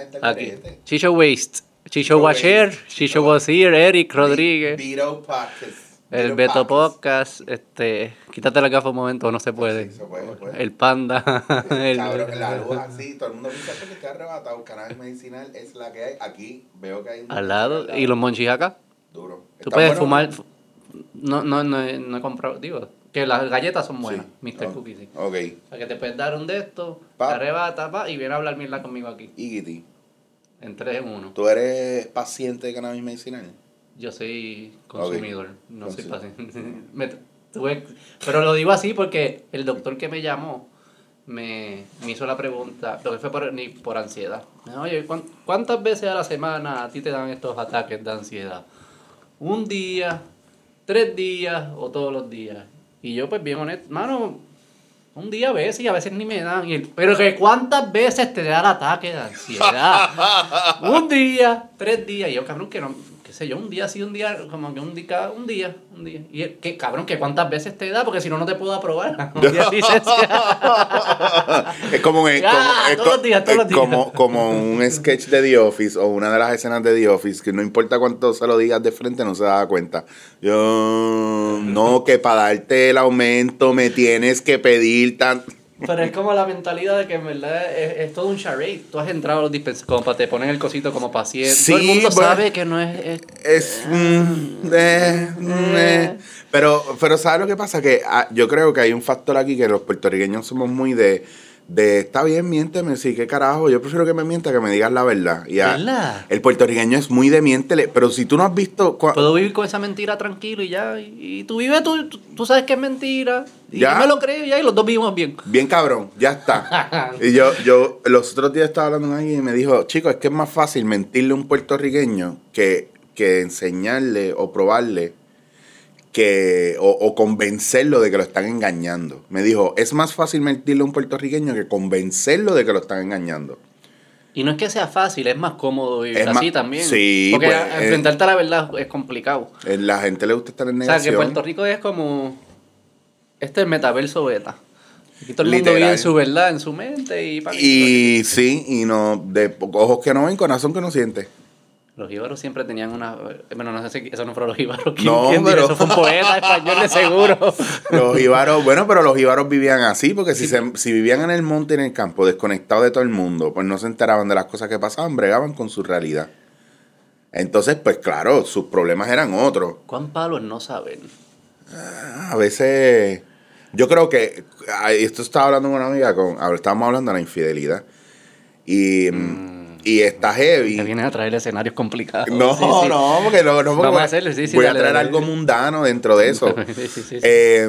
gente al Aquí. garete. Chicho Waste. Chicho Chicho was here. Waste. Chicho was here. Eric Rodríguez. Vito Podcast. El Beto Podcast. Este, quítate la gafa un momento, no se puede. Sí, se puede, puede. El panda. el- Cabrón, la luz así, todo el mundo piensa que estoy arrebatado. Cannabis medicinal es la que hay. Aquí veo que hay un al lado. Y los monchis acá. Duro. Tú Está puedes bueno, fumar. ¿no? fu- No, no, no, he- no he comprado. Digo, que las galletas son buenas. Sí. Mr. Oh, Cookie, sí. Ok. O sea, que te puedes dar un de estos, te arrebata, pa, y viene a hablar mierda conmigo aquí. Iggy, En tres en uno. ¿tú eres paciente de cannabis medicinal? Yo soy consumidor, no soy paciente. Me tuve- pero lo digo así porque el doctor que me llamó me, me hizo la pregunta, lo que fue por, ni por ansiedad. Me dijo, Oye, ¿cuán- ¿cuántas veces a la semana a ti te dan estos ataques de ansiedad? ¿Un día, tres días o todos los días? Y yo pues bien honesto, mano, un día a veces y a veces ni me dan. Y pero que cuántas veces te da el ataque de ansiedad. un día, tres días. Y yo, cabrón, que no, qué sé yo, un día sí, un día, como que un día, cada- un día, un día. Y que cabrón, que cuántas veces te da, porque si no, no te puedo aprobar. Un día es como, es Ya, como, como, un sketch de The Office o una de las escenas de The Office que no importa cuánto se lo digas de frente, no se da cuenta. Yo, no, que para darte el aumento me tienes que pedir tan. Pero es como la mentalidad de que en verdad es, es todo un charade. Tú has entrado a los dispensarios, como para te ponen el cosito como paciente. Sí, Todo el mundo bueno. sabe que no es... es- Es. mm, eh, mm, eh. Pero, pero ¿sabes lo que pasa? Que ah, yo creo que hay un factor aquí que los puertorriqueños somos muy de. De, está bien, miénteme, sí, qué carajo. Yo prefiero que me mienta que me digas la verdad. Y a- ¿Verdad? el puertorriqueño es muy de miéntele. Pero si tú no has visto. Puedo vivir con esa mentira tranquilo y ya. Y, y tú vives, tú, tú, sabes que es mentira. Y Ya. yo me lo creo y ya, y los dos vivimos bien. Bien cabrón, ya está. y yo, yo los otros días estaba hablando con alguien y me dijo, chicos, es que es más fácil mentirle a un puertorriqueño que, que enseñarle o probarle que, o, o convencerlo de que lo están engañando. Me dijo, es más fácil mentirle a un puertorriqueño que convencerlo de que lo están engañando. Y no es que sea fácil, es más cómodo vivir Es así más- también. sí, Porque pues, eh, enfrentarte a la verdad es complicado. Eh, La gente le gusta estar en O sea, que negación. Puerto Rico es como. Este es el metaverso beta. Aquí todo el mundo Literal. vive en su verdad, en su mente y Y sí, y no, de ojos que no ven, corazón que no siente. Los jíbaros siempre tenían una. Bueno, no sé si eso no fueron los jíbaros. ¿Quién, No, quién pero- Eso fue un poeta español de seguro. Los jíbaros, bueno, pero los jíbaros vivían así, porque si, se- si vivían en el monte, en el campo, desconectados de todo el mundo, pues no se enteraban de las cosas que pasaban, bregaban con su realidad. Entonces, pues claro, sus problemas eran otros. ¿Cuán palos no saben? A veces, yo creo que, esto estaba hablando con una amiga, con, estábamos hablando de la infidelidad. Y, mm, y está heavy. vienes a traer escenarios complicados. No, Sí, sí. no, porque no, no, porque Vamos voy- a hacerlo, sí, voy a traer dale. algo mundano dentro de eso. Sí, sí, sí, sí. Eh,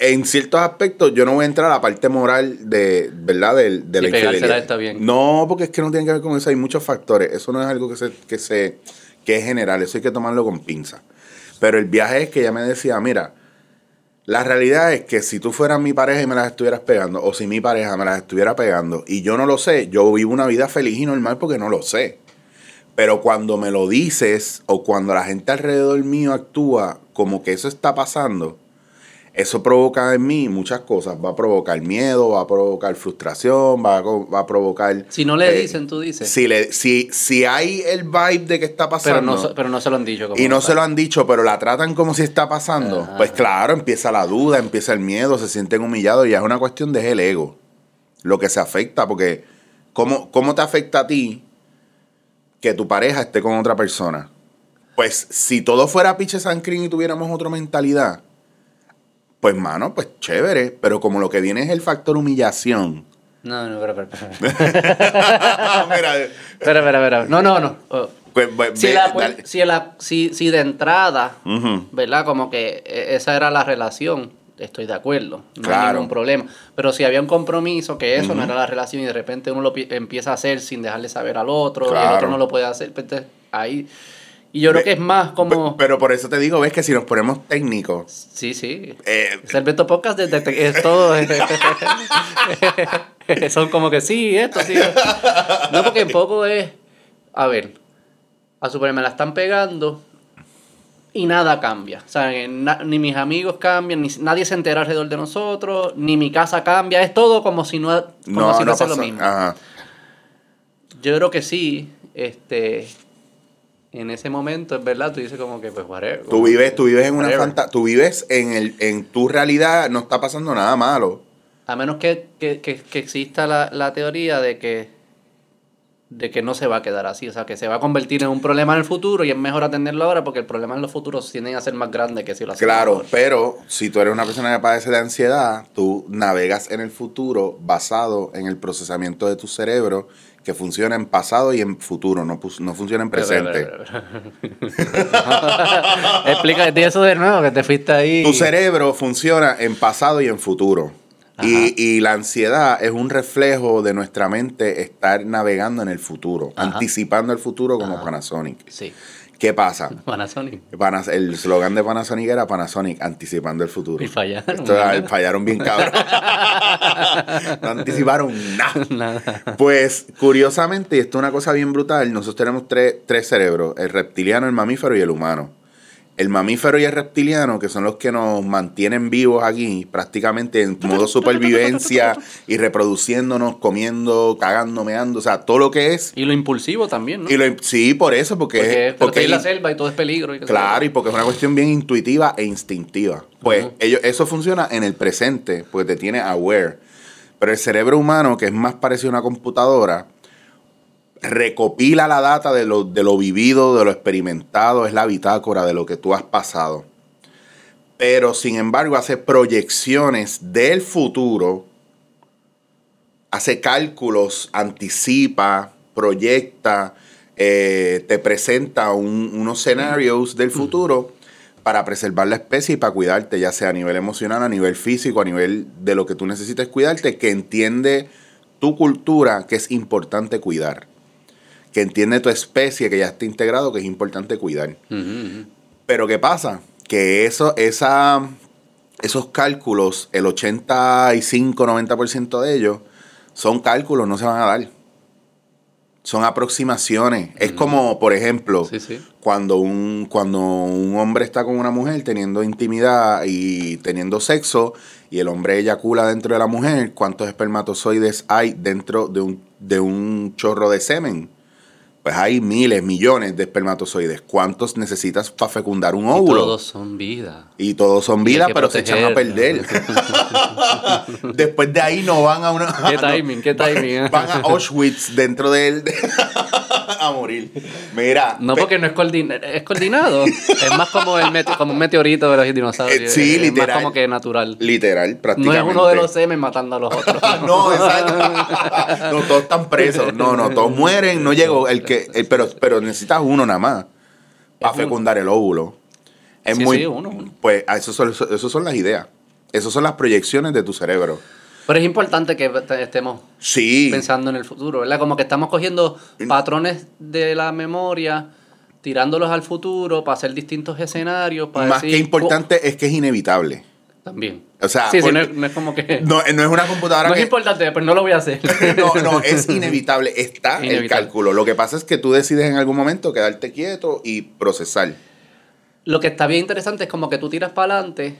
en ciertos aspectos, yo no voy a entrar a la parte moral de, ¿verdad? De, de la infidelidad. está bien. No, porque es que no tiene que ver con eso. Hay muchos factores. Eso no es algo que se, que se, que es general. Eso hay que tomarlo con pinza. Pero el viaje es que ella me decía, mira, la realidad es que si tú fueras mi pareja y me las estuvieras pegando, o si mi pareja me las estuviera pegando, y yo no lo sé, yo vivo una vida feliz y normal porque no lo sé. Pero cuando me lo dices, o cuando la gente alrededor mío actúa como que eso está pasando, eso provoca en mí muchas cosas. Va a provocar miedo, va a provocar frustración, va a, va a provocar... Si no le eh, dicen, tú dices. Si, le, si, si hay el vibe de que está pero, pasando no, se- pero no se lo han dicho. Como y no tal. se lo han dicho, pero la tratan como si está pasando, Ajá. pues claro, empieza la duda, empieza el miedo, se sienten humillados y es una cuestión de el ego lo que se afecta, porque ¿cómo, cómo te afecta a ti que tu pareja esté con otra persona? Pues si todo fuera piche sancrín y tuviéramos otra mentalidad, pues mano, pues chévere, pero como lo que viene es el factor humillación. No, no, espera, espera. Espera, Mira, espera, espera, espera. No, no, no. Oh. pues, pues, Si, ve, la- dale. si, la- si, si de entrada. ¿verdad? Como que eh, esa era la relación, estoy de acuerdo, no hay ningún problema. Pero si había un compromiso, que eso no era la relación y de repente uno lo pi- empieza a hacer sin dejarle saber al otro, y el otro no lo puede hacer, pues, entonces, ahí... Y yo creo que es más como... Pe- Pero por eso te digo, ves que si nos ponemos técnicos, Sí, sí. eh, Beto Podcast desde que es todo. Son como que sí, esto sí. No, porque en poco es. A ver, a suponer me la están pegando y nada cambia. O sea, na- ni mis amigos cambian, ni nadie se entera alrededor de nosotros, ni mi casa cambia. Es todo como si no, como no, si no fuese lo mismo. Ajá. Yo creo que sí, este, en ese momento, es verdad, tú dices como que, pues, whatever. Tú vives, tú vives en una whatever. fanta tú vives en el, en tu realidad, no está pasando nada malo. A menos que, que, que, que exista la, la teoría de que, de que no se va a quedar así, o sea, que se va a convertir en un problema en el futuro y es mejor atenderlo ahora porque el problema en los futuros tienden a ser más grande que si lo hacemos Claro, ahora. pero si tú eres una persona que padece de ansiedad, tú navegas en el futuro basado en el procesamiento de tu cerebro que funciona en pasado y en futuro, no, no funciona en presente. Explícate eso de nuevo, que te fuiste ahí. Tu cerebro funciona en pasado y en futuro. Y, y la ansiedad es un reflejo de nuestra mente estar navegando en el futuro, Ajá. anticipando el futuro como Ajá. Panasonic. Sí, ¿Qué pasa? Panasonic. Panas- el slogan de Panasonic era Panasonic, anticipando el futuro. Y fallaron. Esto fallaron bien cabrón. no anticiparon nada. Nada. Pues, curiosamente, y esto es una cosa bien brutal, nosotros tenemos tres, tres cerebros, el reptiliano, el mamífero y el humano. El mamífero y el reptiliano, que son los que nos mantienen vivos aquí, prácticamente en modo supervivencia y reproduciéndonos, comiendo, cagando, meando, o sea, todo lo que es. Y lo impulsivo también, ¿no? Y lo, sí, por eso, porque, porque es- porque en la es- selva y todo es peligro. Y. Claro, y porque es una cuestión bien intuitiva e instintiva. Pues ellos, eso funciona en el presente, porque te tiene aware. Pero el cerebro humano, que es más parecido a una computadora, recopila la data de lo, de lo vivido, de lo experimentado, es la bitácora de lo que tú has pasado. Pero sin embargo hace proyecciones del futuro, hace cálculos, anticipa, proyecta, eh, te presenta un- unos escenarios del futuro para preservar la especie y para cuidarte, ya sea a nivel emocional, a nivel físico, a nivel de lo que tú necesites cuidarte, que entiende tu cultura que es importante cuidar, que entiende tu especie que ya está integrado que es importante cuidar. Pero ¿qué pasa? Que eso, esa, esos cálculos, el 85-90% de ellos, son cálculos, no se van a dar. Son aproximaciones. Es como, por ejemplo, Sí, sí. cuando un, cuando un hombre está con una mujer teniendo intimidad y teniendo sexo, y el hombre eyacula dentro de la mujer, ¿cuántos espermatozoides hay dentro de un, de un chorro de semen? Pues hay miles, millones de espermatozoides. ¿Cuántos necesitas para fecundar un Y óvulo? todos son vida. Y todos son Y vida, pero se echan a perder. Después de ahí no van a una. Qué timing, qué timing. Van a Auschwitz dentro de él. a morir. Mira. No porque no es, coordin- es coordinado. es más como, el mete- como un meteorito de los dinosaurios. Eh, sí, es literal. más como que natural. Literal, No prácticamente. es uno de los semen matando a los otros. no, exacto. no, todos están presos. No, no, todos mueren. No llegó el que. El- pero, pero necesitas uno nada más. Para fecundar el óvulo. Es Sí, muy. sí, uno, uno. Pues eso son, eso son las ideas. Esas son las proyecciones de tu cerebro. Pero es importante que te- estemos Sí. pensando en el futuro, ¿verdad? Como que estamos cogiendo patrones de la memoria, tirándolos al futuro para hacer distintos escenarios. Para Más decir, que importante es que es inevitable. También. O sea, sí, sí, porque- no es, no es como que. No, no es una computadora no es importante, pero no lo voy a hacer. No, no, es inevitable. Está el Inevitable. cálculo. Lo que pasa es que tú decides en algún momento quedarte quieto y procesar. Lo que está bien interesante es como que tú tiras para adelante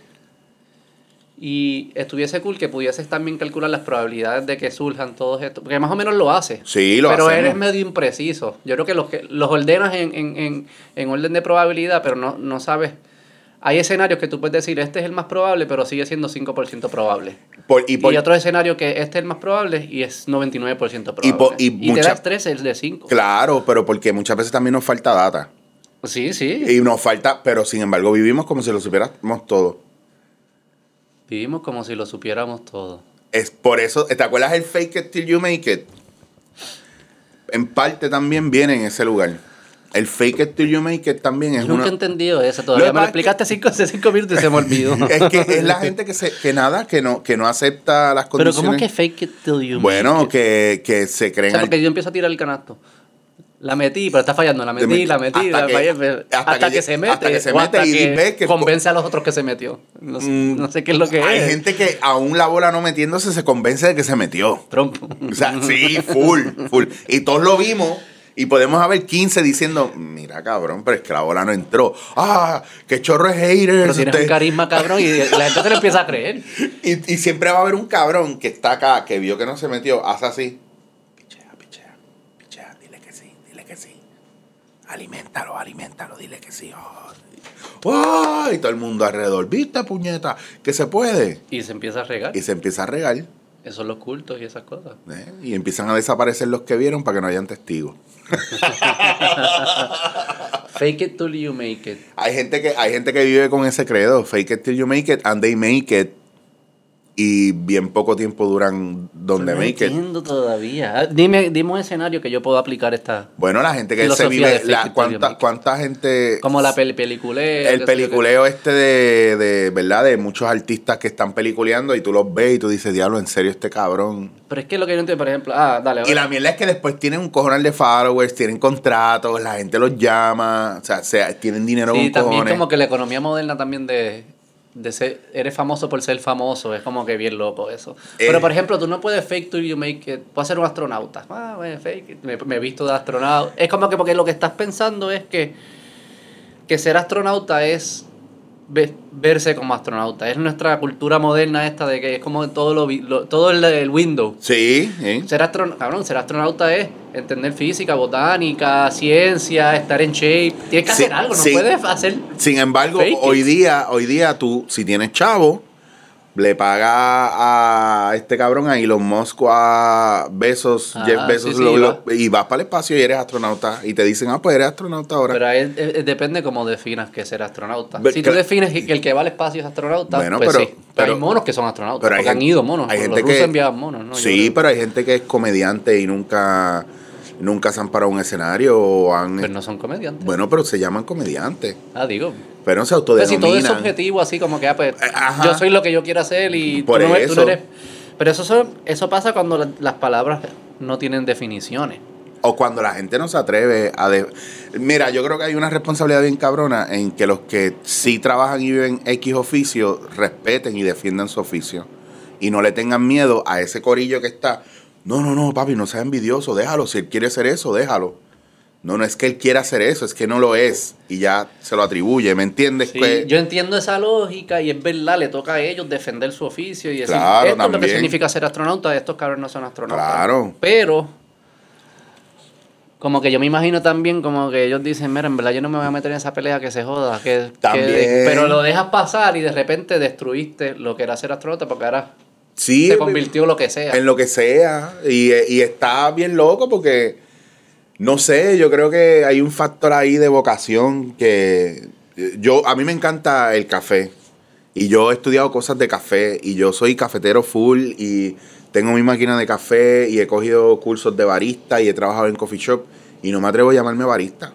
y estuviese cool que pudieses también calcular las probabilidades de que surjan todos estos. Porque más o menos lo hace. Sí, lo pero hacemos. eres medio impreciso. Yo creo que los, que los ordenas en, en, en, en orden de probabilidad, pero no, no sabes. Hay escenarios que tú puedes decir, este es el más probable, pero sigue siendo 5% probable. Por- y Y, por- otro escenario que este es el más probable y es 99% probable. Y po- y te mucha- das 3 el de 5. Claro, pero porque muchas veces también nos falta data. Sí, sí. Y nos falta, pero sin embargo vivimos como si lo supiéramos todo. Vivimos como si lo supiéramos todo. Es por eso, ¿te acuerdas el fake it till you make it? En parte también viene en ese lugar. El fake it till you make it también es Yo nunca he una... entendido eso. Todavía me lo es que- explicaste cinco, hace cinco minutos y se me olvidó. Es que es la gente que se que nada, que no, que no acepta las Pero condiciones. ¿cómo que fake it till you Bueno, make it? que, que se O creen sea, al- porque yo empiezo a tirar el canasto. La metí, pero está fallando. La metí, met- la metí, hasta la que- fallé, pero- hasta hasta, que se mete. hasta que se o mete y que ves que- convence a los otros que se metió. No, sé- Mm, no sé qué es lo que Hay es. gente que aún la bola no metiéndose se convence de que se metió. Trompo. O sea, sí, full, full. Y todos lo vimos y podemos haber 15 diciendo, mira cabrón, pero es que la bola no entró. Ah, qué chorro es haters. Pero tienes usted". un carisma cabrón y la gente se lo empieza a creer. Y, y siempre va a haber un cabrón que está acá, que vio que no se metió, hace así. Pichea, pichea, pichea. dile que sí. Aliméntalo, aliméntalo, dile que sí. Oh. Y todo el mundo alrededor, ¿viste, puñeta? Que se puede. Y se empieza a regar. Y se empieza a regar. Esos son los cultos y esas cosas. ¿eh? Y empiezan a desaparecer los que vieron para que no hayan testigos. Fake it till you make it. Hay gente que, hay gente que vive con ese credo. Fake it till you make it and they make it y bien poco tiempo duran donde no make it. entiendo todavía. Ah, Dime, dime un escenario que yo puedo aplicar esta. Bueno, la gente que se vive, la- cuánta, gente... Como la pel peliculea. El peliculeo este de, de, ¿verdad? De muchos artistas que están peliculeando y tú los ves y tú dices, diablo, en serio este cabrón. Pero es que lo que yo entiendo, por ejemplo. Ah, dale. Y la mierda es que después tienen un cojonal de followers, tienen contratos, la gente los llama, o sea, se- tienen dinero Sí, con también cojones. como que la economía moderna también de, de ser, eres famoso por ser famoso, es como que bien loco eso. Pero Eh. por ejemplo, tú no puedes fake till you make it, puedes ser un astronauta. Ah, bueno, fake it, me, me he visto de astronauta. Es como que porque lo que estás pensando es que, que ser astronauta es verse como astronauta. Es nuestra cultura moderna esta de que es como todo lo, lo- todo el, el window. Sí, sí. Ser, astron cabrón, ser astronauta es entender física, botánica, ciencia, estar en shape. Tienes que hacer algo, no puedes hacer Sin embargo, hoy día, hoy día tú, si tienes chavo, le paga a este cabrón, a Elon Musk, a Besos, Ah, Jeff Bezos, sí, sí, lo- lo- y vas para el espacio y eres astronauta. Y te dicen, ah, pues eres astronauta ahora. Pero ahí es- es- depende cómo definas que ser astronauta. Si tú defines que el que va al espacio es astronauta, Bueno, pues pero- sí. pero- hay monos que son astronautas, pero hay porque han ido monos. hay los gente rusos que- enviaban monos, ¿no? Sí, pero hay gente que es comediante y nunca, nunca se han parado un escenario o han... Pero no son comediantes. Bueno, pero se llaman comediantes. ah, digo. Pero no se Pues si todo es autodenominan. objetivo, así como que, ah, pues, Eh, ajá. yo soy lo que yo quiero hacer y Por tú, no, tú eso. no eres... Pero eso, son- eso pasa cuando la- las palabras no tienen definiciones. O cuando la gente no se atreve a... de- Mira, yo creo que hay una responsabilidad bien cabrona en que los que sí trabajan y viven X oficio respeten y defiendan su oficio. Y no le tengan miedo a ese corillo que está... No, no, no, papi, no seas envidioso, déjalo. Si él quiere hacer eso, déjalo. No, no es que él quiera hacer eso, es que no lo es. Y ya se lo atribuye, ¿me entiendes? Sí, Que- yo entiendo esa lógica y es verdad, le toca a ellos defender su oficio y decir, Claro, esto es lo que significa ser astronauta, estos cabros no son astronautas. Claro. Pero, como que yo me imagino también como que ellos dicen, mira, en verdad yo no me voy a meter en esa pelea que se joda, que, que- También. pero lo dejas pasar y de repente destruiste lo que era ser astronauta porque ahora sí, se convirtió en lo que sea. En lo que sea. Y, y está bien loco porque, no sé, yo creo que hay un factor ahí de vocación que yo, a mí me encanta el café. Y yo he estudiado cosas de café y yo soy cafetero full y tengo mi máquina de café y he cogido cursos de barista y he trabajado en coffee shop y no me atrevo a llamarme barista.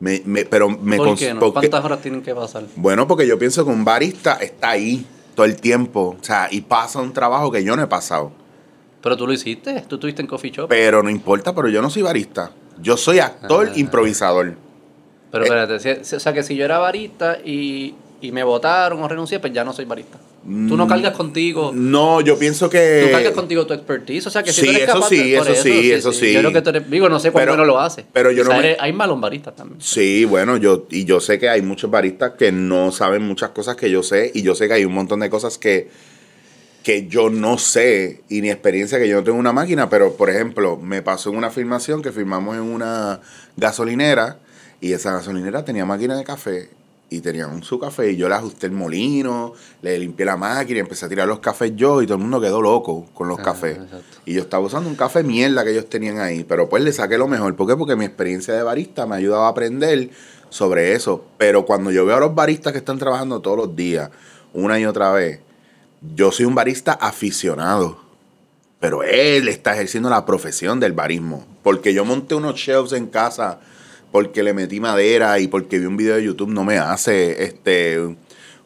Me, me- pero me ¿Por cons- qué no? porque- ¿Cuántas horas tienen que pasar? bueno, porque yo pienso que un barista está ahí todo el tiempo, o sea, y pasa un trabajo que yo no he pasado. Pero tú lo hiciste, tú estuviste en coffee shop. Pero no importa, pero yo no soy barista. Yo soy actor Ah. improvisador. Pero Eh. espérate, si- o sea que si yo era barista y, y me votaron o renuncié, pues ya no soy barista. Tú no Mm, cargas contigo. No, yo pienso Tú cargas que. contigo tu expertise, o sea que si sí, tú eres eso capaz sí, de, por eso sí, eso sí. Yo creo que tú eres, digo, no sé cuándo no lo hace. pero yo O sea, no me- eres- hay malos baristas también. Sí, bueno, yo y yo sé que hay muchos baristas que no saben muchas cosas que yo sé y yo sé que hay un montón de cosas que que yo no sé y ni experiencia que yo no tengo una máquina, pero por ejemplo, me pasó en una filmación que firmamos en una gasolinera y esa gasolinera tenía máquina de café y tenían su café y yo le ajusté el molino, le limpié la máquina y empecé a tirar los cafés yo y todo el mundo quedó loco con los Ah, cafés. exacto. Y yo estaba usando un café mierda que ellos tenían ahí, pero pues le saqué lo mejor. ¿Por qué? Porque mi experiencia de barista me ayudaba a aprender sobre eso. Pero cuando yo veo a los baristas que están trabajando todos los días, una y otra vez, yo soy un barista aficionado. Pero él está ejerciendo la profesión del barismo. Porque yo monté unos shelves en casa porque le metí madera y porque vi un video de YouTube no me hace este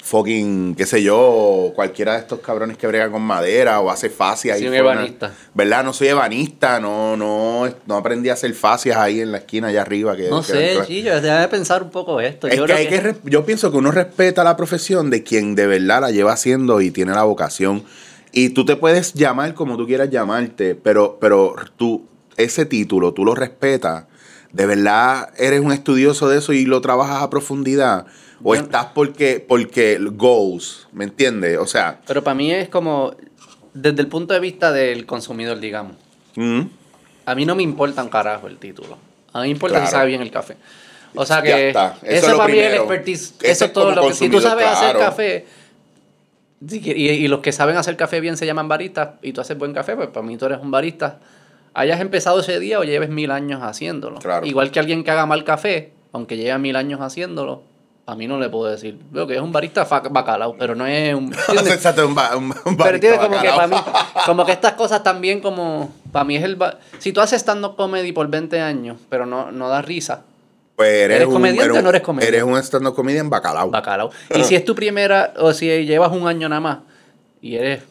fucking, qué sé yo, cualquiera de estos cabrones que brega con madera o hace fascias. Sí, y un forma- ebanista. ¿Verdad? No soy ebanista, no, no, no aprendí a hacer fascias ahí en la esquina allá arriba. Que, No que- sé, sí, yo de pensar un poco esto. es yo que hay que, yo pienso que uno respeta la profesión de quien de verdad la lleva haciendo y tiene la vocación. Y tú te puedes llamar como tú quieras llamarte, pero, pero tú, ese título, tú lo respetas. ¿De verdad eres un estudioso de eso y lo trabajas a profundidad? ¿O Bueno. estás porque, porque goes? ¿Me entiendes? O sea, Pero para mí es como, desde el punto de vista del consumidor, digamos. mm, A mí no me importa un carajo el título. A mí me importa si Claro. sabe bien el café. O sea que. Eso es para mí es el expertise. Eso Eso es todo lo que si tú sabes hacer café que- y, y los que saben hacer café bien se llaman baristas y tú haces buen café, pues para mí tú eres un barista. Hayas empezado ese día o lleves mil años haciéndolo. Claro. Igual que alguien que haga mal café, aunque lleve mil años haciéndolo, a mí no le puedo decir. Veo que es un barista bacalao, pero no es un. un, ba- un, un Pero entiendes, como que para mí, como que estas cosas también como, para mí es el, ba- si tú haces stand-up comedy por 20 años, pero no, no da risa, Pues eres, ¿Eres un, comediante eres o no eres comediante? Eres un stand-up comedian bacalao. bacalao. Y si es tu primera, o si llevas un año nada más, y eres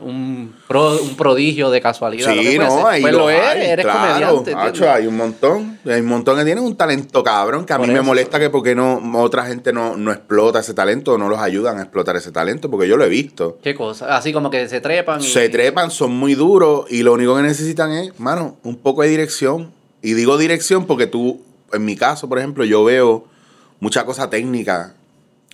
un, pro- un prodigio de casualidad, lo Sí, puede no, ahí pues lo lo eres, hay, eres claro. comediante. Hay un montón. Hay un montón que tienen un talento cabrón que a Por mí me molesta que porque no otra gente no, no explota ese talento o no los ayudan a explotar ese talento porque yo lo he visto. ¿Qué cosa? Así como que se trepan. Y, Se trepan, son muy duros y lo único que necesitan es, mano, un poco de dirección. Y digo dirección porque tú, en mi caso, por ejemplo, yo veo mucha cosa técnica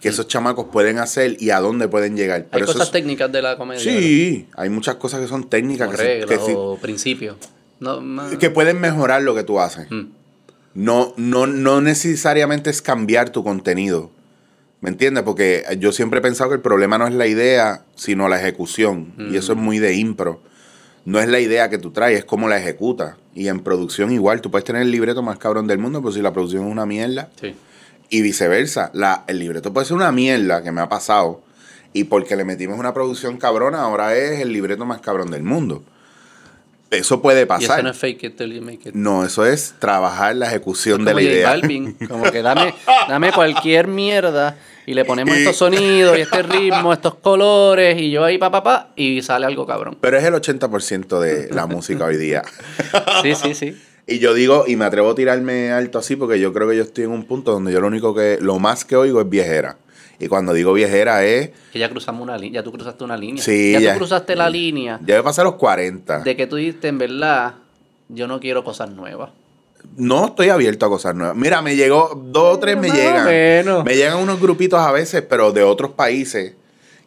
que esos chamacos pueden hacer y a dónde pueden llegar. Hay Pero cosas es- técnicas de la comedia. Sí, hay muchas cosas que son técnicas Como que, reglas que sí- o principios. No, que pueden mejorar lo que tú haces. Mm. No, no, no necesariamente es cambiar tu contenido. ¿Me entiendes? Porque yo siempre he pensado que el problema no es la idea, sino la ejecución. Y eso es muy de impro. No es la idea que tú traes, es cómo la ejecutas. Y en producción igual, tú puedes tener el libreto más cabrón del mundo, pero si la producción es una mierda, Sí. Y viceversa. La, el libreto puede ser una mierda que me ha pasado. Y porque le metimos una producción cabrona, ahora es el libreto más cabrón del mundo. Eso puede Y eso pasar. no es fake it till you make it. No, eso es trabajar la ejecución de la J idea. Balvin, como que dame, dame cualquier mierda y le ponemos estos sonidos y este ritmo, estos colores y yo ahí pa pa pa y sale algo cabrón. Pero es el 80% de la música hoy día. Sí, sí, sí. Y yo digo, y me atrevo a tirarme alto así porque yo creo que yo estoy en un punto donde yo lo único que, lo más que oigo es viejera. Y cuando digo viejera es, Que ya cruzamos una línea, ya tú cruzaste una línea. Sí, ya, ya. tú cruzaste la línea ya me pasé los 40. de que tú dijiste en verdad, yo no quiero cosas nuevas. No estoy abierto a cosas nuevas. Mira, me llegó, dos o tres me Más o llegan. menos. Me llegan unos grupitos a veces, pero de otros países,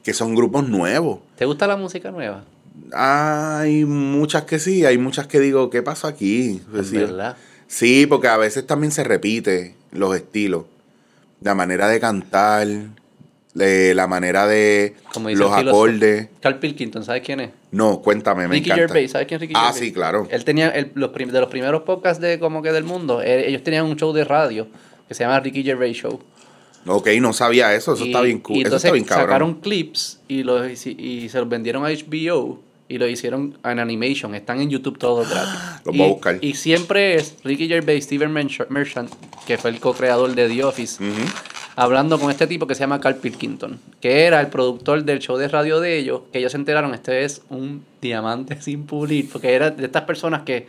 que son grupos nuevos. ¿Te gusta la música nueva? Hay muchas que sí, hay muchas que digo, ¿qué pasó aquí? Decir, verdad. Sí, porque a veces también se repite los estilos. La manera de cantar, eh, la manera de Como los acordes. Carl Pilkington, ¿sabes quién es? No, cuéntame, me Ricky encanta. Gervais, ¿sabes quién es Ricky Ah, Gervais? sí, claro. Él tenía, el- los prim- de los primeros podcasts de como que del mundo, ellos tenían un show de radio que se llama Ricky Gervais Show. Ok, no sabía eso, eso Y- está bien cool. Y Eso está bien cabrón. sacaron clips y, los, y se los vendieron a HBO y lo hicieron en animation. Están en YouTube todos gratis. Los y, voy a buscar. Y siempre es Ricky Gervais, Steven Merch- Merchant, que fue el co-creador de The Office, Ujú. hablando con este tipo que se llama Carl Pilkington, que era el productor del show de radio de ellos, que ellos se enteraron, este es un diamante sin pulir, porque era de estas personas que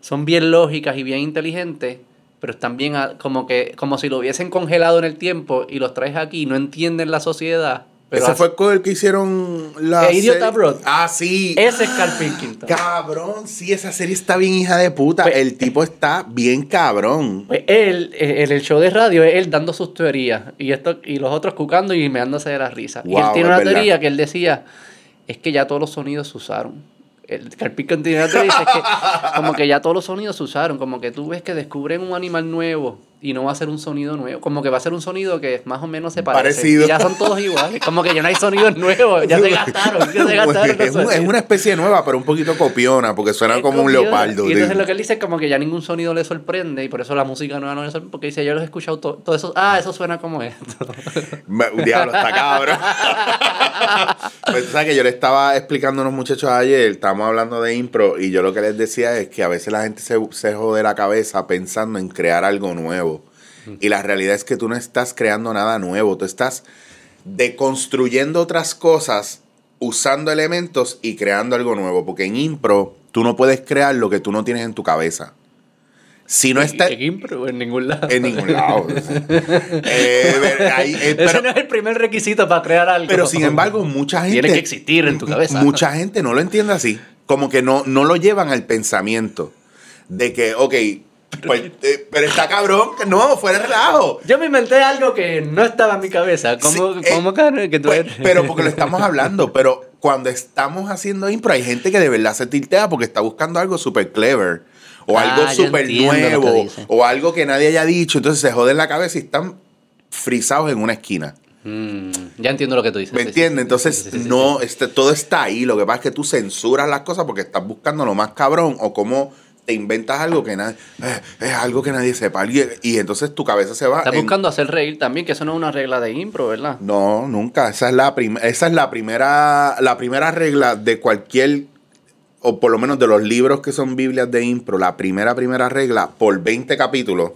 son bien lógicas y bien inteligentes, pero están bien como que como si lo hubiesen congelado en el tiempo y los traes aquí y no entienden la sociedad. Pero Ese hace- fue con el que hicieron la Eh, Idiot serie- Abroad. Ah, sí. ese es Carl Pilkington. Cabrón, sí, esa serie está bien hija de puta. Pues- el tipo está bien cabrón. Pues él, eh, en el show de radio, él dando sus teorías y esto y los otros cucando y meándose de la risa. y él Wow, tiene es una verdad. teoría que él decía, es que ya todos los sonidos se usaron. El una teoría dice, es que como que ya todos los sonidos se usaron, como que tú ves que descubren un animal nuevo y no va a ser un sonido nuevo, como que va a ser un sonido que más o menos se parece. Parecido. Y ya son todos iguales, como que ya no hay sonidos nuevos, ya se gastaron, ya se gastaron. los es, un- es sonidos. una especie nueva, pero un poquito copiona, porque suena Es como un leopardo. Y entonces tío. lo que él dice es como que ya ningún sonido le sorprende y por eso la música nueva no le sorprende. Porque dice, yo los he escuchado to- todo eso. Ah, eso suena como esto. Diablo, está cabrón. pues tú sabes que yo le estaba explicando a unos muchachos ayer, estábamos hablando de impro, y yo lo que les decía es que a veces la gente se, se jode la cabeza pensando en crear algo nuevo. Y la realidad es que tú no estás creando nada nuevo, tú estás deconstruyendo otras cosas, usando elementos y creando algo nuevo. Porque en impro tú no puedes crear lo que tú no tienes en tu cabeza. Si no está En impro, en ningún lado. en ningún lado. Eh, ahí, eh, Ese pero- no es el primer requito para crear algo. pero sin embargo, mucha gente. Tiene que existir en tu cabeza. Mucha gente no lo entiende así. Como que no, no lo llevan al pensamiento. De que, ok, pues, eh, pero está cabrón. que No, fuera de relajo. Yo me inventé algo que no estaba en mi cabeza. ¿Cómo, Sí, eh, cómo que tú Pues, eres? pero porque lo estamos hablando. Pero cuando estamos haciendo impro, hay gente que de verdad se tiltea porque está buscando algo súper clever. o Ah, algo súper nuevo, o algo que nadie haya dicho, entonces se joden la cabeza y están frisados en una esquina. Mm, ya entiendo lo que tú dices. ¿Me entiendes? Entonces, sí, sí, sí, no, este, todo está ahí. Lo que pasa es que tú censuras las cosas porque estás buscando lo más cabrón o cómo te inventas algo que nadie, eh, es algo que nadie sepa. Y, y entonces tu cabeza se va. Estás en- buscando hacer reír también, que eso no es una regla de impro, ¿verdad? No, nunca. Esa es la prim- esa es la primera, la primera regla de cualquier, o por lo menos de los libros que son Biblias de impro, la primera, primera regla, por 20 capítulos,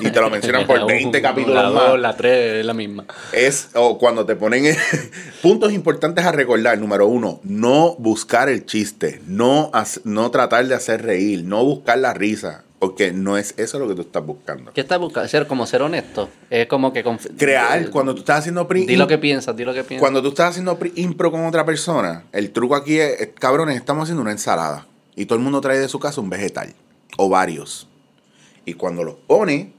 y te lo mencionan por 20 capítulos la más. dos, la tres es la misma. es o cuando te ponen en- puntos importantes a recordar. Número uno, no buscar el chiste, no, no tratar de hacer reír, no buscar la risa, porque no es eso lo que tú estás buscando. ¿Qué estás buscando? Ser como ser honesto. Es como que Crear, eh, cuando tú estás haciendo Di lo que piensas, di lo que piensas. cuando tú estás haciendo impro con otra persona, el truco aquí es, es, cabrones, estamos haciendo una ensalada y todo el mundo trae de su casa un vegetal o varios. Y cuando los pone,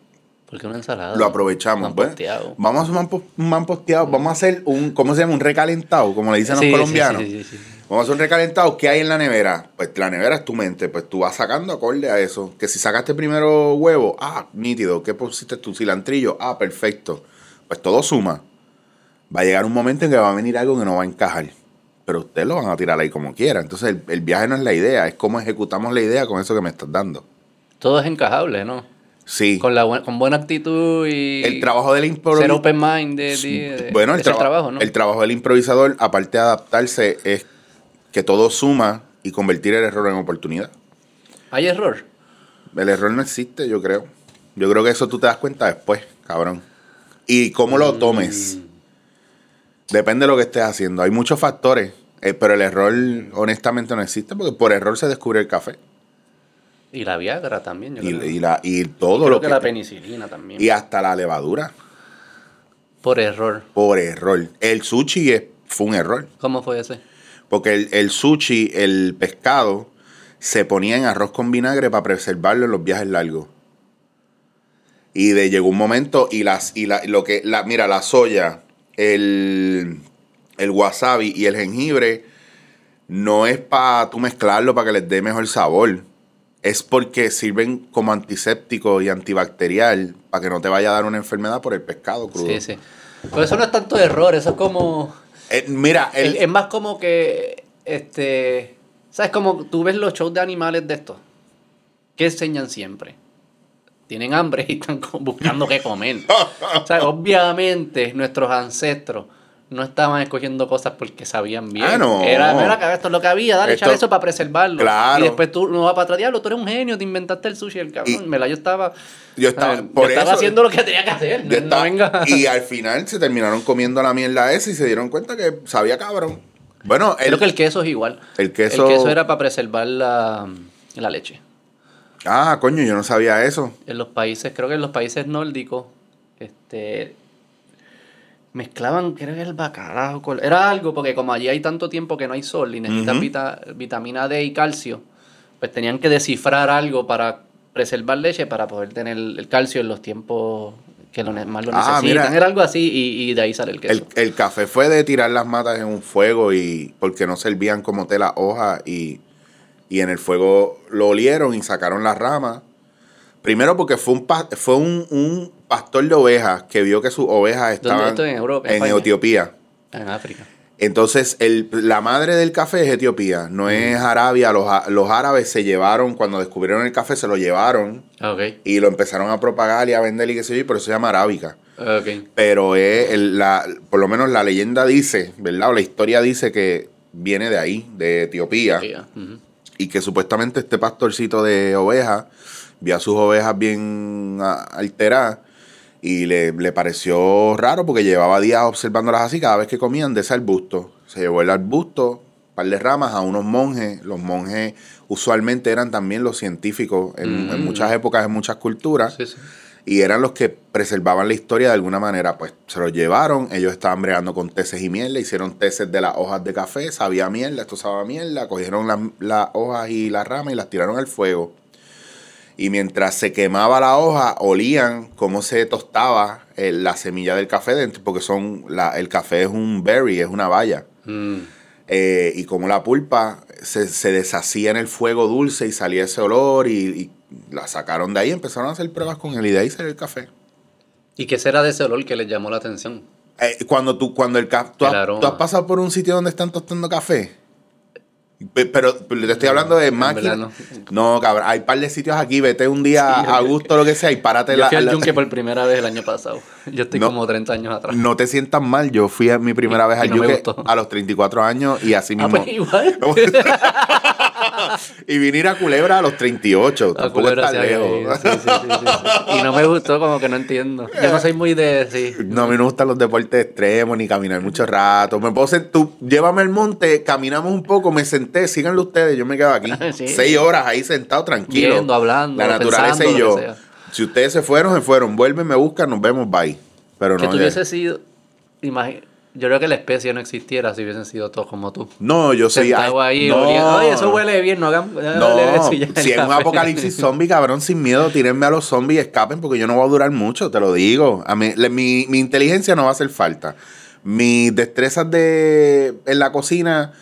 Porque una ensalada. lo aprovechamos. Posteado. vamos a hacer un mamposteado, vamos a hacer un, ¿cómo se llama? Un recalentado, como le dicen Sí, los colombianos. sí, sí. Vamos a hacer un recalentado. ¿Qué hay en la nevera? Pues la nevera es tu mente. Pues tú vas sacando acorde a eso. Que si sacaste primero huevo, ah, nítido. ¿Qué pusiste tu cilantrillo? Ah, perfecto. Pues todo suma. Va a llegar un momento en que va a venir algo que no va a encajar. Pero ustedes lo van a tirar ahí como quieran. Entonces el, el viaje no es la idea, es cómo ejecutamos la idea con eso que me estás dando. Todo es encajable, ¿no? Sí. Con, la con buena actitud y. el trabajo del Ser improvisador. open mind de, de- Bueno, el, trabajo, ¿no? el trabajo del improvisador, aparte de adaptarse, es que todo suma y convertir el error en oportunidad. Hay error. El error no existe, yo creo. Yo creo que eso tú te das cuenta después, cabrón. Y cómo lo tomes. Depende de lo que estés haciendo. Hay muchos factores, eh, pero el error honestamente no existe porque por error se descubre el café. Y la Viagra también. Yo Y, creo. y la, y todo Creo lo que, que... la penicilina también. y hasta la levadura, Por error. por error. El sushi es- fue un error. ¿Cómo fue ese? Porque el, el sushi, el pescado, se ponía en arroz con vinagre para preservarlo en los viajes largos. Y de llegó un momento y las y la, lo que la mira la soya, el, el wasabi y el jengibre no es para tú mezclarlo para que les dé mejor sabor. Es porque sirven como antiséptico y antibacterial para que no te vaya a dar una enfermedad por el pescado crudo. Sí, sí. Pero eso no es tanto error, eso es como. Eh, mira, el, es más como que. Este. ¿Sabes? Como tú ves los shows de animales de estos. ¿Qué enseñan siempre? Tienen hambre y están buscando qué comer. O sea, obviamente nuestros ancestros no estaban escogiendo cosas porque sabían bien. Ah, no. Era, mira, esto es lo que había, dale, Esto- echar eso para preservarlo. Claro. Y después tú no vas para atrás, diablo, tú eres un genio, te inventaste el sushi, el cabrón. Y-. Yo estaba, yo estaba, eh, por yo estaba eso- haciendo lo que tenía que hacer. Ya no- no está. venga. Y al final se terminaron comiendo la mierda esa y se dieron cuenta que sabía cabrón. Bueno, el, Creo que el queso es igual. el queso. El queso era para preservar la, la leche. Ah, coño, yo no sabía eso. En los países, creo que en los países nórdicos, este mezclaban, creo que el bacalao, con- era algo, porque como allí hay tanto tiempo que no hay sol y necesitan vita- vitamina D y calcio, pues tenían que descifrar algo para preservar leche para poder tener el calcio en los tiempos que lo, más lo Ah, necesitan. mira. Era algo así y, y de ahí sale el queso. El, el café fue de tirar las matas en un fuego y porque no servían como hojas y, y en el fuego lo olieron y sacaron las ramas. Primero porque fue un fue un, un pastor de ovejas que vio que sus ovejas ¿Dónde estaban? En Europa, en. Etiopía. En África. Entonces, el, la madre del café es Etiopía, no es Arabia. Los, los árabes se llevaron, cuando descubrieron el café, se lo llevaron Ah, y lo empezaron a propagar y a vender y qué sé yo, y por eso se llama arábica. ok. Pero es el- la, por lo menos la leyenda dice, ¿verdad? O la historia dice que viene de ahí, de Etiopía, ah, y que supuestamente este pastorcito de ovejas vio a sus ovejas bien ah, alteradas y le, le pareció raro porque llevaba días observándolas así, cada vez que comían de ese arbusto. Se llevó el arbusto, un par de ramas a unos monjes. Los monjes usualmente eran también los científicos en, en Mm. muchas épocas, en muchas culturas. Sí, sí. Y eran los que preservaban la historia de alguna manera. Pues se los llevaron, ellos estaban bregando con teces y miel, le hicieron teces de las hojas de café, sabía mierda, esto sabía mierda, cogieron las las hojas y las ramas y las tiraron al fuego. Y mientras se quemaba la hoja, olían cómo se tostaba eh, la semilla del café dentro, porque son la, el café es un berry, es una baya. Mm. Eh, y como la pulpa se, se deshacía en el fuego dulce y salía ese olor y, y la sacaron de ahí, empezaron a hacer pruebas con él y de ahí salió el café. ¿Y qué será de ese olor que les llamó la atención? Eh, cuando tú, cuando el café, ¿tú, El tú has pasado por un sitio donde están tostando café? Pe- Pero, pero te estoy hablando de máquinas. verdad No. cabrón, hay un par de sitios aquí, vete un día Sí, a gusto, lo que sea, y párate Yo la, fui al la- yunque por primera vez el año pasado. Yo estoy No. como 30 años atrás. No te sientas mal, yo fui a mi primera Y- vez al no a los 34 años y así Ah, mismo. pues igual. y vine a Culebra a los 38, A Culebra está sí sí, sí. Y no me gustó, como que no entiendo. Yo no soy muy de. Sí. No, a mí no me gustan los deportes extremos ni caminar mucho rato. Me puedo sentar, tú llévame al monte, caminamos un poco, me senté, síganlo ustedes, yo me quedo aquí. Seis horas ahí sentado tranquilo. Viendo, hablando, La naturaleza pensando, y yo. Que. Si ustedes se fueron, se fueron. Vuelven, me buscan, nos vemos, bye. Pero Que no. tuviese ya- sido. Yo creo que la especie no existiera si hubiesen sido todos como tú. No, yo soy. Ahí, no. oliendo, Oye, eso huele bien, no hagan. eso No, ya, si es un café". apocalipsis zombie, cabrón, sin miedo, tírenme a los zombies y escapen porque yo no voy a durar mucho, te lo digo. A mí, le- mi, mi inteligencia no va a hacer falta. Mis destrezas de en la cocina,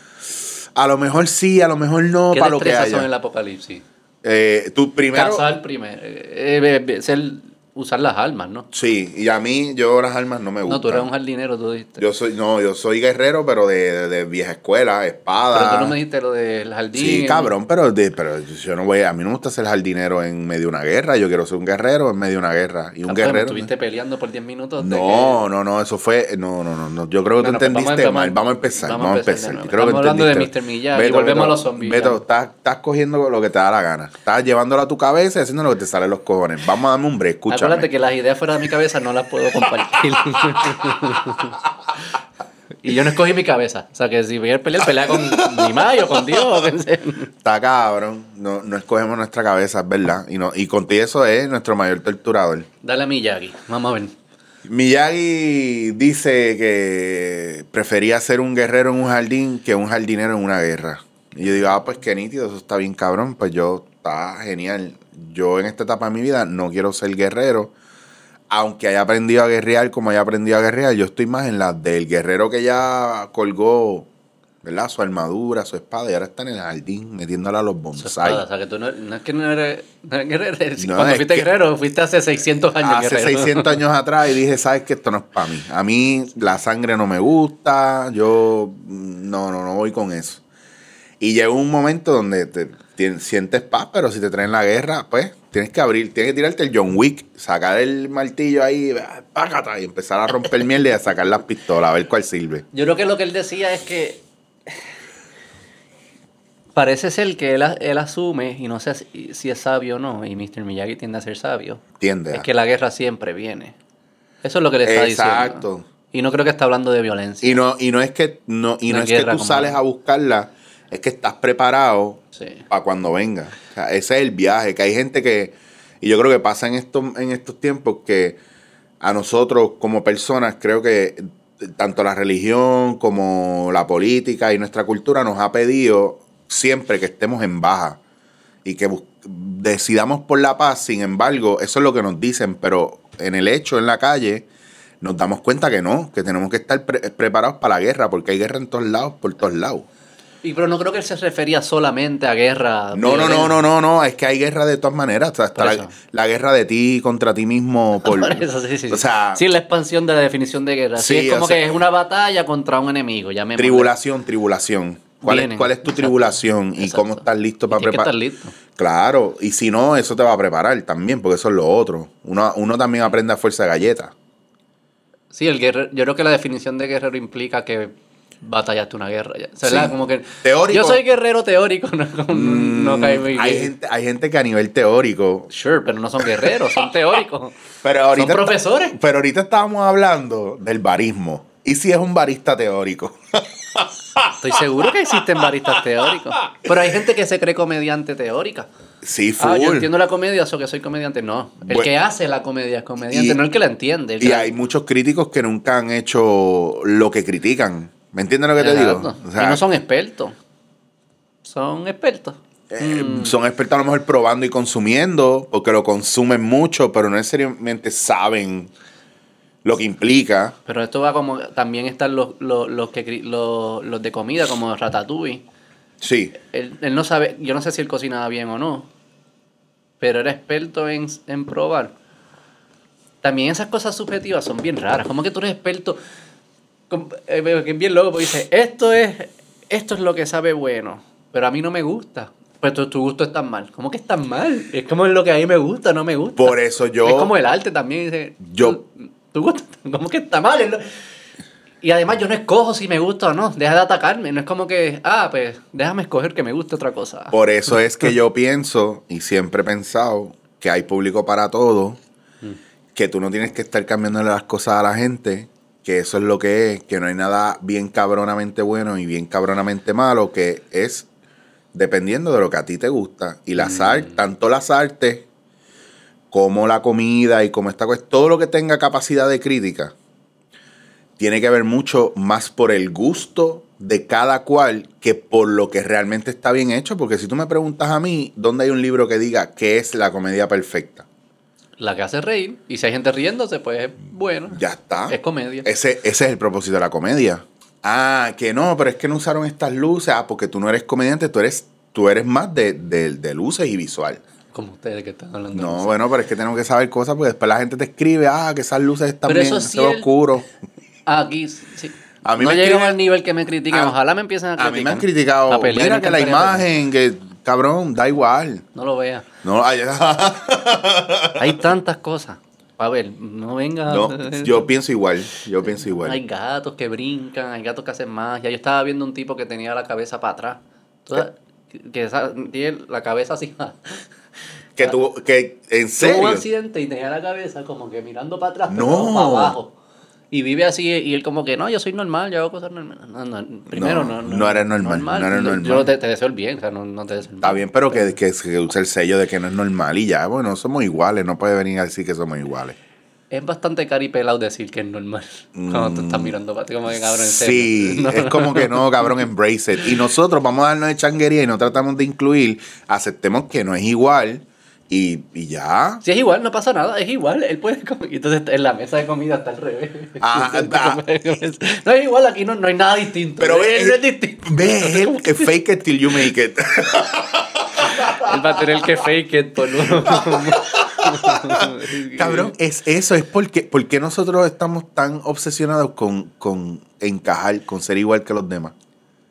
a lo mejor sí, a lo mejor no, ¿Qué para lo que haya. son en el apocalipsis? Eh, tú primero. Cazar primero. eh, eh, ser- usar las armas, ¿no? Sí, y a mí, yo las armas no me gustan. No, tú eres un jardinero, tú dijiste. Yo soy, no, yo soy guerrero, pero de, de- de vieja escuela, espada. Pero tú no me dijiste lo del jardín. Sí, cabrón, pero, de- pero yo no voy, a mí no me gusta ser jardinero en medio de una guerra, yo quiero ser un guerrero en medio de una guerra. Y un Ah, pues, guerrero. Estuviste peleando por 10 minutos. No, no, no, eso fue, no, no, no, no, yo creo que Bueno, tú pues vamos entendiste mal, vamos a empezar, vamos a vamos a empezar nuevo. Creo que hablando de. Mr. Miyagi, volvemos a los zombies, Beto, estás, estás cogiendo lo que te da la gana, estás llevándolo a tu cabeza y haciendo lo que te sale los cojones. Vamos a darme un break, escúchame. Acuérdate que las ideas fuera de mi cabeza no las puedo compartir. y yo no escogí mi cabeza. O sea, que si voy a pelear, pelea con mi mayo, con Dios. o quien sea. Está cabrón, no, no escogemos nuestra cabeza, es verdad. Y, no, y contigo eso es nuestro mayor torturador. Dale a Miyagi. Vamos a ver. Miyagi dice que prefería ser un guerrero en un jardín que un jardinero en una guerra. Y yo digo, ah, pues qué nítido, eso está bien cabrón. Pues yo, está genial. Yo en esta etapa de mi vida no quiero ser guerrero. Aunque haya aprendido a guerrear como haya aprendido a guerrear, yo estoy más en la del guerrero que ya colgó, ¿verdad? Su armadura, su espada, y ahora está en el jardín metiéndola a los Su bonsai. espada, O sea, que tú no, no es que no eres, no eres guerrero. No, Cuando fuiste guerrero, fuiste hace 600 años Hace guerrero. 600 años atrás y dije, sabes que esto no es para mí. A mí la sangre no me gusta, yo no, no, no voy con eso. Y llega un momento donde te, tien- sientes paz, pero si te traen la guerra, pues tienes que abrir, tienes que tirarte el John Wick, sacar el martillo ahí, ah, págata, y empezar a romper mierda y a sacar las pistolas, a ver cuál sirve. Yo creo que lo que él decía es que parece ser que él, él asume, y no sé si, si es sabio o no, y Mr. Miyagi tiende a ser sabio, ¿Entiendes? es que la guerra siempre viene. Eso es lo que le está Exacto. diciendo. Y no creo que está hablando de violencia. Y no, y no es que no, y no es que tú sales a buscarla, es que estás preparado Sí. para cuando venga. O sea, ese es el viaje, que hay gente que, y yo creo que pasa en estos, en estos tiempos que a nosotros como personas creo que tanto la religión como la política y nuestra cultura nos ha pedido siempre que estemos en baja y que decidamos por la paz, sin embargo, eso es lo que nos dicen, pero en el hecho, en la calle, nos damos cuenta que no, que tenemos que estar pre- preparados para la guerra, porque hay guerra en todos lados, por todos lados. Y pero no creo que él se refería solamente a guerra. No, no, no, no, no, no, es que hay guerra de todas maneras. O sea, está la, guerra de ti contra ti mismo. Por, Por eso, sí, sí. O sea, sí, la expansión de la definición de guerra. Sí, Sí, es como sea- que es una batalla contra un enemigo. llamémosle. tribulación, tribulación. ¿Cuál es. ¿Cuál es tu Exacto. tribulación y Exacto. cómo estás listo para preparar? listo. Claro, y si no, eso te va a preparar también, porque eso es lo otro. Uno, uno también aprende a fuerza de galleta. Sí, el guerrero, yo creo que la definición de guerrero implica que batallaste una guerra. O Sí. ¿verdad? Como que Teórico. Yo soy guerrero teórico, no, no, no cae muy Mm, hay, bien. gente, hay gente que a nivel teórico. Sure, pero no son guerreros, son teóricos. Pero ahorita, son profesores. Pero ahorita estábamos hablando del barismo. ¿Y si es un barista teórico? Estoy seguro que existen baristas teóricos. Pero hay gente que se cree comediante teórica. Sí, full. Ah, yo entiendo la comedia, eso que soy comediante. No, el Bueno. que hace la comedia es comediante, Y- no el que la entiende. el Y hay muchos críticos que nunca han hecho lo que critican. ¿Me entiendes lo que te digo? Exacto. O sea, y no son expertos. Son expertos. eh, Mm. son expertos a lo mejor probando y consumiendo, porque lo consumen mucho, pero no necesariamente saben lo que implica. Pero esto va como. También están los, los, los que, cri- los, los de comida, como Ratatouille. Sí. Él, él no sabe, yo no sé si él cocinaba bien o no, pero era experto en, en probar. También esas cosas subjetivas son bien raras. Como que tú eres experto, que es bien loco, porque dices, esto es, esto es lo que sabe bueno, pero a mí no me gusta. Pues tu, tu gusto está mal. ¿Cómo que está mal? Es como lo que a mí me gusta, no me gusta. Por eso yo. Es como el arte también. Dice, Yo- Tu, tu gusto, ¿cómo que está mal? Es Y además yo no escojo si me gusta o no. Deja de atacarme. No es como que, ah, pues déjame escoger que me guste otra cosa. Por eso es que yo pienso y siempre he pensado que hay público para todo, que tú no tienes que estar cambiándole las cosas a la gente, que eso es lo que es, que no hay nada bien cabronamente bueno y bien cabronamente malo, que es dependiendo de lo que a ti te gusta. Y las artes, tanto las artes como la comida y como esta cuestión, todo lo que tenga capacidad de crítica, tiene que ver mucho más por el gusto de cada cual que por lo que realmente está bien hecho. Porque si tú me preguntas a mí, ¿dónde hay un libro que diga qué es la comedia perfecta? La que hace reír. Y si hay gente riéndose, pues es bueno. Ya está. Es comedia. Ese, ese es el propósito de la comedia. Ah, que no, pero es que no usaron estas luces. Ah, porque tú no eres comediante, tú eres, tú eres más de, de- de luces y visual. Como ustedes que están hablando. de No, bueno, pero es que tenemos que saber cosas porque después la gente te escribe, ah, que esas luces están Pero bien, eso sí es el- oscuro. Aquí, sí. A mí no me escriben- al nivel que me critiquen. A- Ojalá me empiecen a criticar. A mí me han criticado, mira que la imagen, que cabrón, da igual. No lo vea. No, ay, Hay tantas cosas. A ver, no venga. no, yo pienso igual, yo pienso igual. Hay gatos que brincan, hay gatos que hacen magia. Yo estaba viendo un tipo que tenía la cabeza para atrás. Toda- que, esa- tiene la cabeza así. Que tuvo, que en Tuvo un serio. accidente y tenía la cabeza como que mirando para atrás, pero No. para abajo. Y vive así, y él como que, no, yo soy normal, yo hago cosas normales. No, no, primero No, no. no eres normal, no eres normal. Yo te, te deseo el bien, o sea, no, no te deseo el Está mal. bien, pero que, que, que use el sello de que no es normal y ya, bueno, somos iguales, no puede venir a decir que somos iguales. Es bastante caripelado decir que es normal. Cuando tú estás mirando para ti, como que cabrón, en. Mm, Sí, es como que no, cabrón, embrace it. Y nosotros vamos a darnos de changuería y no tratamos de incluir, aceptemos que no es igual y, y ya. Si es igual, no pasa nada, es igual, él puede comer. Y Entonces en la mesa de comida está al revés. Ah, ah. no es igual, aquí no, no hay nada distinto. Pero ve, no es distinto. ve, es el que fake it till you make it. Él va a tener que fake it por uno. Cabrón, es eso, es porque, porque nosotros estamos tan obsesionados con, con encajar, con ser igual que los demás.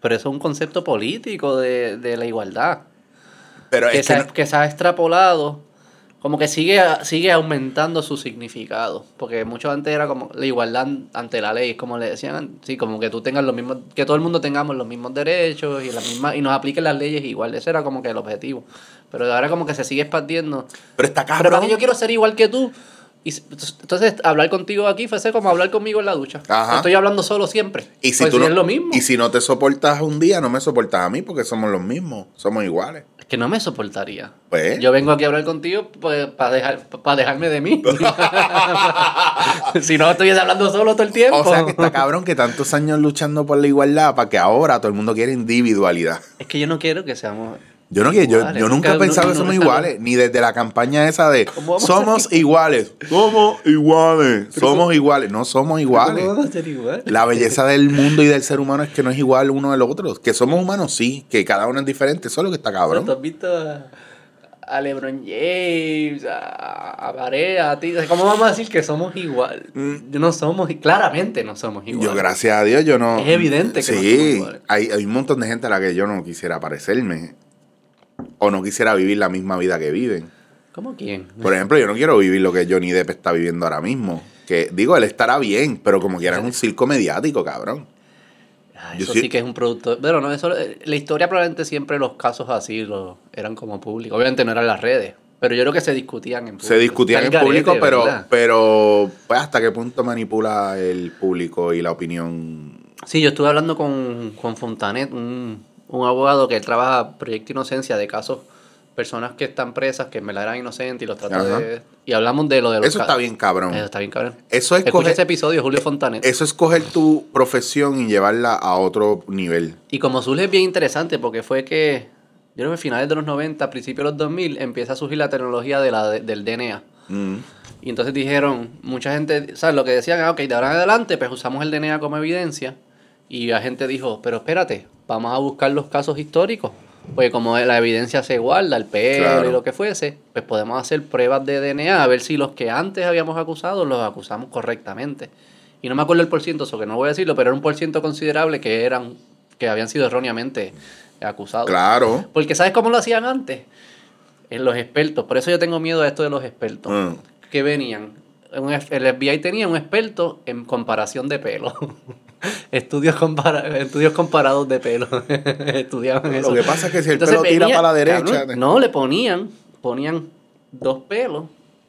Pero eso es un concepto político de, de la igualdad. Pero Que es se, que ha- no- que se ha extrapolado, como que sigue, sigue aumentando su significado. Porque mucho antes era como la igualdad ante la ley, como le decían, sí, como que tú tengas los mismos, que todo el mundo tengamos los mismos derechos y la misma, y nos apliquen las leyes igual. Ese era como que el objetivo. Pero ahora como que se sigue expandiendo. pero está Pero cabrón. porque yo quiero ser igual que tú. Y entonces, hablar contigo aquí fuese como hablar conmigo en la ducha. Ajá. Estoy hablando solo siempre. Y si Pues tú no, es lo mismo. Y si no te soportas un día, no me soportas a mí porque somos los mismos, somos iguales. Que no me soportaría. Pues. Yo vengo aquí a hablar contigo para dejar, pa dejarme de mí. si no, estuviese hablando solo todo el tiempo. O sea que está cabrón que tantos años luchando por la igualdad para que ahora todo el mundo quiere individualidad. Es que yo no quiero que seamos. Yo no yo, yo nunca he pensado que somos iguales, ni desde la campaña esa de ¿Cómo vamos a somos iguales, somos iguales, Pero somos iguales, no somos iguales. ¿Cómo vamos a ser iguales? La belleza del mundo y del ser humano es que no es igual uno del otro. Que somos humanos, sí, que cada uno es diferente, eso es lo que está ¿Tú cabrón. has visto a, LeBron James, a, a Barea, a ti? ¿Cómo vamos a decir que somos igual? No somos, claramente no somos igual. Mm. Yo, gracias a Dios, yo no. Es evidente que no somos Sí, iguales. hay, hay un montón de gente a la que yo no quisiera parecerme. O no quisiera vivir la misma vida que viven. ¿Cómo quién? Por ejemplo, yo no quiero vivir lo que Johnny Depp está viviendo ahora mismo. Que digo, él estará bien, pero como quiera es un circo mediático, cabrón. Ah, Yo eso sí- sí que es un producto. Pero no, eso, eh, la historia probablemente siempre los casos así lo, eran como públicos. Obviamente no eran las redes, pero yo creo que se discutían en público. Se discutían en garete, público, pero, ¿verdad? pero pues hasta qué punto manipula el público y la opinión. Sí, yo estuve hablando con, con Fontanet, un, un abogado que él trabaja Proyecto Inocencia de casos, personas que están presas, que en verdad eran inocentes y los trata de... Y hablamos de lo de los Eso está bien, cabrón. Eso está bien, cabrón. Eso es Escucha coger- ese episodio, Julio Fontanet. Eso es coger tu profesión y llevarla a otro nivel. Y como surge es bien interesante porque fue que, yo creo que finales de los 90, principios de los 2000, empieza a surgir la tecnología de la, del DNA. Mm. Y entonces dijeron, mucha gente, ¿sabes? Lo que decían, ah, ok, de ahora en adelante, pues usamos el DNA como evidencia Y la gente dijo, pero espérate, vamos a buscar los casos históricos. Porque como la evidencia se guarda, el pelo Claro. y lo que fuese, pues podemos hacer pruebas de DNA a ver si los que antes habíamos acusado los acusamos correctamente. Y no me acuerdo el porciento, eso que no voy a decirlo, pero era un porciento considerable que eran que habían sido erróneamente acusados. Claro. Porque ¿sabes cómo lo hacían antes? En los expertos. Por eso yo tengo miedo a esto de los expertos. Mm. Que venían. el FBI tenía un experto en comparación de pelo. estudios, compara- estudios comparados de pelo. Estudiaban eso. Lo que pasa es que si el Entonces pelo tira venía- para la derecha. cabrón, no, le ponían, ponían dos pelos.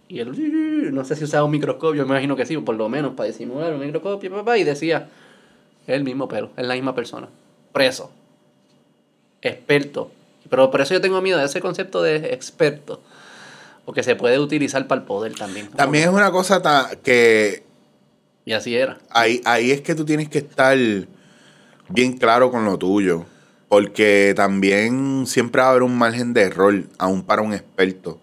Y él, no sé si usaba un microscopio, me imagino que sí, por lo menos para disimular un microscopio, papá, y decía, es el mismo pelo, es la misma persona. Preso. Experto. Pero por eso yo tengo miedo de ese concepto de experto. Porque se puede utilizar para el poder también. También es una cosa que Y así era. ahí, ahí es que tú tienes que estar bien claro con lo tuyo. Porque también siempre va a haber un margen de error, aún para un experto.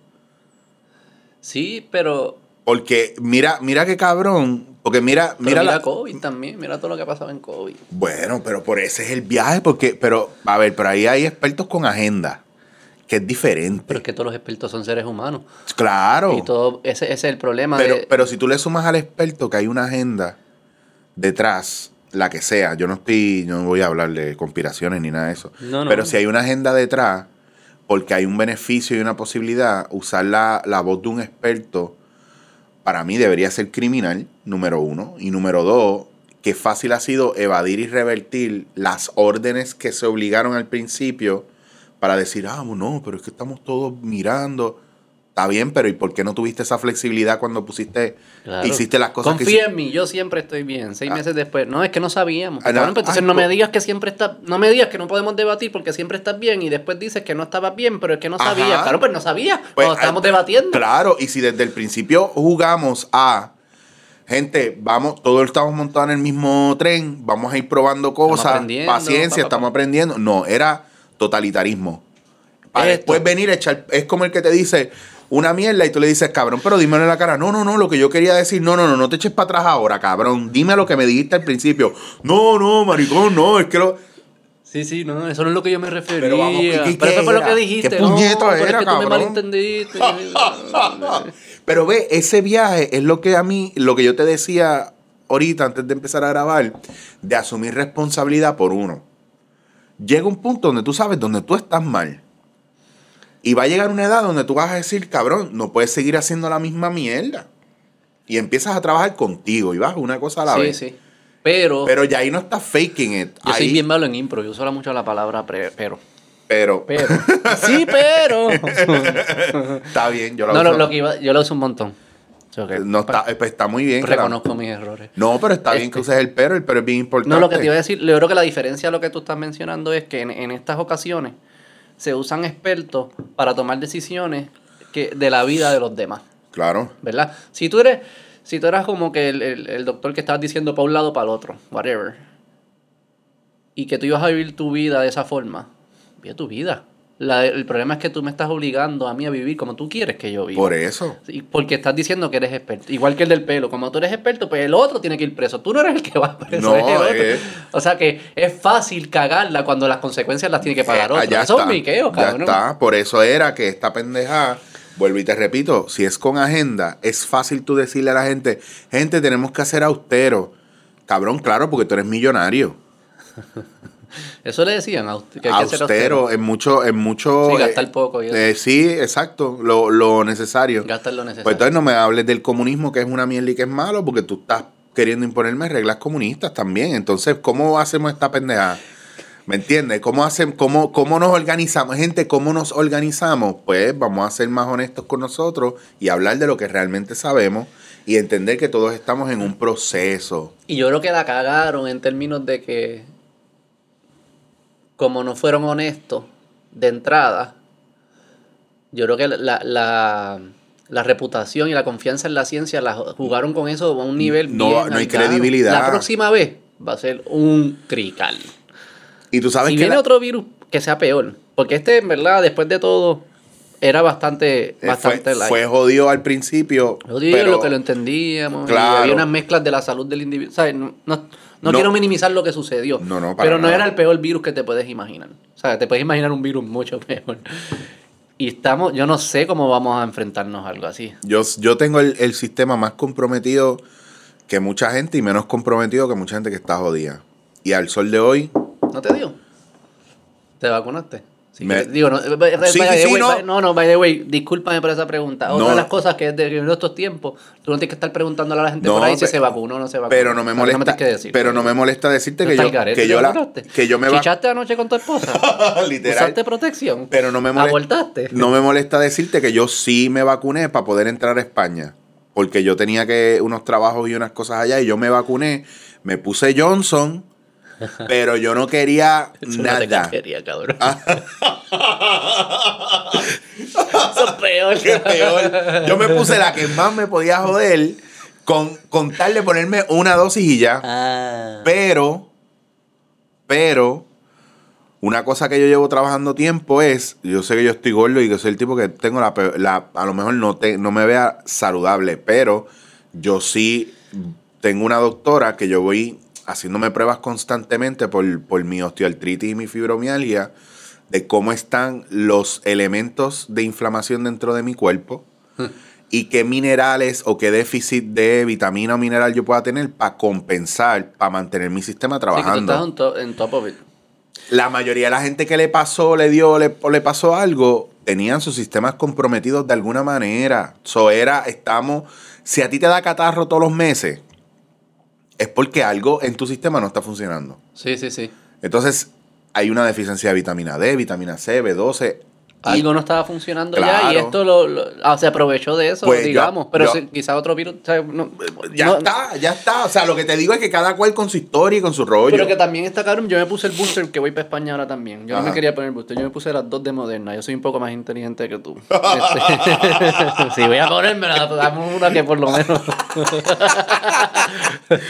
Sí, pero Porque mira, mira qué cabrón. Porque mira, Pero mira, mira, la- COVID también, mira todo lo que ha pasado en COVID. Bueno, pero por ese es el viaje, porque, pero, a ver, pero ahí hay expertos con agenda, que es diferente. Pero es que todos los expertos son seres humanos. claro. Y todo, ese, ese es el problema Pero, de... pero si tú le sumas al experto que hay una agenda detrás, la que sea, yo no estoy, no voy a hablar de conspiraciones ni nada de eso. No, no. Pero si hay una agenda detrás, porque hay un beneficio y una posibilidad, usar la, la voz de un experto, para mí debería ser criminal, número uno. Y número dos, que fácil ha sido evadir y revertir las órdenes que se obligaron al principio para decir, ah, no, pero es que estamos todos mirando. Está bien, pero ¿y por qué no tuviste esa flexibilidad cuando pusiste, Claro. hiciste las cosas que Confía en mí, yo siempre estoy bien. Seis Ah. meses después. No, es que no sabíamos. Ah. Cabrón, pues entonces Ay, no me digas que siempre estás... No me digas que no podemos debatir porque siempre estás bien y después dices que no estabas bien, pero es que no sabías. Claro, pues no sabías. Pues, cuando estábamos ah, debatiendo. Claro, y si desde el principio jugamos a gente, vamos, todos estamos montados en el mismo tren, vamos a ir probando cosas, aprendiendo, paciencia, pa, pa, pa. estamos aprendiendo. No, era totalitarismo. Para después venir a echar, es como el que te dice una mierda y tú le dices, cabrón, pero dímelo en la cara. No, no, no, lo que yo quería decir, no, no, no, no te eches para atrás ahora, cabrón. Dime lo que me dijiste al principio. No, no, maricón, no, es que lo. Sí, sí, no, eso no es lo que yo me refería. Pero vamos, ¿y qué- Pero qué eso fue lo que dijiste. ¿Qué no, puñeta pero es era, que tú me cabrón? malentendiste. Pero ve, ese viaje es lo que a mí, lo que yo te decía ahorita antes de empezar a grabar, de asumir responsabilidad por uno. Llega un punto donde tú sabes donde tú estás mal. Y va a llegar una edad donde tú vas a decir, cabrón, no puedes seguir haciendo la misma mierda. Y empiezas a trabajar contigo y vas una cosa a la sí, vez. sí. Pero, Pero ya ahí no estás faking it. yo soy Ahí- bien malo en impro. Yo uso mucho la palabra pre- pero. pero, Pero. sí, pero. está bien, yo la no, lo, uso. lo que iba, yo lo uso un montón. O sea, que no está, pues está muy bien. la- reconozco mis errores. No, pero está bien Este. que uses el pero, el pero es bien importante. No, lo que te iba a decir, yo creo que la diferencia de lo que tú estás mencionando es que en, en estas ocasiones se usan expertos para tomar decisiones que, de la vida de los demás, Claro. ¿verdad? Si tú eres, si tú eras como que el, el- el doctor que estabas diciendo para un lado para el otro, whatever, y que tú ibas a vivir tu vida de esa forma, vive tu vida. La- el problema es que tú me estás obligando a mí a vivir como tú quieres que yo viva. Por eso. Sí, porque estás diciendo que eres experto. Igual que el del pelo. Como tú eres experto, pues el otro tiene que ir preso. Tú no eres el que va preso. No, es el otro. eh. O sea que es fácil cagarla cuando las consecuencias las tiene que pagar Eh, otro. ya Eso es está, miqueo, Ya cabrón. está. Por eso era que esta pendeja, vuelvo y te repito, si es con agenda, es fácil tú decirle a la gente, gente, tenemos que hacer austero. Cabrón, claro, porque tú eres millonario. Eso le decían a usted, que hay que ser Austero, austero. en mucho, en mucho. Sí, gastar eh, poco y eso. eh, sí, exacto, lo, lo necesario. Gastar lo necesario. Pues entonces no me hables del comunismo que es una mierda y que es malo, porque tú estás queriendo imponerme reglas comunistas también. Entonces, ¿cómo hacemos esta pendeja? ¿Me entiendes? ¿Cómo, hacen, cómo, ¿Cómo nos organizamos? Gente, ¿cómo nos organizamos? Pues vamos a ser más honestos con nosotros y hablar de lo que realmente sabemos y entender que todos estamos en un proceso. Y yo creo que la cagaron en términos de que, como no fueron honestos de entrada, yo creo que la, la, la reputación y la confianza en la ciencia la jugaron con eso a un nivel No- bien no hay credibilidad. La próxima vez va a ser un crical. Y tú sabes Si que viene la- otro virus que sea peor, porque este en verdad, después de todo, era bastante, Eh, fue, bastante light. fue jodido al principio. Lo digo pero lo que lo entendíamos. y Claro. había unas mezclas de la salud del individuo. ¿sabes? No, no, no No. quiero minimizar lo que sucedió. No, no, para pero no nada. era el peor virus que te puedes imaginar. O sea, te puedes imaginar un virus mucho peor. Y estamos, yo no sé cómo vamos a enfrentarnos a algo así. Yo, yo tengo el, el sistema más comprometido que mucha gente y menos comprometido que mucha gente que está jodida. Y al sol de hoy, ¿No te dio? ¿Te vacunaste? Sí, Me- que- digo, no, eh, by- Sí, by sí, the sí, way, no. by- no, no, by the way, discúlpame por esa pregunta. Otra No. de las cosas que desde estos tiempos, tú no tienes que estar preguntándole a la gente No, por ahí si se vacunó o no se vacunó. pero no me O sea, molesta, tienes que decir. pero no me molesta decirte que yo, garete, que ¿te yo la, que yo me va, ¿Chichaste anoche con tu esposa? literal, ¿Usaste protección? pero no me molesta, ¿Abortaste? no me molesta decirte que yo sí me vacuné para poder entrar a España, porque yo tenía que unos trabajos y unas cosas allá y yo me vacuné, me puse Johnson, pero yo no quería Eso no te nada. quería, cabrón. Eso es peor. Qué peor. Yo me puse la que más me podía joder con, con tal de ponerme una dosis y ya. Ah. Pero, pero, una cosa que yo llevo trabajando tiempo es, yo sé que yo estoy gordo y que soy el tipo que tengo la, la a lo mejor no, te, no me vea saludable, pero yo sí tengo una doctora que yo voy haciéndome pruebas constantemente por, por mi osteoartritis y mi fibromialgia de cómo están los elementos de inflamación dentro de mi cuerpo y qué minerales o qué déficit de vitamina o mineral yo pueda tener para compensar, para mantener mi sistema Sí, que tú trabajando. estás en top of it. La mayoría de la gente que le pasó, le dio le, o le pasó algo, tenían sus sistemas comprometidos de alguna manera. So era, estamos, si a ti te da catarro todos los meses, es porque algo en tu sistema no está funcionando. Sí, sí, sí. Entonces, hay una deficiencia de vitamina D, vitamina C, B12. Y- Algo no estaba funcionando ya y esto lo, lo- ah, se aprovechó de eso, Pues yo- digamos. pero yo- sí, quizá otro virus. o sea, no- Ya no- está, ya está. O sea, lo que te digo es que cada cual con su historia y con su rollo. Pero que también está cabrón. Yo me puse el booster que voy para España ahora también. Yo no me quería poner el booster. Yo me puse las dos de Moderna. Yo soy un poco más inteligente que tú. Este, si voy a ponérmela, pues dame una que por lo menos.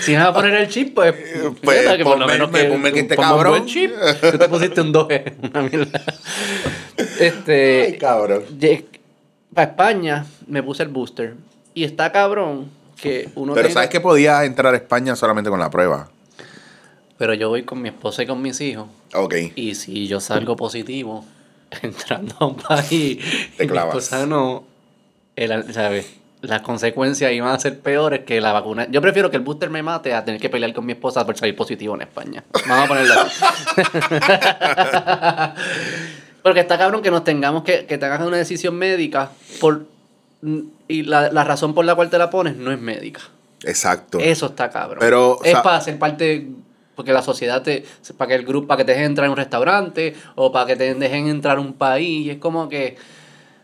si me vas a poner el chip, pues. Pues, que por lo menos me- ponme que un cabrón. chip. Tú te pusiste un 2G. Una mierda. Este. Ay, cabrón. Para España me puse el booster. Y está cabrón que uno Pero tenga- sabes que podías entrar a España solamente con la prueba. Pero yo voy con mi esposa y con mis hijos. Ok. Y si yo salgo positivo entrando a un país Te y mi clavas. esposa no, el- ¿sabes? las consecuencias iban a ser peores que la vacuna. Yo prefiero que el booster me mate a tener que pelear con mi esposa por salir positivo en España. Vamos a ponerlo así. Porque está cabrón que nos tengamos que, que te hagas una decisión médica por y la, la razón por la cual te la pones no es médica. Exacto. Eso está cabrón. Pero, o es sea- para ser parte, porque la sociedad te, para que el grupo, para que te dejen entrar en un restaurante o para que te dejen entrar a un país. Y es como que,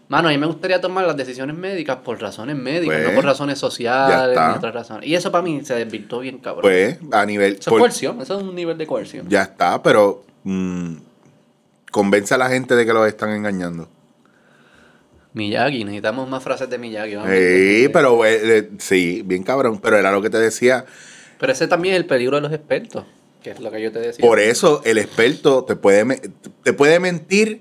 mano, a mí me gustaría tomar las decisiones médicas por razones médicas, Pues, no por razones sociales ni otras razones. Y eso para mí se desvirtuó bien cabrón. Pues, a nivel. eso por- es coerción, eso es un nivel de coerción. ya está, pero. mm, convence a la gente de que los están engañando. Miyagi, necesitamos más frases de Miyagi. vamos. Sí, pero. eh, eh, sí, bien cabrón. Pero era lo que te decía. Pero ese también es el peligro de los expertos, que es lo que yo te decía. Por eso el experto te puede, te puede mentir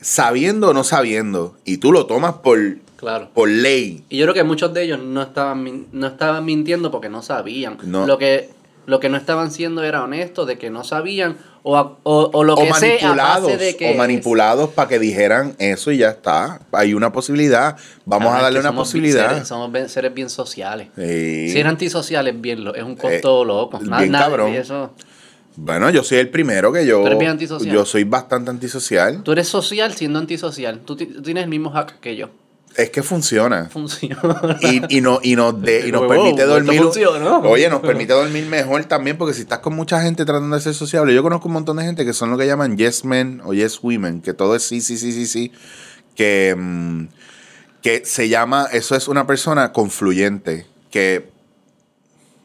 sabiendo o no sabiendo. Y tú lo tomas por, Claro. por ley. Y yo creo que muchos de ellos no estaban, no estaban mintiendo porque no sabían. No. Lo, que, lo que no estaban siendo era honestos de que no sabían o, o, o lo o que sea a manipulados, base de que... o manipulados para que dijeran eso y ya está. Hay una posibilidad. Vamos a darle una posibilidad. Seres, somos bien- seres bien sociales. Sí. Si eran antisociales, bien, lo- es un costo loco. Nada, bien nada, cabrón. eso- Bueno, yo soy el primero que yo. Eres bien antisocial. Yo soy bastante antisocial. Tú eres social siendo antisocial. Tú, ti- tú tienes el mismo hack que yo. Es que funciona. Funciona. Y, y, no, y nos, de- y nos Huevo, permite dormir. funcionó. Oye, nos permite dormir mejor también, porque si estás con mucha gente tratando de ser sociable, yo conozco un montón de gente que son lo que llaman yes men o yes women, que todo es sí, sí, sí, sí, sí. Que, mm, que se llama, eso es una persona confluyente, que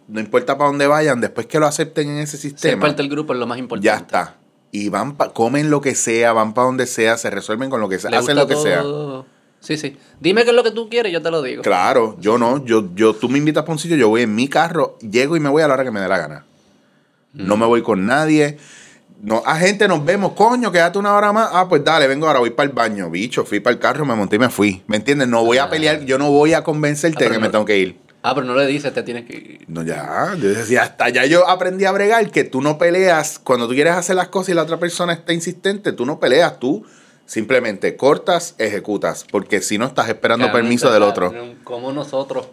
no importa para dónde vayan, después que lo acepten en ese Ser sistema, parte del grupo es lo más importante. ya está. Y van pa- comen lo que sea, van para donde sea, se resuelven con lo que sea, Le hacen lo que sea. Sí, sí. Dime qué es lo que tú quieres, yo te lo digo. Claro, yo no, yo, yo, tú me invitas para un sitio, yo voy en mi carro, llego y me voy a la hora que me dé la gana. No me voy con nadie. no, a gente nos vemos, coño, quédate una hora más. Ah, pues dale, vengo ahora, voy para el baño. Bicho, fui para el carro, me monté y me fui. ¿Me entiendes? No voy a Ah. pelear, yo no voy a convencerte Ah, de pero que me tengo que ir. Ah, pero no le dices, te tienes que ir. No, ya, yo decía, hasta ya yo aprendí a bregar que tú no peleas, cuando tú quieres hacer las cosas y la otra persona está insistente, tú no peleas, tú simplemente cortas, ejecutas, porque si no estás esperando permiso del otro. Como nosotros.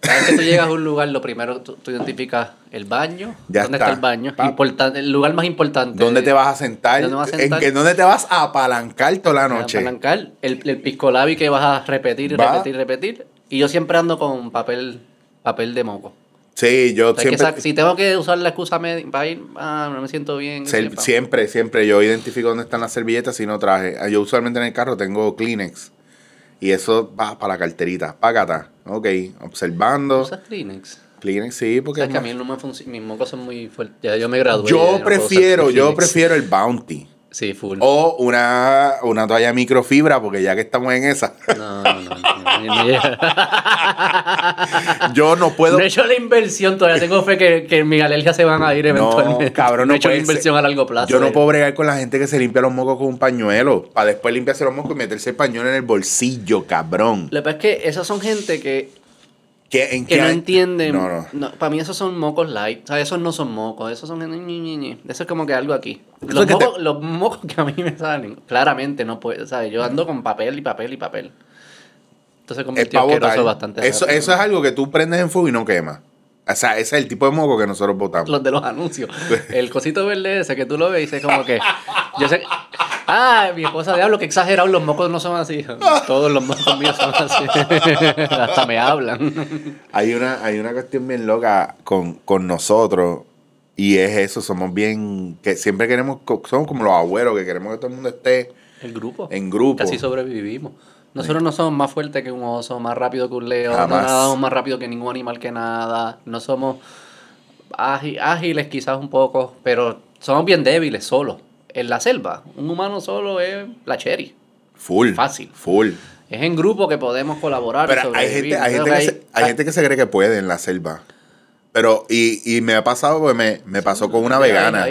Cada vez que tú llegas a un lugar, lo primero tú, tú identificas el baño. Ya ¿Dónde está. está, el baño? Importante, el lugar más importante. ¿Dónde te vas a sentar? ¿Dónde vas a ¿En, qué- dónde te vas a apalancar toda la noche? apalancar, el, el pisco labi que vas a repetir Va. repetir repetir. Y yo siempre ando con papel papel de moco. Sí, yo O sea, siempre, si tengo que usar la excusa me- para ir, ah, no me siento bien. siempre, siempre yo identifico dónde están las servilletas si no traje. Ah, Yo usualmente en el carro tengo Kleenex y eso va para la carterita, págata, ok, observando. ¿Usas Kleenex? Kleenex sí, porque Sabes que a mí no me funciona, mis mocos son muy fuertes. Ya yo me gradué. yo no prefiero, yo prefiero el Bounty. Sí, full. O una, una toalla microfibra, porque ya que estamos en esa, No, no, no. yo no puedo. No he hecho la inversión, todavía tengo fe que, que mis alergias se van a ir eventualmente. No, cabrón, no no he hecho la inversión ser. a largo plazo. Yo no puedo bregar con la gente que se limpia los mocos con un pañuelo. Para después limpiarse los mocos y meterse el pañuelo en el bolsillo, cabrón. Lo que pasa es que esas son gente que, ¿Qué, en que qué no año? entienden. No, no. para mí esos son mocos light. O sea, esos no son mocos. Esos son... Eso es como que algo aquí. Los es que te- mocos, los mocos que a mí me salen, claramente no puedo. ¿sabes? Yo ando con papel y papel y papel. Entonces Es convirtió para asqueroso bastante. Eso, rápido. eso es algo que tú prendes en fuego y no quema. O sea, ese es el tipo de moco que nosotros botamos. Los de los anuncios. El cosito verde ese que tú lo ves y dices como que. Yo sé. Ah, mi esposa diablo, que exagerado, los mocos no son así. Todos los mocos míos son así. Hasta me hablan. Hay una, hay una cuestión bien loca con, con nosotros. Y es eso, somos bien. que siempre queremos. Somos como los abuelos, que queremos que todo el mundo esté El grupo. en grupo. Casi sobrevivimos. Nosotros no somos más fuertes que un oso, más rápido que un león, Jamás. no nadamos más rápido que ningún animal que nada. No somos ági- ágiles quizás un poco, pero somos bien débiles solos. En la selva, un humano solo es la cherry. Full. Fácil. Full. Es en grupo que podemos colaborar. Pero hay gente, hay, gente que hay- se, hay gente que se cree que puede en la selva. Pero, y, y me ha pasado, me, me pasó con una vegana.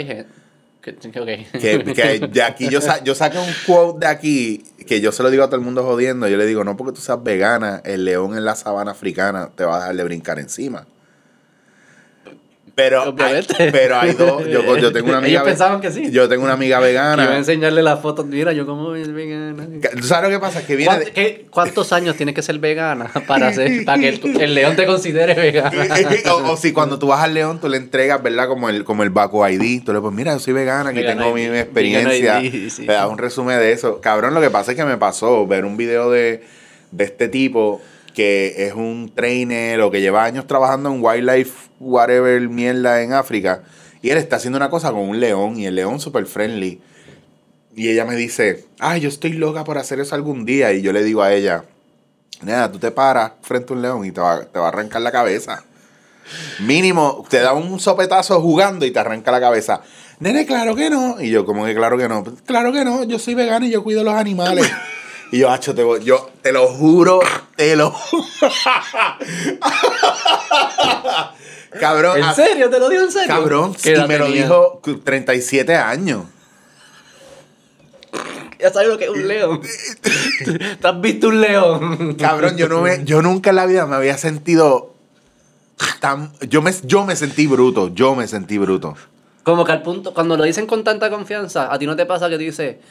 gente que de aquí yo, sa- yo saqué un quote de aquí que yo se lo digo a todo el mundo jodiendo. Yo le digo, no porque tú seas vegana, el león en la sabana africana te va a dejar de brincar encima. Pero hay, pero hay dos. Yo, yo tengo una amiga. Ellos ve- pensaban que sí. Yo tengo una amiga Que iba a vegana. enseñarle las fotos. Mira, yo como es vegana. ¿Tú sabes lo que pasa? Que viene. ¿Cuánto- de- qué- ¿Cuántos años tienes que ser vegana para, ser, para que el, el león te considere vegana? o, o si cuando tú vas al león, tú le entregas, ¿verdad? Como el, como el Baco ID. Tú le pues mira, yo soy vegana, aquí tengo ID, mi experiencia. ID, sí. Le das un resumen de eso. Cabrón, lo que pasa es que me pasó ver un video de, de este tipo que es un trainer o que lleva años trabajando en wildlife, whatever, mierda en África. Y él está haciendo una cosa con un león y el león super friendly. Y ella me dice, ay, yo estoy loca por hacer eso algún día. Y yo le digo a ella, nada, tú te paras frente a un león y te va, te va a arrancar la cabeza. Mínimo, te da un sopetazo jugando y te arranca la cabeza. Nene, claro que no. Y yo, como que claro que no. Claro que no, yo soy vegano y yo cuido los animales. Y yo, hacho, te, voy- yo te lo juro, te lo Cabrón, ¿En serio? ¿Te lo digo en serio? cabrón, ¿Qué y me lo dijo 37 años. Ya sabes lo que es un león. ¿Te has visto un león? Cabrón, yo, no me, yo nunca en la vida me había sentido tan... Yo me, yo me sentí bruto, yo me sentí bruto. Como que al punto, cuando lo dicen con tanta confianza, a ti no te pasa que tú dices, "Pues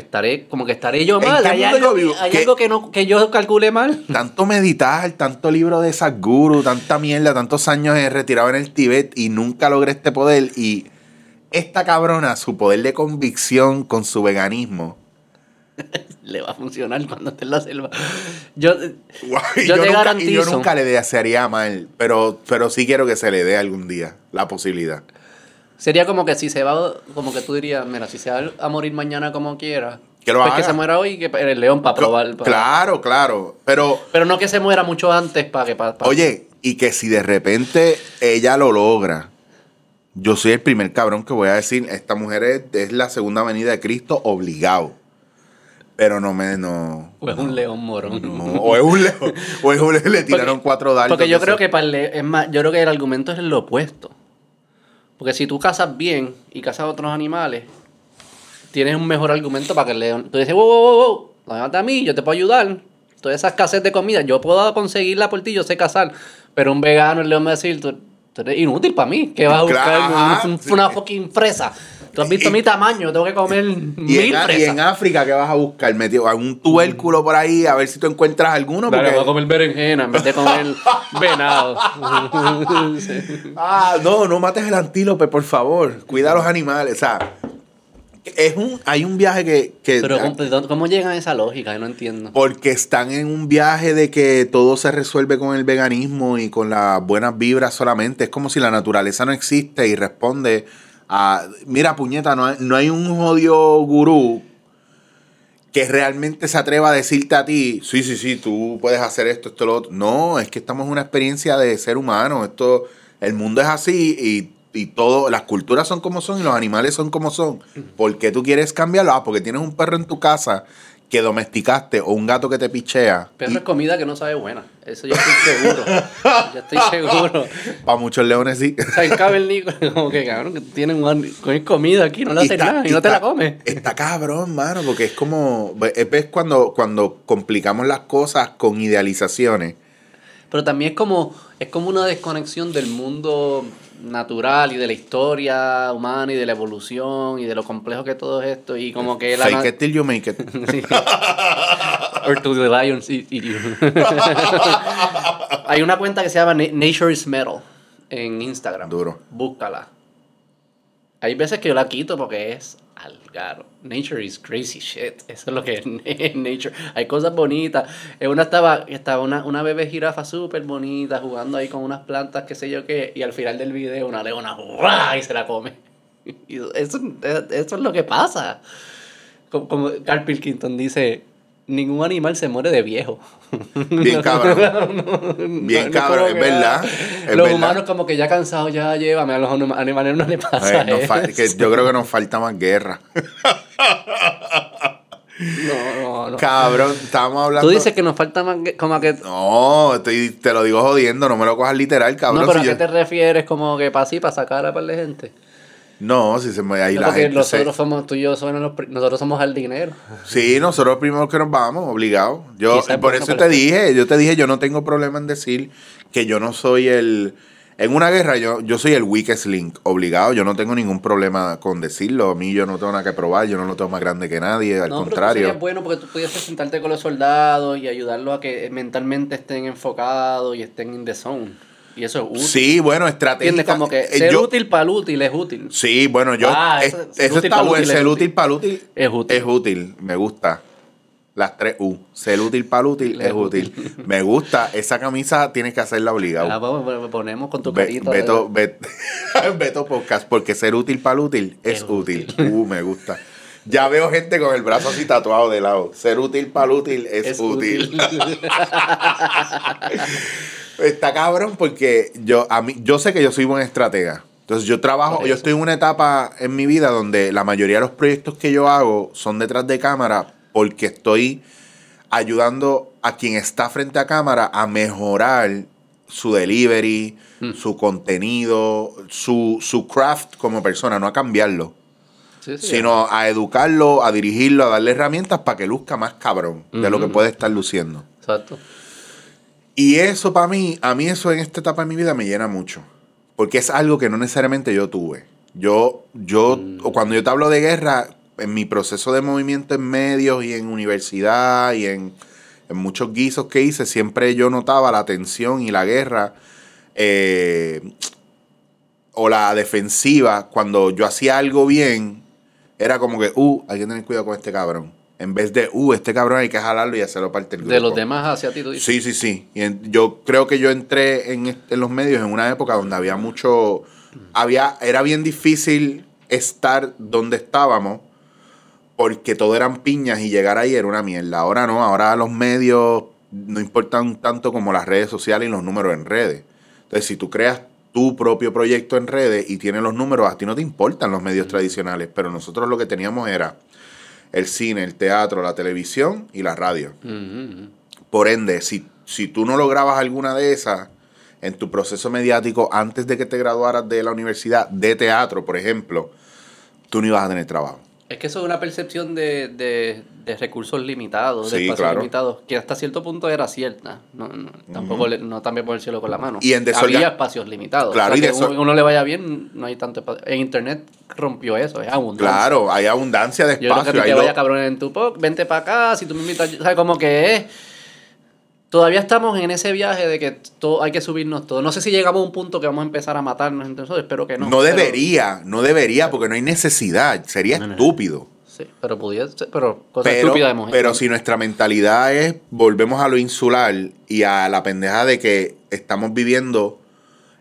estaré, como que estaré yo ¿En mal. Hay, algo, yo que, no, que yo calcule mal. Tanto meditar, tanto libro de Sadhguru, tanta mierda, tantos años retirado en el Tíbet y nunca logré este poder. Y esta cabrona, su poder de convicción con su veganismo. Le va a funcionar cuando esté en la selva. Yo, y Yo te nunca, garantizo. yo nunca le desearía mal, pero, pero sí quiero que se le dé algún día la posibilidad. Sería como que si se va, como que tú dirías, mira, si se va a morir mañana como quiera, Que lo pues haga. que se muera hoy y que el león para probar. Claro, claro. Pero, Pero no que se muera mucho antes para que... pa- pa- oye, y que si de repente ella lo logra, yo soy el primer cabrón que voy a decir, esta mujer es, es la segunda venida de Cristo obligado. Pero no me, no... O es un león morón. no, o es un león, o es un león, le tiraron Porque- cuatro dardos. Porque yo creo que para el es más, yo creo que el argumento es lo opuesto. Porque si tú cazas bien y cazas otros animales, tienes un mejor argumento para que el león. Tú dices, wow, wow, wow, wow, llévate a mí, yo te puedo ayudar. Toda esa escasez de comida, yo puedo conseguirla por ti, yo sé cazar. Pero un vegano, el león va a decir, tú, tú eres inútil para mí, que vas a buscar Claro. un- una fucking fresa. Tú has visto Y- mi tamaño, tengo que comer Y mil en, y fresas. en África, ¿qué vas a buscar? Metido un tubérculo por ahí, a ver si tú encuentras alguno. Dale, porque- voy a comer berenjena en vez de comer venado. Ah, no, no mates el antílope, por favor. Cuida a los animales. O sea, es un, hay un viaje que. que Pero ¿cómo, ¿cómo llegan a esa lógica? Yo no entiendo. porque están en un viaje de que todo se resuelve con el veganismo y con las buenas vibras solamente. Es como si la naturaleza no existe y responde Mira, puñeta, no hay, no hay un jodido gurú que realmente se atreva a decirte a ti, sí, sí, sí, tú puedes hacer esto, esto, lo otro. No, es que estamos en una experiencia de ser humano. Esto, el mundo es así y, y todo, las culturas son como son y los animales son como son. ¿Por qué tú quieres cambiarlo? Ah, porque tienes un perro en tu casa que domesticaste o un gato que te pichea. Pero es comida que no sabe buena. Eso yo estoy seguro. yo estoy seguro. Para muchos leones sí. O sea, el cavernícola, como que cabrón, que tienen un, comida aquí, no le hace está- nada y no te la comes. Está cabrón, mano, porque es como. Es ves cuando, cuando complicamos las cosas con idealizaciones. Pero también es como, es como una desconexión del mundo natural y de la historia humana y de la evolución y de lo complejo que todo esto y como que la... Fake it till you make it. Or to the lions eat, you. Hay una cuenta que se llama Na- Nature is Metal en Instagram. Duro. Búscala. Hay veces que yo la quito porque es Nature is crazy shit. Eso es lo que es nature. Hay cosas bonitas. En una estaba, estaba una, una bebé jirafa súper bonita jugando ahí con unas plantas, qué sé yo qué. Y al final del video una leona y se la come. Eso, eso es lo que pasa. Como, como Carl Pilkington dice, ningún animal se muere de viejo. Bien cabrón. Bien cabrón, como es verdad, es Los verdad. humanos como que ya cansados, ya llévame, a los anima- animales no le pasa fa- eso. que yo creo que nos falta más guerra. No, no, no. Cabrón, estábamos hablando. Tú dices que nos falta más, como que... No, estoy- te lo digo jodiendo, no me lo cojas literal, cabrón. no, pero si ¿a yo- qué te refieres? Como que para así, para sacar a par de gente. No, si se me ahí No, la porque gente nosotros se- somos, tú y yo somos los, nosotros somos el dinero. Sí, nosotros los primeros que nos vamos, obligados. Yo, por por eso eso te dije, yo te dije, yo no tengo problema en decir que yo no soy el. En una guerra, yo, yo soy el weakest link, obligado. Yo no tengo ningún problema con decirlo. A mí yo no tengo nada que probar, yo no lo tengo más grande que nadie, al no, pero contrario. sería bueno porque tú pudieses sentarte con los soldados y ayudarlos a que mentalmente estén enfocados y estén in the zone. Y eso es útil. Sí, bueno, estrategia. ¿Entiendes? Como que eh, ser yo- útil para el útil es útil. Sí, bueno, yo. Ah, es- eso- útil está bueno. útil Ser útil. útil para útil Es útil. Es útil, me gusta. Las tres U. Ser útil para útil Es es útil. Me gusta. Esa camisa tienes que hacerla obligado. Ah, pues, pues, ponemos con tu Be- carita. Beto, Bet- Beto Podcast, porque ser útil para útil es, Es útil. útil. Uh, me gusta. Ya veo gente con el brazo así tatuado de lado. Ser útil para útil es, Es útil. Está cabrón porque yo, a mí, yo sé que yo soy buen estratega. Entonces yo trabajo, yo estoy en una etapa en mi vida donde la mayoría de los proyectos que yo hago son detrás de cámara porque estoy ayudando a quien está frente a cámara a mejorar su delivery, Mm. su contenido, su, su craft como persona, no a cambiarlo, Sí, sí, sino a educarlo, a dirigirlo, a darle herramientas para que luzca más cabrón de lo que puede estar luciendo. Exacto. Y eso para mí, a mí eso en esta etapa de mi vida me llena mucho. Porque es algo que no necesariamente yo tuve. Yo, yo, o cuando yo te hablo de guerra, en mi proceso de movimiento en medios y en universidad y en, en muchos guisos que hice, siempre yo notaba la tensión y la guerra eh, o la defensiva. Cuando yo hacía algo bien, era como que, uh, hay que tener cuidado con este cabrón. En vez de, uh, este cabrón hay que jalarlo y hacerlo parte del grupo. De los demás hacia ti, tú dices. Sí, sí, sí. Y en- yo creo que yo entré en, los medios en una época donde había mucho. había Era bien difícil estar donde estábamos porque todo eran piñas y llegar ahí era una mierda. Ahora no, ahora los medios no importan tanto como las redes sociales y los números en redes. Entonces, si tú creas tu propio proyecto en redes y tienes los números, a ti no te importan los medios tradicionales, pero nosotros lo que teníamos era el cine, el teatro, la televisión y la radio. Por ende, si, si tú no lograbas alguna de esas, en tu proceso mediático antes de que te graduaras de la universidad de teatro, por ejemplo, tú no ibas a tener trabajo. Es que eso es una percepción de, de, de recursos limitados, de espacios claro. limitados, que hasta cierto punto era cierta. No, no, tampoco le- no también por el cielo con la mano. Y en desorga- Había espacios limitados. Claro, o y sea, que desor- uno, uno le vaya bien, no hay tanto espacio. En internet rompió eso, es abundancia. Claro, hay abundancia de Yo creo que espacio. hay te lo- vaya cabrón en tu pop, vente para acá, si tú me invitas, o sea, como que es... Todavía estamos en ese viaje de que todo, hay que subirnos todo. No sé si llegamos a un punto que vamos a empezar a matarnos entre nosotros, espero que no. no, pero- debería, no debería, porque no hay necesidad. Sería No, no. estúpido. sí, pero pudiese ser, pero cosas Pero, estúpidas hemos pero hecho. si nuestra mentalidad es, volvemos a lo insular y a la pendeja de que estamos viviendo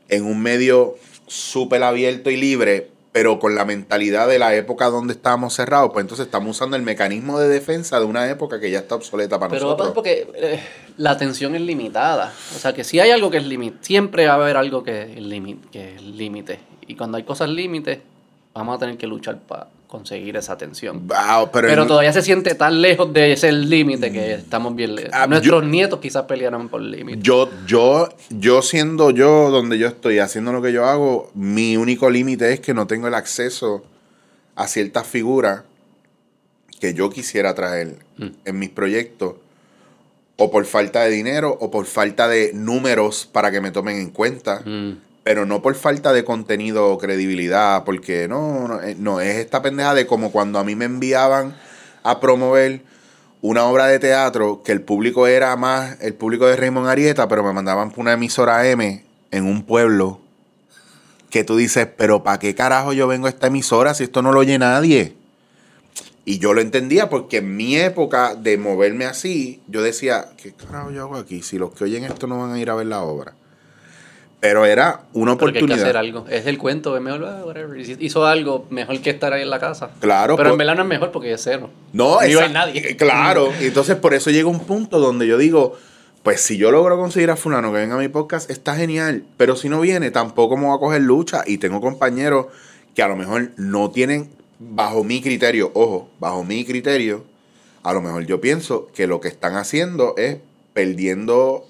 en un medio súper abierto y libre, pero con la mentalidad de la época donde estábamos cerrados, pues entonces estamos usando el mecanismo de defensa de una época que ya está obsoleta para Pero nosotros. porque eh, la atención es limitada. O sea, que si hay algo que es límite, siempre va a haber algo que es límite. Que es límite. Y cuando hay cosas límites, vamos a tener que luchar para conseguir esa atención. Wow, pero todavía se siente tan lejos de ese límite que estamos bien lejos. Ah, Nuestros nietos quizás pelearon por límite. Yo, yo, yo siendo yo donde yo estoy, haciendo lo que yo hago, mi único límite es que no tengo el acceso a ciertas figuras que yo quisiera traer Mm. en mis proyectos, o por falta de dinero, o por falta de números para que me tomen en cuenta, Mm. Pero no por falta de contenido o credibilidad, porque no, no, eh, no, es esta pendeja de como cuando a mí me enviaban a promover una obra de teatro que el público era más el público de Raymond Arieta, pero me mandaban por una emisora M en un pueblo que tú dices, pero ¿para qué carajo yo vengo a esta emisora si esto no lo oye nadie? Y yo lo entendía porque en mi época de moverme así, yo decía, ¿qué carajo yo hago aquí? Si los que oyen esto no van a ir a ver la obra. Pero era una Pero que hay que hacer oportunidad. algo. Es el cuento, es mejor, ah, whatever. Hizo algo mejor que estar ahí en la casa. Claro, Pero pues- en verdad no es mejor porque es cero. No, Ni esa- hay nadie. eh, Claro, entonces por eso llega un punto donde yo digo, pues si yo logro conseguir a fulano que venga a mi podcast, está genial, pero si no viene, tampoco me voy a coger lucha y tengo compañeros que a lo mejor no tienen, bajo mi criterio, ojo, bajo mi criterio, a lo mejor yo pienso que lo que están haciendo es perdiendo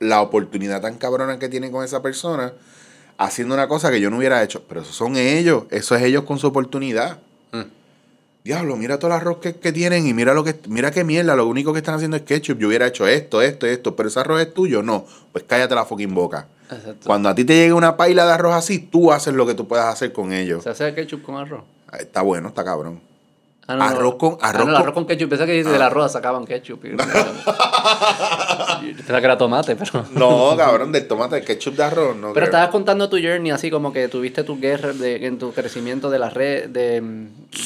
la oportunidad tan cabrona que tienen con esa persona, haciendo una cosa que yo no hubiera hecho, pero esos son ellos, eso es ellos con su oportunidad. Mm. Diablo, mira todo el arroz que, que tienen y mira lo que mira qué mierda, lo único que están haciendo es ketchup. Yo hubiera hecho esto, esto, esto, pero ese arroz es tuyo, no. Pues cállate la fucking boca. Exacto. Cuando a ti te llegue una paila de arroz así, tú haces lo que tú puedas hacer con ellos. Se hace ketchup con arroz. Está bueno, está cabrón. Ah, no. Arroz con- Ah, arroz no, el con- arroz con ketchup. Pensé que del arroz sacaban ketchup. Pensaba que era tomate, pero... No, cabrón, del tomate, del ketchup de arroz, no. Pero creo. estabas contando tu journey así como que tuviste tu guerra de, en tu crecimiento de la red, de,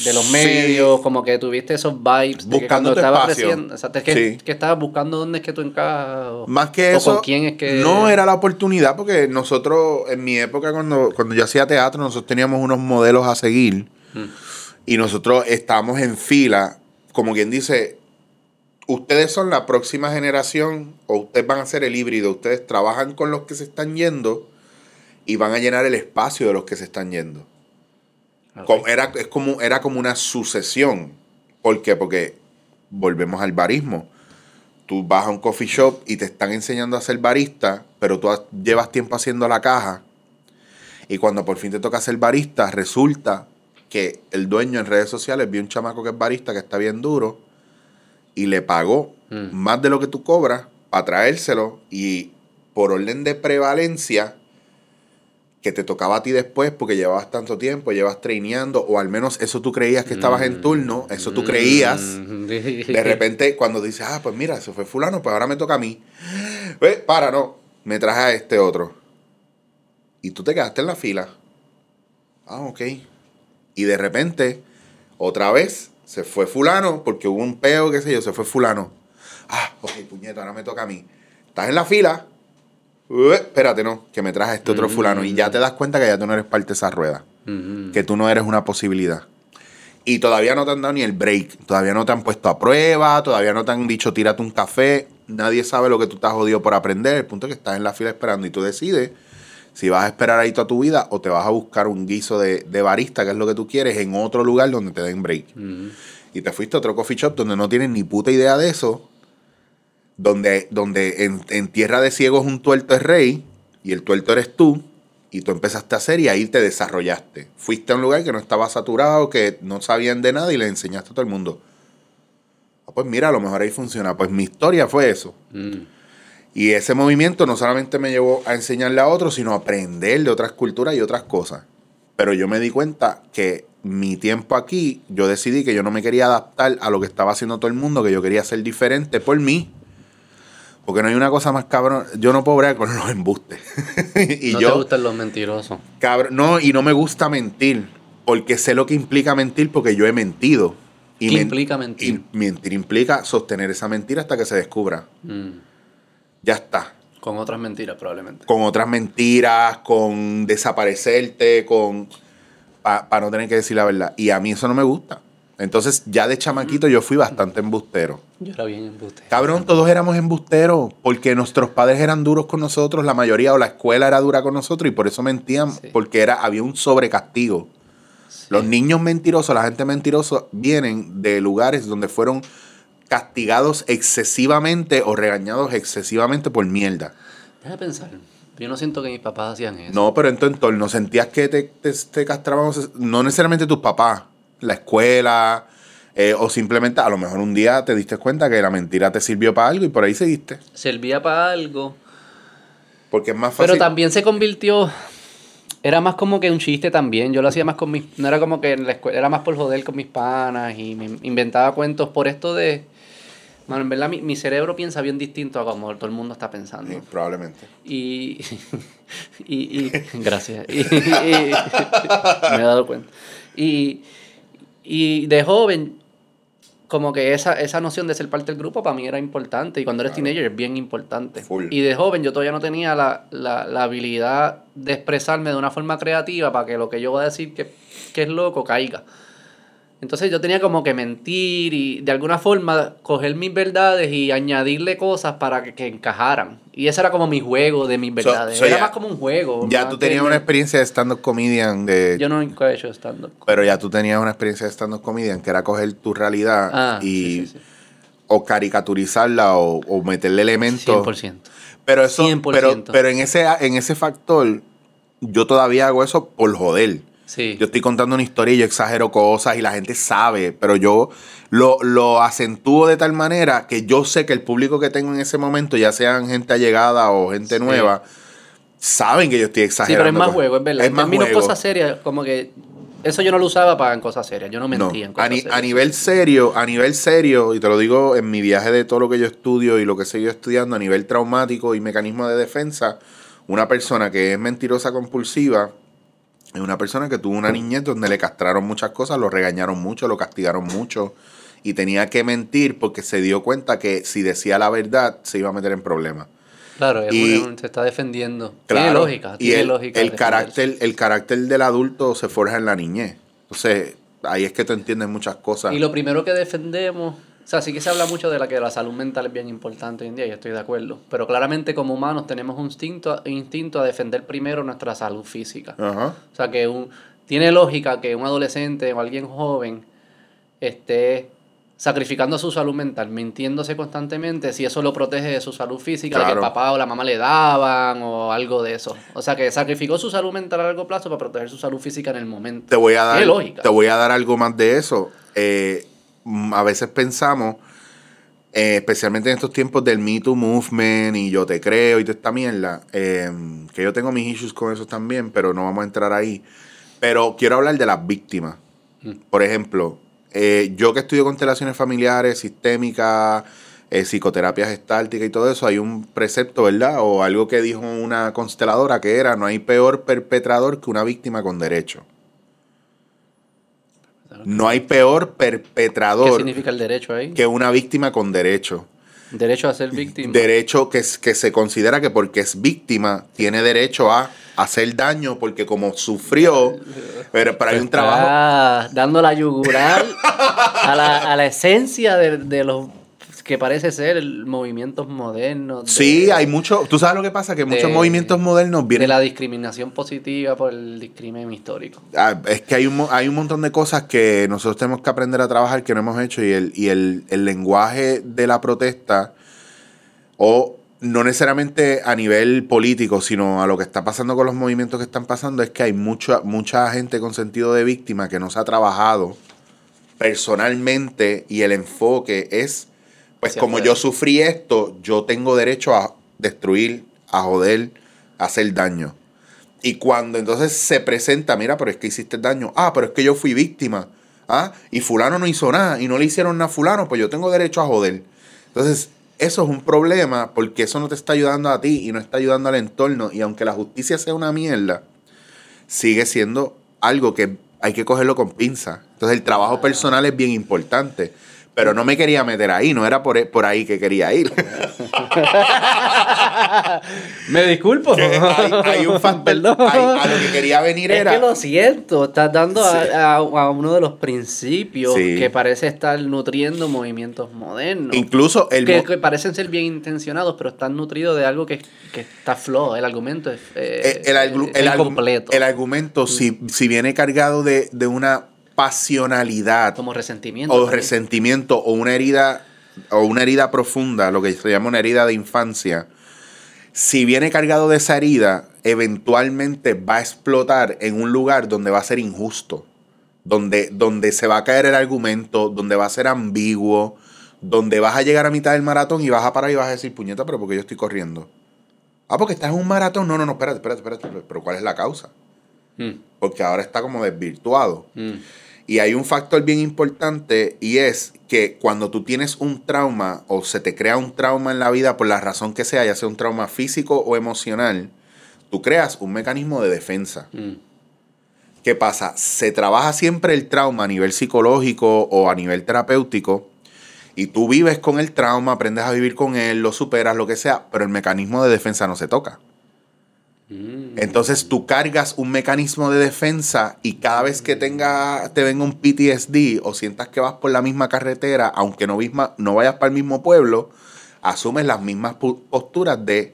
de los Sí. medios, como que tuviste esos vibes. De que Buscando cuando tu estabas espacio. creciendo, o sea, es que, Sí. que estabas buscando dónde es que tú encajas. Más que o eso, con quién es que... no era la oportunidad porque nosotros, en mi época, cuando, cuando yo hacía teatro, nosotros teníamos unos modelos a seguir Mm. Y nosotros estábamos en fila, como quien dice, ustedes son la próxima generación o ustedes van a ser el híbrido, ustedes trabajan con los que se están yendo y van a llenar el espacio de los que se están yendo. Era, es como, era como una sucesión. ¿Por qué? Porque volvemos al barismo. Tú vas a un coffee shop y te están enseñando a ser barista, pero tú llevas tiempo haciendo la caja. Y cuando por fin te toca ser barista, resulta que el dueño en redes sociales vio un chamaco que es barista, que está bien duro, y le pagó Mm. más de lo que tú cobras para traérselo. Y por orden de prevalencia, que te tocaba a ti después porque llevabas tanto tiempo, llevas traineando, o al menos eso tú creías que estabas en turno, eso tú creías. Mm. De repente, cuando dices, ah, pues mira, se fue fulano, pues ahora me toca a mí. Ve, para, no, me traje a este otro. Y tú te quedaste en la fila. Ah, ok. Y de repente, otra vez, se fue fulano, porque hubo un peo, qué sé yo, se fue fulano. Ah, ok, puñeta, ahora me toca a mí. Estás en la fila. Ué, espérate, no, que me traje este otro fulano. Y ya te das cuenta que ya tú no eres parte de esa rueda que tú no eres una posibilidad. Y todavía no te han dado ni el break, todavía no te han puesto a prueba, todavía no te han dicho tírate un café, nadie sabe lo que tú estás jodido por aprender, el punto es que estás en la fila esperando y tú decides si vas a esperar ahí toda tu vida o te vas a buscar un guiso de, de barista, que es lo que tú quieres, en otro lugar donde te den break. Y te fuiste a otro coffee shop donde no tienes ni puta idea de eso, donde, donde en, en tierra de ciegos un tuerto es rey, Y el tuerto eres tú, y tú empezaste a hacer y ahí te desarrollaste. Fuiste a un lugar que no estaba saturado, que no sabían de nada y le enseñaste a todo el mundo. Ah, pues mira, a lo mejor ahí funciona. Pues mi historia fue eso. Mm. Y ese movimiento no solamente me llevó a enseñarle a otros, sino a aprender de otras culturas y otras cosas. Pero yo me di cuenta que mi tiempo aquí, yo decidí que yo no me quería adaptar a lo que estaba haciendo todo el mundo, que yo quería ser diferente por mí. Porque no hay una cosa más cabrón. Yo no puedo bregar con los embustes. y no yo, te gustan los mentirosos. cabrón, no, y no me gusta mentir. Porque sé lo que implica mentir porque yo he mentido. Y ¿Qué men- implica mentir? Y mentir implica sostener esa mentira hasta que se descubra. Mm. Ya está. Con otras mentiras, probablemente. Con otras mentiras, con desaparecerte, con. Para no tener que decir la verdad. Y a mí eso no me gusta. Entonces, ya de chamaquito yo fui bastante embustero. Yo era bien embuste. Cabrón, todos éramos embusteros porque nuestros padres eran duros con nosotros, la mayoría, o la escuela era dura con nosotros y por eso mentían, Sí. porque era, había un sobrecastigo. Sí. Los niños mentirosos, la gente mentirosa, vienen de lugares donde fueron castigados excesivamente o regañados excesivamente por mierda. Déjame pensar. Yo no siento que mis papás hacían eso. No, pero en tu entorno sentías que te, te, te castraban, no necesariamente tus papás, la escuela, eh, o simplemente a lo mejor un día te diste cuenta que la mentira te sirvió para algo y por ahí seguiste. Servía para algo. Porque es más fácil. Pero también se convirtió. Era más como que un chiste también. Yo lo hacía más con mis. No era como que en la escuela. Era más por joder con mis panas y me inventaba cuentos por esto de. Bueno, en verdad mi, mi cerebro piensa bien distinto a como todo el mundo está pensando. Sí, probablemente. Y, y, y- gracias. Y, y- me he dado cuenta. Y, y de joven, como que esa, esa noción de ser parte del grupo para mí era importante. Y cuando eres Claro. teenager es bien importante. Full. Y de joven yo todavía no tenía la, la, la habilidad de expresarme de una forma creativa para que lo que yo voy a decir que, que es loco caiga. Entonces yo tenía como que mentir y de alguna forma coger mis verdades y añadirle cosas para que, que encajaran. Y ese era como mi juego de mis verdades. so era ya- más como un juego. Ya tú tenías una experiencia de stand-up comedian, de, Yo nunca he hecho stand-up. pero ya tú tenías una experiencia de stand-up comedian que era coger tu realidad Ah, y sí, sí, sí. o caricaturizarla o, o meterle elementos. 100%. Pero eso, 100%. pero, pero en ese, en ese factor, yo todavía hago eso por joder. Sí. Yo estoy contando una historia y yo exagero cosas y la gente sabe, pero yo lo, lo acentúo de tal manera que yo sé que el público que tengo en ese momento, ya sean gente allegada o gente Sí. nueva, saben que yo estoy Sí, exagerando. pero es más juego, es verdad. Es más juego. cosas serias, como que eso yo no lo usaba para en cosas serias. Yo no No, mentía en a, cosas ni- serias. a nivel serio, a nivel serio, y te lo digo en mi viaje de todo lo que yo estudio y lo que he seguido estudiando a nivel traumático y mecanismo de defensa, una persona que es mentirosa compulsiva es una persona que tuvo una niñez donde le castraron muchas cosas, lo regañaron mucho, lo castigaron mucho y tenía que mentir porque se dio cuenta que si decía la verdad se iba a meter en problemas. Claro, es y- un- se está defendiendo. tiene Claro, lógica. Y Tiene el, lógica. el carácter, el carácter del adulto se forja en la niñez. Entonces, ahí es que tú entiendes muchas cosas. Y lo primero que defendemos, o sea, sí que se habla mucho de la que la salud mental es bien importante hoy en día, y estoy de acuerdo. Pero claramente como humanos tenemos un instinto, instinto a defender primero nuestra salud física. Ajá. O sea, que un, tiene lógica que un adolescente o alguien joven esté sacrificando su salud mental, mintiéndose constantemente, si eso lo protege de su salud física, que el papá o la mamá le daban o algo de eso. O sea, que sacrificó su salud mental a largo plazo para proteger su salud física en el momento. Te voy a dar, lógica. te voy a dar algo más de eso. Eh, a veces pensamos, eh, especialmente en estos tiempos del Me Too Movement y yo te creo y toda esta mierda, eh, que yo tengo mis issues con eso también, pero no vamos a entrar ahí. Pero quiero hablar de las víctimas. Mm. Por ejemplo, eh, yo que estudio constelaciones familiares, sistémicas, eh, psicoterapia gestáltica y todo eso, hay un precepto, ¿verdad? O algo que dijo una consteladora que era, no hay peor perpetrador que una víctima con derecho. No hay peor ¿Qué perpetrador significa el derecho ahí? que una víctima con derecho. Derecho a ser víctima. Derecho que, se considera que porque es víctima tiene derecho a hacer daño porque como sufrió, pero, pero hay un trabajo... Dando la yugural a la, a la esencia de, de los que parece ser movimientos modernos. de- Sí, hay mucho... Tú sabes lo que pasa, que muchos de- movimientos modernos De vienen... la discriminación positiva por el discrimen histórico. Ah, es que hay un, hay un montón de cosas que nosotros tenemos que aprender a trabajar que no hemos hecho y el, y el, el lenguaje de la protesta o no necesariamente a nivel político, sino a lo que está pasando con los movimientos que están pasando, es que hay mucha, mucha gente con sentido de víctima que no se ha trabajado personalmente y el enfoque es, pues como yo sufrí esto, yo tengo derecho a destruir, a joder, a hacer daño. Y cuando entonces se presenta, mira, pero es que hiciste daño. Ah, pero es que yo fui víctima. Ah, y fulano no hizo nada y no le hicieron nada a fulano, pues yo tengo derecho a joder. Entonces, eso es un problema porque eso no te está ayudando a ti y no está ayudando al entorno. Y aunque la justicia sea una mierda, sigue siendo algo que hay que cogerlo con pinza. Entonces, el trabajo personal es bien importante. Pero no me quería meter ahí, no era por, por ahí que quería ir. Me disculpo. Que hay, hay un factor. Perdón. hay- a lo que quería venir Es era. que lo siento, estás dando Sí. a, a- a uno de los principios Sí. que parece estar nutriendo movimientos modernos. Incluso el. que, mo- que parecen ser bien intencionados, pero están nutridos de algo que, que está flojo. El argumento es, eh, el, el es el incompleto. el argumento, si, si viene cargado de, de una pasionalidad como resentimiento. o también. resentimiento o una herida o una herida profunda, lo que se llama una herida de infancia, si viene cargado de esa herida, eventualmente va a explotar en un lugar donde va a ser injusto, donde, donde se va a caer el argumento, donde va a ser ambiguo, donde vas a llegar a mitad del maratón y vas a parar y vas a decir, puñeta, pero porque yo estoy corriendo. Ah, porque estás en un maratón. No, no, no, espérate, espérate, espérate. Pero ¿cuál es la causa? Mm, Porque ahora está como desvirtuado. mm. Y hay un factor bien importante y es que cuando tú tienes un trauma o se te crea un trauma en la vida por la razón que sea, ya sea un trauma físico o emocional, tú creas un mecanismo de defensa. Mm. ¿Qué pasa? Se trabaja siempre el trauma a nivel psicológico o a nivel terapéutico y tú vives con el trauma, aprendes a vivir con él, lo superas, lo que sea, pero el mecanismo de defensa no se toca. Mm. Entonces tú cargas un mecanismo de defensa y cada vez que tenga, te venga un PTSD o sientas que vas por la misma carretera, aunque no, misma, no vayas para el mismo pueblo, asumes las mismas posturas de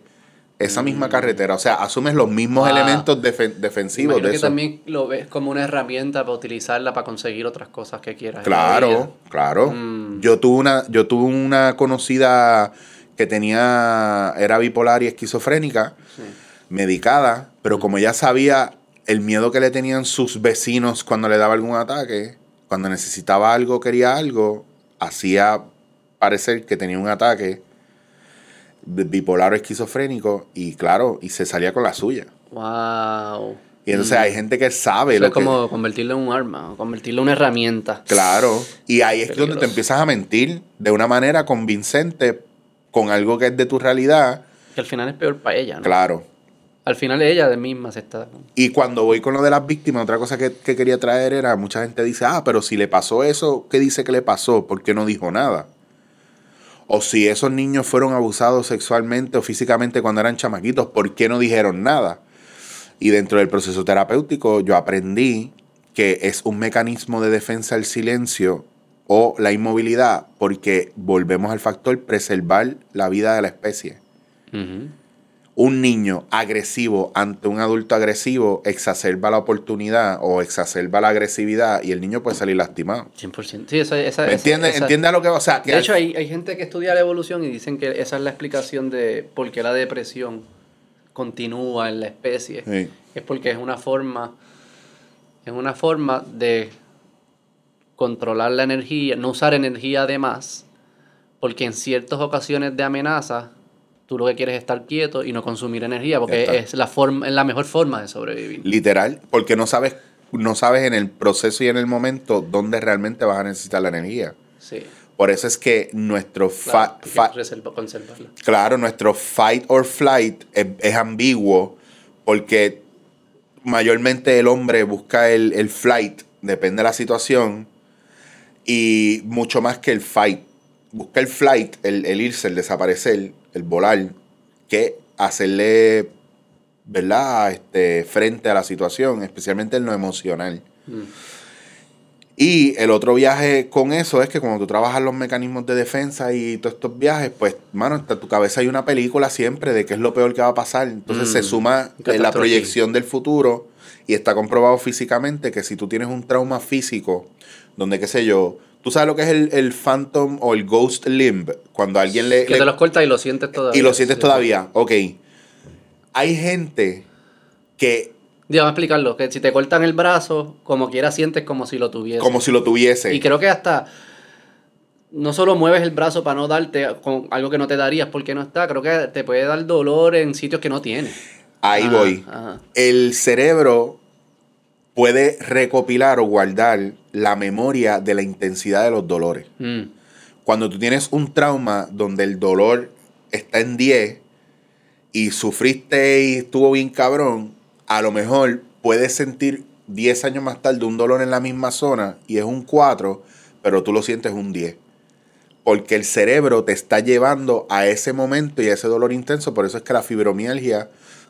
esa misma carretera. O sea, asumes los mismos Wow. elementos defen- defensivos Imagino de que eso. también lo ves como una herramienta para utilizarla para conseguir otras cosas que quieras. Claro, claro. Mm. Yo tuve una, yo tuve una conocida que tenía, era bipolar y esquizofrénica, Sí. Medicada, pero como ella sabía el miedo que le tenían sus vecinos cuando le daba algún ataque, cuando necesitaba algo, quería algo, hacía parecer que tenía un ataque bi- bipolar o esquizofrénico y claro, y se salía con la suya. Wow. Y entonces hay gente que sabe Eso lo es que... como convertirlo en un arma, o convertirlo en una herramienta. Claro. Y ahí es donde Peligroso. te empiezas a mentir de una manera convincente con algo que es de tu realidad. Que al final es peor para ella, ¿no? Claro. Al final ella de misma se está... Y cuando voy con lo de las víctimas, otra cosa que, que quería traer era, mucha gente dice, ah, pero si le pasó eso, ¿qué dice que le pasó? ¿Por qué no dijo nada? O si esos niños fueron abusados sexualmente o físicamente cuando eran chamaquitos, ¿por qué no dijeron nada? Y dentro del proceso terapéutico yo aprendí que es un mecanismo de defensa el silencio o la inmovilidad porque volvemos al factor preservar la vida de la especie. Un niño agresivo ante un adulto agresivo exacerba la oportunidad o exacerba la agresividad y el niño puede salir lastimado. 100%. Sí, esa, esa, ¿Me esa- a lo que? O sea, que De hecho, hay, hay gente que estudia la evolución y dicen que esa es la explicación de por qué la depresión continúa en la especie. Sí. Es porque es una forma, es una forma de controlar la energía, no usar energía de más, porque en ciertas ocasiones de amenaza, tú lo que quieres es estar quieto y no consumir energía, porque está. es la, forma, es la mejor forma de sobrevivir. literal, porque no sabes, no sabes en el proceso y en el momento dónde realmente vas a necesitar la energía. Sí. Por eso es que nuestro Claro, fa- claro, nuestro fight or flight es, es ambiguo porque mayormente el hombre busca el, el flight, depende de la situación, y mucho más que el fight. Busca el flight, el, el irse, el desaparecer, el volar, que hacerle, ¿verdad?, este, frente a la situación, especialmente en lo emocional. Mm. Y el otro viaje con eso es que cuando tú trabajas los mecanismos de defensa y todos estos viajes, pues, mano, en tu cabeza hay una película siempre de qué es lo peor que va a pasar. Entonces Mm. se suma eh, la proyección del futuro y está comprobado físicamente que si tú tienes un trauma físico, donde, qué sé yo, ¿Tú sabes lo que es el, el phantom o el ghost limb? Cuando alguien le... Que le- te los cortas y lo sientes todavía. y lo sientes Sí. todavía. Ok. Hay gente que a explicarlo. Que si te cortan el brazo, como quiera sientes como si lo tuvieses. como si lo tuviese. Y creo que hasta no solo mueves el brazo para no darte con algo que no te darías porque no está, creo que te puede dar dolor en sitios que no tienes. Ahí Ah, voy. ajá. El cerebro puede recopilar o guardar la memoria de la intensidad de los dolores. Mm. Cuando tú tienes un trauma donde el dolor está en 10 y sufriste y estuvo bien cabrón, a lo mejor puedes sentir 10 años más tarde un dolor en la misma zona y es un 4, pero tú lo sientes un 10. Porque el cerebro te está llevando a ese momento y a ese dolor intenso. Por eso es que la fibromialgia,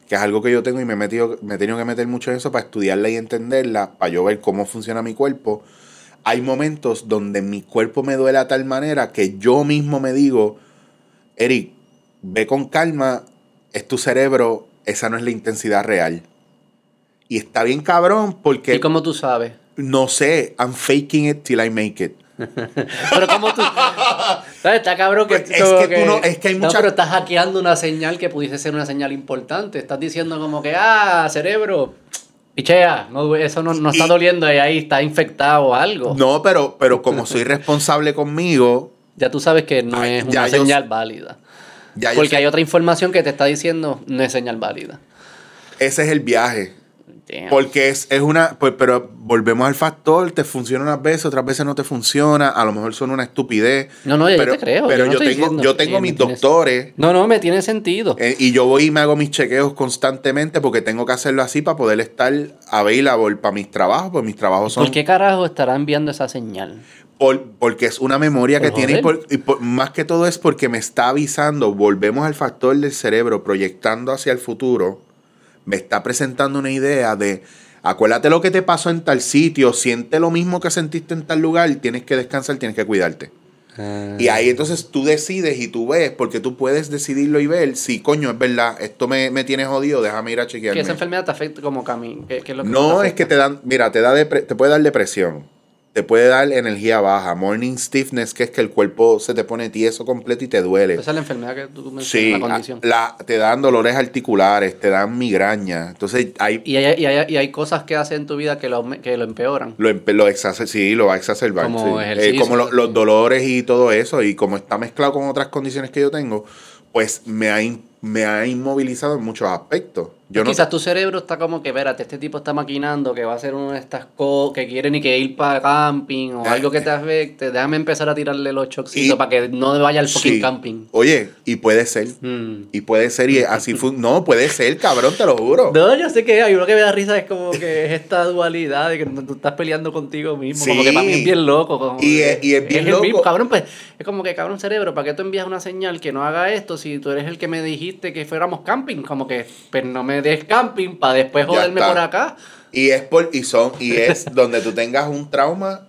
que es algo que yo tengo y me he, metido, me he tenido que meter mucho en eso para estudiarla y entenderla, para yo ver cómo funciona mi cuerpo. Hay momentos donde mi cuerpo me duele a tal manera que yo mismo me digo, Eric, ve con calma, es tu cerebro, esa no es la intensidad real. Y está bien cabrón porque ¿Y cómo tú sabes? no sé, I'm faking it till I make it. Pero como tú... ¿Sabes? Está cabrón que... Pues, es que tú no- es que hay mucha- pero estás hackeando una señal que pudiese ser una señal importante. Estás diciendo como que, ah, cerebro, pichea, no, eso no, no está Y- doliendo y ahí está infectado o algo. No, pero, pero como soy responsable conmigo, Ya tú sabes que no Ay, es una yo- señal válida. ya Porque hay otra información que te está diciendo no es señal válida. ese es el viaje. Damn. Porque es, es una, pues, pero volvemos al factor, te funciona unas veces, otras veces no te funciona, a lo mejor son una estupidez. No, no, yo pero, te creo, Pero yo no yo, estoy tengo, diciendo yo tengo mis doctores No, no, me tiene sentido. eh, y yo voy y me hago mis chequeos constantemente porque tengo que hacerlo así para poder estar available para mis trabajos, pues mis trabajos son ¿Por qué carajo estará enviando esa señal? Por- porque es una memoria que Por tiene y, joder. por- y por- más que todo es porque me está avisando, volvemos al factor del cerebro proyectando hacia el futuro, me está presentando una idea de, acuérdate lo que te pasó en tal sitio, siente lo mismo que sentiste en tal lugar, tienes que descansar, tienes que cuidarte. Y ahí entonces tú decides y tú ves, porque tú puedes decidirlo y ver si, coño, es verdad, esto me, me tiene jodido, déjame ir a Que chequearme. esa enfermedad te afecta como camino. ¿Qué, qué es lo que No, te es que te dan, mira, te da depre- te puede dar depresión, te puede dar energía baja, morning stiffness, que es que el cuerpo se te pone tieso completo y te duele. Esa es la enfermedad que tú mencionas, Sí, la condición. la- te dan dolores articulares, te dan migraña. Entonces, hay, Y hay, y, hay, y hay cosas que haces en tu vida que lo, que lo empeoran. lo, empe- lo exacer- sí, lo va a exacerbar. Como sí. Eh, como lo- los dolores y todo eso, y como está mezclado con otras condiciones que yo tengo, pues me ha, me ha inmovilizado en muchos aspectos. Yo no, Quizás tu cerebro está como que, espérate, este tipo está maquinando que va a hacer una de estas cosas, que quiere ni que ir para camping o Eh, algo que te afecte. Déjame empezar a tirarle los choxitos Y- para que no vaya al fucking Sí. camping. Oye, y puede ser. Mm. Y puede ser, y así fue. No, puede ser, cabrón, te lo juro. No, yo sé que hay uno que me da risa, es como que es esta dualidad de que tú estás peleando contigo mismo. Como que para mí es bien loco. como Y es- y es bien el loco. mismo, cabrón, pues es como que, cabrón, cerebro, ¿para qué tú envías una señal que no haga esto si tú eres el que me dijiste que fuéramos camping? Como que, pues no me des camping para después joderme por acá. Y es por, y son, y es donde tú tengas un trauma,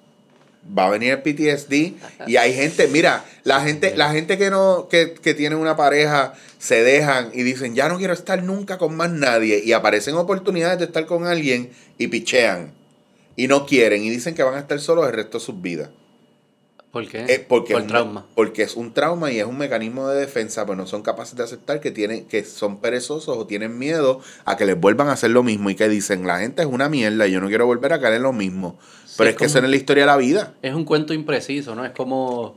va a venir el PTSD. Y hay gente, mira, la gente, la gente que no, que, que tiene una pareja, se dejan y dicen, ya no quiero estar nunca con más nadie. Y aparecen oportunidades de estar con alguien y pichean. Y no quieren. Y dicen que van a estar solos el resto de sus vidas. ¿Por qué? Es porque, por es un- trauma. porque es un trauma y es un mecanismo de defensa, pues no son capaces de aceptar que tienen, que son perezosos o tienen miedo a que les vuelvan a hacer lo mismo y que dicen, la gente es una mierda y yo no quiero volver a caer en lo mismo. Pero es es que eso no es la historia de la vida. Es un cuento impreciso, ¿no? Es como...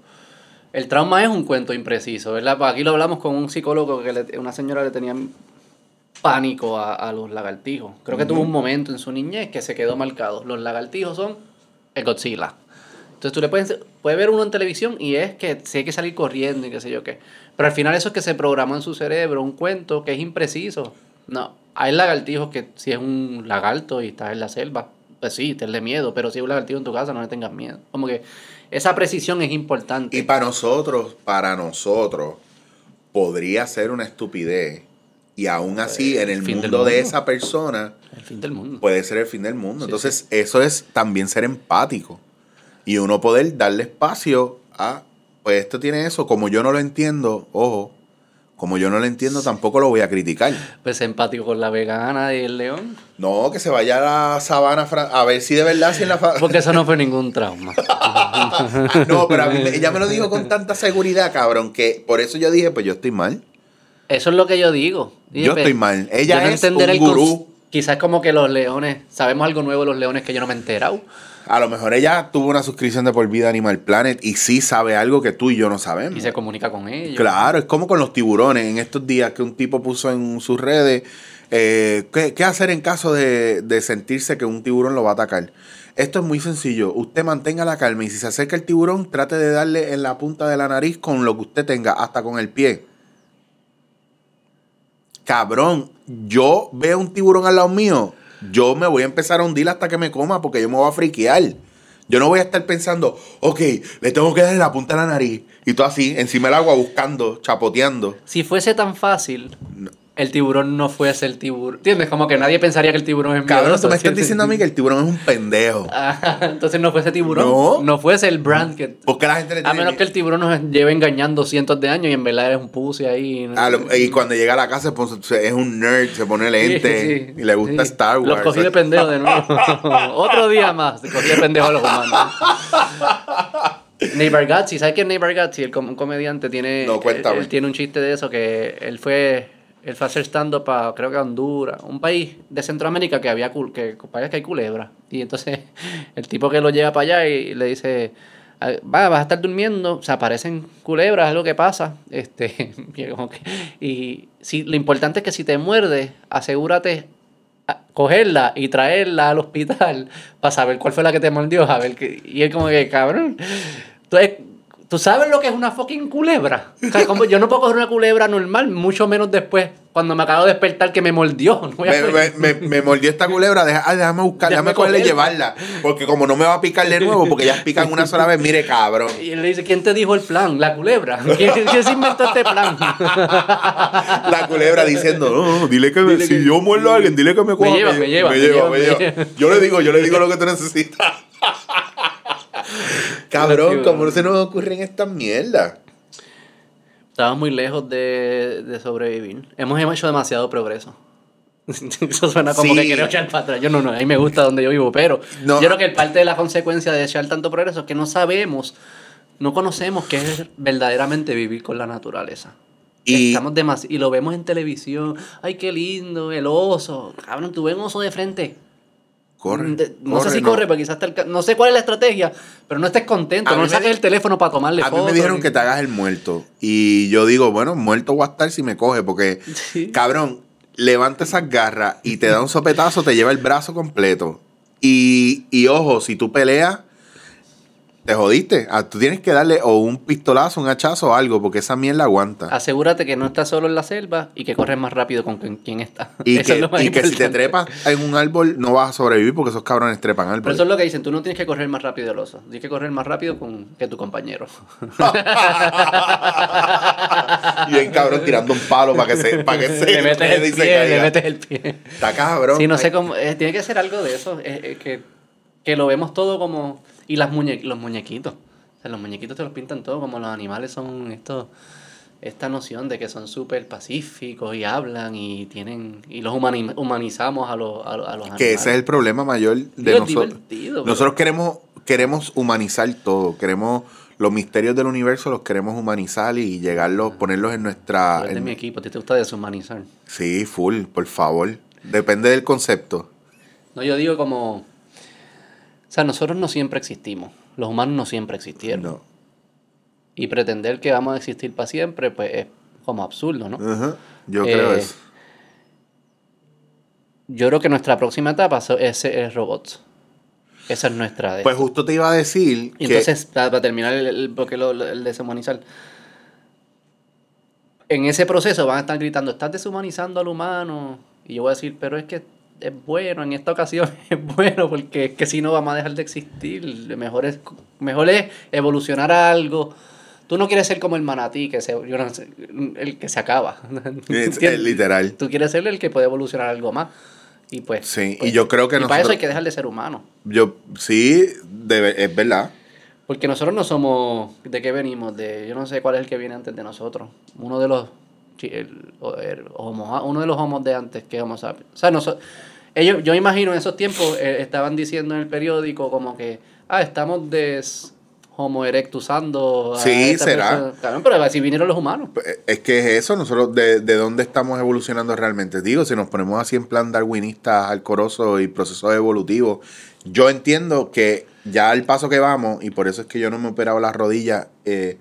El trauma es un cuento impreciso, ¿verdad? Aquí lo hablamos con un psicólogo que le- una señora le tenía pánico a, a los lagartijos. Creo que tuvo un momento en su niñez que se quedó marcado. Los lagartijos son el Godzilla. Entonces tú le puedes, puedes ver uno en televisión y es que sí hay que salir corriendo y qué sé yo qué. Pero al final eso es que se programó en su cerebro, un cuento que es impreciso. No, hay lagartijos que si es un lagarto y estás en la selva, pues sí, tenle miedo, pero si es un lagartijo en tu casa no le tengas miedo. Como que esa precisión es importante. Y para nosotros, para nosotros, podría ser una estupidez. Y aún así, en el mundo de esa persona, el fin del mundo. puede ser el fin del mundo. Sí, Entonces, eso es también ser empático. Y uno poder darle espacio a, pues esto tiene eso, como yo no lo entiendo, ojo, Como yo no lo entiendo, tampoco lo voy a criticar. Pues empático con la vegana y el león. No, que se vaya a la sabana a ver si de verdad si en la Porque eso no fue ningún trauma. No, pero a mí me- ella me lo dijo con tanta seguridad, cabrón, que por eso yo dije, pues yo estoy mal. Eso es lo que yo digo. Dije, Yo estoy mal. Ella no es un el gurú. Quizás como que los leones, sabemos algo nuevo de los leones que yo no me he enterado. A lo mejor ella tuvo una suscripción de por vida Animal Planet y sí sabe algo que tú y yo no sabemos. Y se comunica con ellos. Claro, es como con los tiburones. En estos días que un tipo puso en sus redes, eh, ¿qué, qué hacer en caso de, de sentirse que un tiburón lo va a atacar? Esto es muy sencillo. Usted mantenga la calma y si se acerca el tiburón, trate de darle en la punta de la nariz con lo que usted tenga, hasta con el pie. Cabrón, yo veo un tiburón al lado mío, yo me voy a empezar a hundir hasta que me coma porque yo me voy a friquear. Yo no voy a estar pensando, ok, le tengo que dar en la punta de la nariz. Y todo así, encima del agua, buscando, chapoteando. Si fuese tan fácil, el tiburón no fuese el tiburón. ¿Entiendes? Como que nadie pensaría que el tiburón es Cabrón, tú me estás diciendo a mí que el tiburón es un pendejo. Ah, entonces no fuese tiburón. No. No. fuese el brand que. Porque la gente le A tiene menos que el tiburón nos lleve engañando cientos de años y en verdad es un pussy ahí. Lo- y cuando llega a la casa pues, es un nerd, se pone lente Sí, sí, y le gusta sí. Star Wars. Los cogí de pendejo de nuevo. Otro día más. Cogí de pendejo a los humanos. Neighbor Gatsby, ¿sabes quién es Neighbor Gatsby? El com- un comediante tiene. No, cuéntame. Él, él tiene un chiste de eso que él fue. Él fue a hacer stand-up a, creo que Honduras, un país de Centroamérica que había que, que hay culebra. Y entonces el tipo que lo lleva para allá y le dice, "Ah, va, vas a estar durmiendo, se aparecen culebras, es lo que pasa. Este, y como que- y si, lo importante es que si te muerde, asegúrate cogerla y traerla al hospital para saber cuál fue la que te mordió. A ver y él como que, cabrón, tú, es- tú sabes lo que es una fucking culebra. O sea, como yo no puedo coger una culebra normal, mucho menos después, cuando me acabo de despertar que me mordió. No voy a Me, me- me- me mordió esta culebra, deja- déjame buscar, déjame, Déjame cogerla y llevarla. Porque como no me va a picar de nuevo, porque ya pican una sola vez, mire cabrón. Y él le dice, ¿quién te dijo el plan? La culebra. ¿Quién, quién se inventó este plan? La culebra diciendo, no, no, dile que me- Dile si que- yo muerdo a alguien, dile que me coja. lleva, me lleva, me me lleva, me me lleva. lleva. Yo le digo, yo le digo lo que tú necesitas. Cabrón, ¿cómo no se nos ocurren estas mierdas? Estamos muy lejos de, de sobrevivir. Hemos hecho demasiado progreso. Eso suena como Sí. que quiero echar para atrás. Yo no, no, a mí me gusta donde yo vivo, pero No. yo creo que parte de la consecuencia de echar tanto progreso es que no sabemos, no conocemos qué es verdaderamente vivir con la naturaleza. Y- Estamos demasi- y lo vemos en televisión. Ay, qué lindo, el oso. Cabrón, tú ves un oso de frente. Corre. De- no sé si no. corre, pero quizás te No sé cuál es la estrategia, pero no estés contento. A No saques el teléfono para tomarle A mí me dijeron que te hagas el muerto. Y yo digo, bueno, muerto voy a estar si me coge, porque, Sí. cabrón, levanta esas garras y te da un sopetazo, te lleva el brazo completo. Y, y ojo, si tú peleas, te jodiste. Ah, Tú tienes que darle o un pistolazo, un hachazo o algo, porque esa mierda aguanta. Asegúrate que no estás solo en la selva y que corres más rápido con quien, está. Y, Eso que, es lo más y que si te trepas en un árbol, no vas a sobrevivir porque esos cabrones trepan Pero árboles. eso es lo que dicen, tú no tienes que correr más rápido el oso, tienes que correr más rápido con, que tu compañero. y bien cabrón tirando un palo para que se, para que se, le metes el pie, le caiga. metes el pie. Está cabrón. Sí, no sé cómo, eh, tiene que ser algo de eso, eh, eh, que, que lo vemos todo como... Y las muñe, los muñequitos, o sea, los muñequitos te los pintan todo como los animales son estos... Esta noción de que son súper pacíficos y hablan y tienen y los humani- humanizamos a los, a, los- animales. Que ese es el problema mayor de es nosotros. Nosotros queremos, queremos humanizar todo. Queremos los misterios del universo, los queremos humanizar y llegarlos, ponerlos en nuestra. Eres de en- mi equipo, ¿a ti te gusta deshumanizar? sí, full, por favor. Depende del concepto. No, yo digo como... O sea, nosotros no siempre existimos. Los humanos no siempre existieron. No. Y pretender que vamos a existir para siempre, pues es como absurdo, ¿no? Ajá, Yo Eh, creo eso. Yo creo que nuestra próxima etapa es, es robots. Esa es nuestra... de- Pues justo te iba a decir y que. entonces, para, terminar el, el- porque lo- el deshumanizar, en ese proceso van a estar gritando, estás deshumanizando al humano. Y yo voy a decir, pero es que es bueno, en esta ocasión es bueno, porque es que si no vamos a dejar de existir. Mejor es, mejor es evolucionar a algo. Tú no quieres ser como el manatí, que se, yo no sé, el que se acaba. Es- literal. Tú quieres ser el que puede evolucionar algo más. Y pues. Sí, y pues, yo creo que y para nosotros- eso hay que dejar de ser humano. Yo, sí, es verdad. Porque nosotros no somos. ¿De qué venimos? De, yo no sé cuál es el que viene antes de nosotros. Uno de los el- homo- uno de los homos de antes que Homo sapiens. O sea, no so- ellos, yo imagino en esos tiempos eh, estaban diciendo en el periódico como que, ah, estamos des Homo erectusando. a Sí, será. pero así vinieron los humanos. Pues, Es que es eso, nosotros de, de dónde estamos evolucionando realmente. Digo, si nos ponemos así en plan darwinista, alcoroso y proceso evolutivo, yo entiendo que ya al paso que vamos, y por eso es que yo no me he operado las rodillas, eh,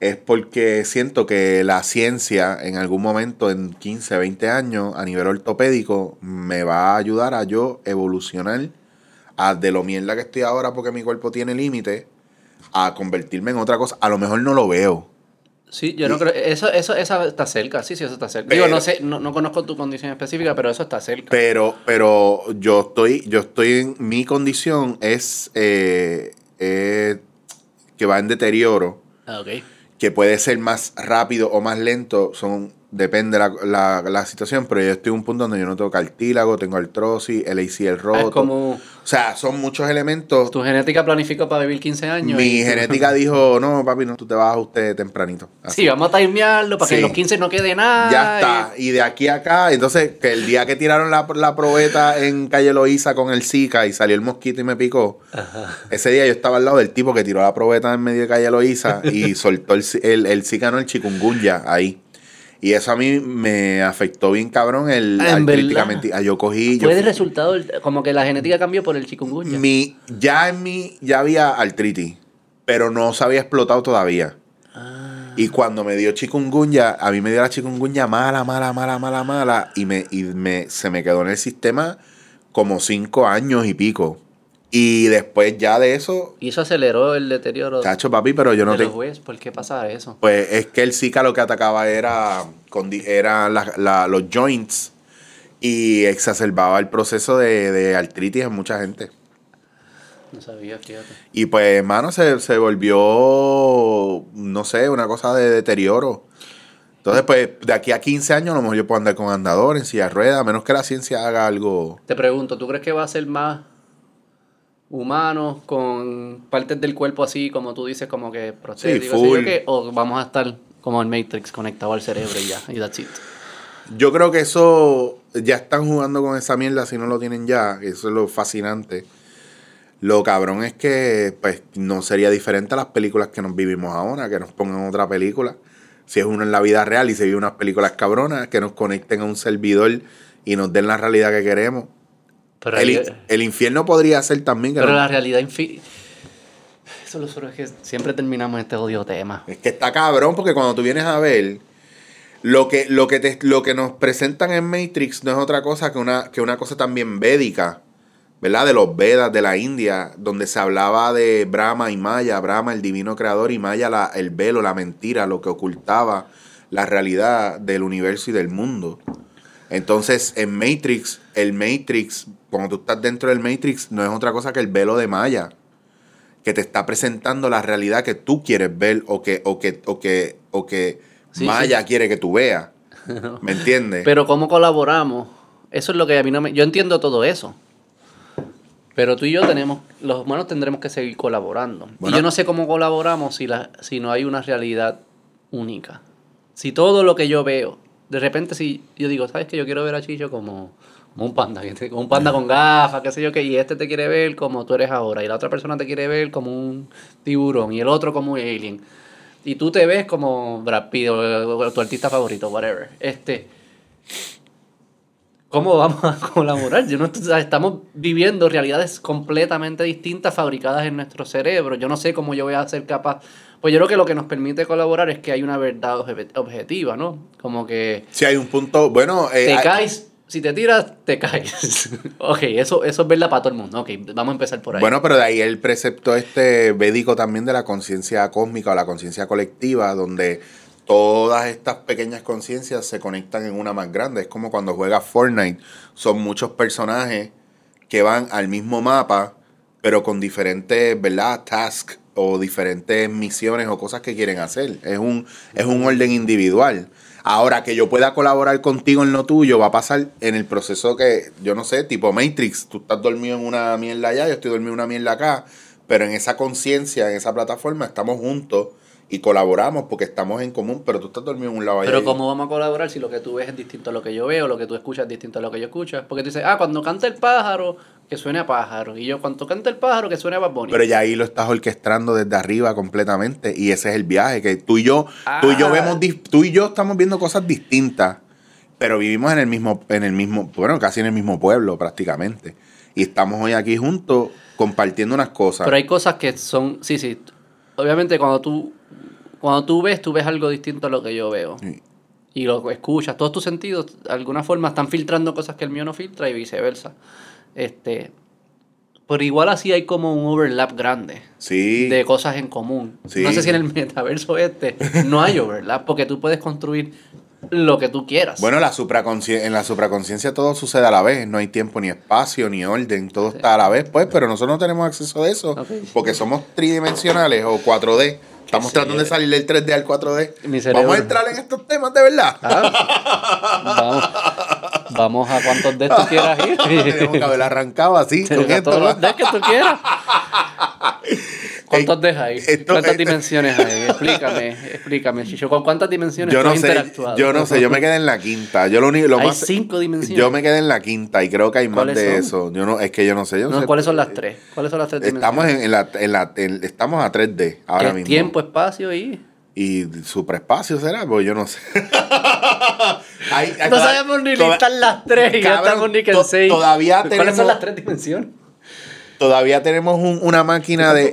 es porque siento que la ciencia en algún momento, en 15, 20 años, a nivel ortopédico, me va a ayudar a yo evolucionar a de lo mierda que estoy ahora porque mi cuerpo tiene límite, a convertirme en otra cosa. A lo mejor no lo veo. Sí, yo no creo. Eso, eso, esa está cerca, sí, sí, eso está cerca. Pero- Digo, no sé, no, no conozco tu condición específica, pero eso está cerca. Pero, pero yo estoy, yo estoy en mi condición es eh, eh, que va en deterioro, Ah, ok. Que puede ser más rápido o más lento, son depende la, la, la situación, pero yo estoy en un punto donde yo no tengo cartílago, tengo artrosis, el ACL Ah, roto. es como O sea, son muchos elementos. tu genética planificó para vivir 15 años. Mi y- genética dijo, no, papi, no, tú te vas a usted tempranito. Así. Sí, vamos a timearlo para que en los 15 no quede nada. Ya está. Y de aquí a acá, entonces, que el día que tiraron la, la probeta en Calle Loíza con el Zika y salió el mosquito y me picó, ese día yo estaba al lado del tipo que tiró la probeta en medio de Calle Loíza y soltó el, el, el Zika, no el chikungunya ahí. Y eso a mí me afectó bien cabrón el Ah, ¿en artríticamente. verdad? Ah, Yo cogí, yo Fue el resultado, como que la genética cambió por el chikungunya. mi, ya en mí ya había artritis, pero no se había explotado todavía. Ah. Y cuando me dio chikungunya, a mí me dio la chikungunya mala, mala, mala, mala, mala. Y, me, y me, se me quedó en el sistema como cinco años y pico. Y después ya de eso, Y eso aceleró el deterioro chacho papi, pero yo no te... ¿Por qué pasa eso? Pues es que el Zika lo que atacaba era, condi- era la- la- los joints y exacerbaba el proceso de, de artritis en mucha gente. No sabía, fíjate. Y pues, hermano, se, se volvió, no sé, una cosa de deterioro. Entonces, pues, de aquí a 15 años, a lo mejor yo puedo andar con andador, en silla de ruedas, a menos que la ciencia haga algo. Te pregunto, ¿tú crees que va a ser más humano con partes del cuerpo así, como tú dices, como que prostético, así, full. o vamos a estar como el Matrix conectado al cerebro y ya, y that's it? Yo creo que eso, ya están jugando con esa mierda si no lo tienen ya. Eso es lo fascinante. Lo cabrón es que, pues, no sería diferente a las películas que nos vivimos ahora, que nos pongan otra película. Si es uno en la vida real y se vive unas películas cabronas, que nos conecten a un servidor y nos den la realidad que queremos. Pero, El, infierno podría ser también que pero no- la realidad infi- Eso lo solo es que siempre terminamos este odio tema. es que está cabrón porque cuando tú vienes a ver lo que lo que te, lo que nos presentan en Matrix no es otra cosa que una que una cosa también védica, ¿verdad? De los Vedas de la India, donde se hablaba de Brahma y Maya, Brahma el divino creador y Maya la, el velo, la mentira, lo que ocultaba la realidad del universo y del mundo. Entonces, en Matrix, el Matrix, cuando tú estás dentro del Matrix, no es otra cosa que el velo de Maya, que te está presentando la realidad que tú quieres ver o que, o que, o que, o que Sí, Maya quiere que tú veas. ¿Me entiendes? Pero cómo colaboramos, eso es lo que a mí no me... Yo entiendo todo eso. Pero tú y yo tenemos, los humanos tendremos que seguir colaborando. Bueno. y yo no sé cómo colaboramos si, la, si no hay una realidad única. Si todo lo que yo veo, de repente si yo digo, ¿sabes que Yo quiero ver a Chicho como, como un panda, como un panda con gafas, qué sé yo qué, y este te quiere ver como tú eres ahora, y la otra persona te quiere ver como un tiburón, y el otro como un alien. Y tú te ves como Brad Pitt o, o tu artista favorito, whatever. Este, ¿Cómo vamos a colaborar? Yo no, estamos viviendo realidades completamente distintas fabricadas en nuestro cerebro. Yo no sé cómo yo voy a ser capaz. Pues yo creo que lo que nos permite colaborar es que hay una verdad obje- objetiva, ¿no? Como que Si hay un punto, bueno, eh, te hay- caes, si te tiras, te caes. ok, eso, eso es verdad para todo el mundo. Ok, vamos a empezar por ahí. Bueno, pero de ahí el precepto este védico también de la conciencia cósmica o la conciencia colectiva, donde todas estas pequeñas conciencias se conectan en una más grande. Es como cuando juegas Fortnite, son muchos personajes que van al mismo mapa, pero con diferentes, ¿verdad? Tasks o diferentes misiones o cosas que quieren hacer. Es un, es un orden individual. Ahora que yo pueda colaborar contigo en lo tuyo, va a pasar en el proceso que, yo no sé, tipo Matrix, tú estás dormido en una mierda allá, yo estoy dormido en una mierda acá, pero en esa conciencia, en esa plataforma, estamos juntos y colaboramos porque estamos en común, pero tú estás dormido en un lado allá Pero y- ¿cómo vamos a colaborar si lo que tú ves es distinto a lo que yo veo, lo que tú escuchas es distinto a lo que yo escucho? Porque tú dices, ah, cuando canta el pájaro, que suene a pájaro. Y yo, cuando canta el pájaro, que suene a Bad Bunny. Pero ya ahí lo estás orquestando desde arriba completamente y ese es el viaje que tú y yo, tú y yo Ah. vemos, tú y yo estamos viendo cosas distintas, pero vivimos en el mismo, en el mismo, bueno, casi en el mismo pueblo prácticamente y estamos hoy aquí juntos compartiendo unas cosas. Pero hay cosas que son, sí, sí. Obviamente cuando tú, cuando tú ves, tú ves algo distinto a lo que yo veo. Sí. Y lo escuchas, todos tus sentidos, de alguna forma, están filtrando cosas que el mío no filtra y viceversa. Este, pero igual así hay como un overlap grande Sí. de cosas en común. Sí. No sé si en el metaverso este no hay overlap, porque tú puedes construir lo que tú quieras. Bueno, la en la supraconciencia todo sucede a la vez, no hay tiempo ni espacio ni orden, todo está a la vez, pues, pero nosotros no tenemos acceso a eso porque somos tridimensionales o 4D. Estamos sé tratando de salir del 3D al 4D. Mi cerebro- Vamos a entrar en estos temas de verdad. Ah, vamos, vamos a cuántos de tú quieras ir. Tenemos que haber arrancado así, con esto. todos los que tú quieras. ¿Cuántos des hay? esto- ¿Cuántas eh, dimensiones hay? Explícame, explícame, Chicho. ¿Con cuántas dimensiones Yo no has sé, interactuado? yo no sé, yo me quedé en la quinta. Yo lo único, lo Hay más, cinco dimensiones. Yo me quedé en la quinta y creo que hay más ¿Cuáles de son? eso. Yo no, es que yo no sé. Yo no No, sé. ¿Cuáles son las tres? ¿Cuáles son las tres Estamos dimensiones? en, la, en la- en- estamos a 3D ahora ¿Qué mismo. tiempo, espacio y...? Y superespacio será, pues yo no sé. Hay- hay- No sabemos ni listar las tres y ya estamos ni que en seis. todavía ¿Cuáles tenemos- son las tres dimensiones? Todavía tenemos un- una máquina de,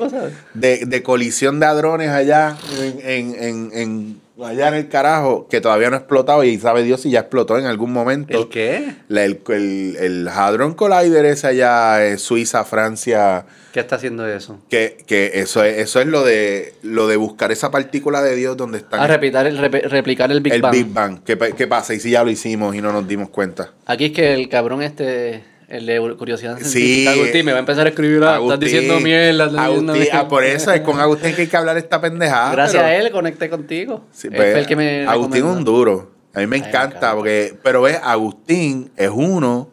de, de colisión de hadrones allá en, en, en, en- allá en el carajo que todavía no ha explotado y sabe Dios si ya explotó en algún momento. ¿El qué? La- el, el, el Hadron Collider es allá en Suiza, Francia, ¿Qué está haciendo eso? que, que eso es, eso es lo de lo de buscar esa partícula de Dios donde está A replicar el, repe- replicar el Big el Bang. Big Bang. ¿Qué, qué pasa? Y si ya lo hicimos y no nos dimos cuenta. Aquí es que el cabrón este, el de curiosidad Sí. Agustín, me va a empezar a escribir, ah, estás Agustín, diciendo mierda. estás diciendo Agustín, ah, mierda. por eso es con Agustín que hay que hablar esta pendejada. Gracias pero- a él conecté contigo. Sí, Él pues, fue el que me Agustín es un duro. A mí me Ay, me encanta, porque, pero ves, Agustín es uno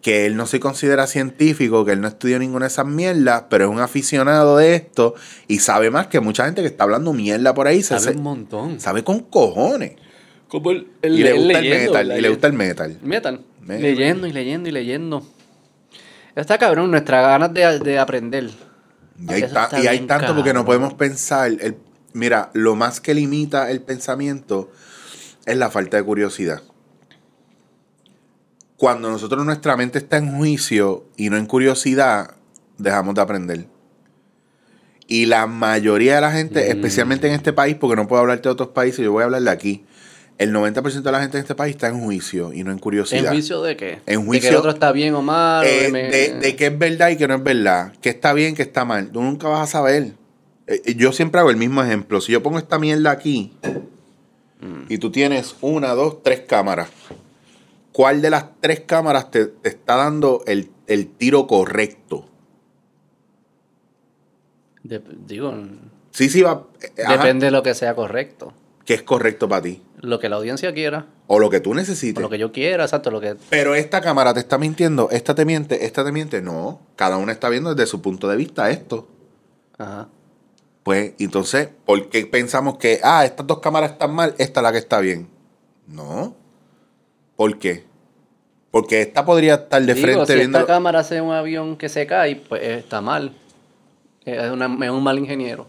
que él no se considera científico, que él no estudió ninguna de esas mierdas, pero es un aficionado de esto y sabe más que mucha gente que está hablando mierda por ahí. Sabe se- un montón. sabe con cojones. Como el, y le gusta el metal. Y le gusta el metal. metal. Leyendo y leyendo y leyendo. Está cabrón, nuestras ganas de, de aprender. Y hay, ta- y tanto porque no podemos pensar. El, mira, lo más que limita el pensamiento es la falta de curiosidad. Cuando nosotros nuestra mente está en juicio y no en curiosidad, dejamos de aprender. Y la mayoría de la gente, Mm. especialmente en este país, porque no puedo hablarte de otros países, yo voy a hablar de aquí. El 90% de la gente en este país está en juicio y no en curiosidad. ¿En juicio de qué? En De que juicio- el otro está bien o mal. o Eh, de me- de, de qué es verdad y qué no es verdad, qué está bien, qué está mal. Tú nunca vas a saber. Eh, eh, yo siempre hago el mismo ejemplo. Si yo pongo esta mierda aquí y tú tienes una, dos, tres cámaras, ¿cuál de las tres cámaras te, te está dando el, el tiro correcto? de- digo, Sí, sí, va. ajá, depende de lo que sea correcto. ¿Qué es correcto para ti? Lo que la audiencia quiera, O lo que tú o necesites. lo que yo quiera, exacto, lo que... Pero esta cámara te está mintiendo, esta te miente, esta te miente. No, cada una está viendo desde su punto de vista esto. Ajá. Pues entonces, ¿por qué pensamos que, ah, estas dos cámaras están mal, esta es la que está bien? No. ¿Por qué? Porque esta podría estar de Digo, frente si viendo. esta cámara hace un avión que se cae, pues está mal. Es, una- es un mal ingeniero.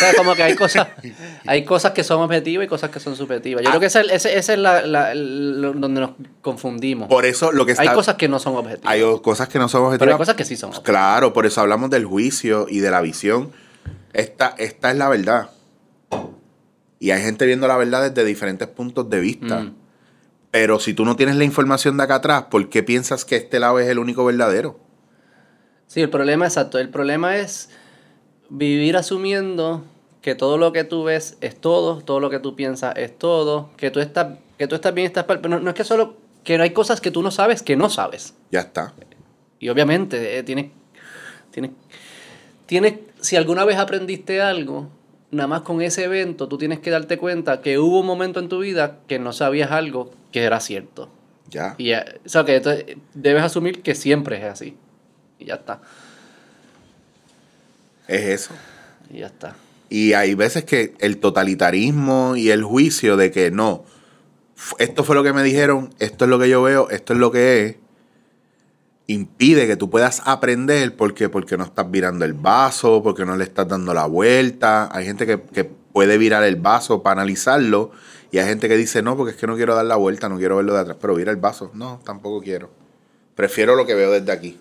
Sea, como que hay cosas, hay cosas que son objetivas y cosas que son subjetivas. Yo Ah. creo que ese- esa es la, donde nos confundimos. Por eso lo que está. hay cosas que no son objetivas. hay cosas que no son objetivas. pero hay cosas que sí son objetivas. Claro, por eso hablamos del juicio y de la visión. Esta, esta es la verdad. Y hay gente viendo la verdad desde diferentes puntos de vista. Mm. Pero si tú no tienes la información de acá atrás, ¿por qué piensas que este lado es el único verdadero? Sí, el problema exacto. El problema es vivir asumiendo que todo lo que tú ves es todo, todo lo que tú piensas es todo, que tú estás, que tú estás bien, estás. Pero no, no es que solo, que no hay cosas que tú no sabes que no sabes. Ya está. Y obviamente eh, tienes, tienes, tienes, si alguna vez aprendiste algo, nada más con ese evento, tú tienes que darte cuenta que hubo un momento en tu vida que no sabías algo que era cierto. Ya. Y ya, o sea, que debes asumir que siempre es así. Y ya está. Es eso. Y ya está. Y hay veces que el totalitarismo y el juicio de que no, esto fue lo que me dijeron, esto es lo que yo veo, esto es lo que es, impide que tú puedas aprender porque, porque no estás virando el vaso, porque no le estás dando la vuelta. Hay gente que, que puede virar el vaso para analizarlo y hay gente que dice, no, porque es que no quiero dar la vuelta, no quiero verlo de atrás, pero vira el vaso. No, tampoco quiero. Prefiero lo que veo desde aquí.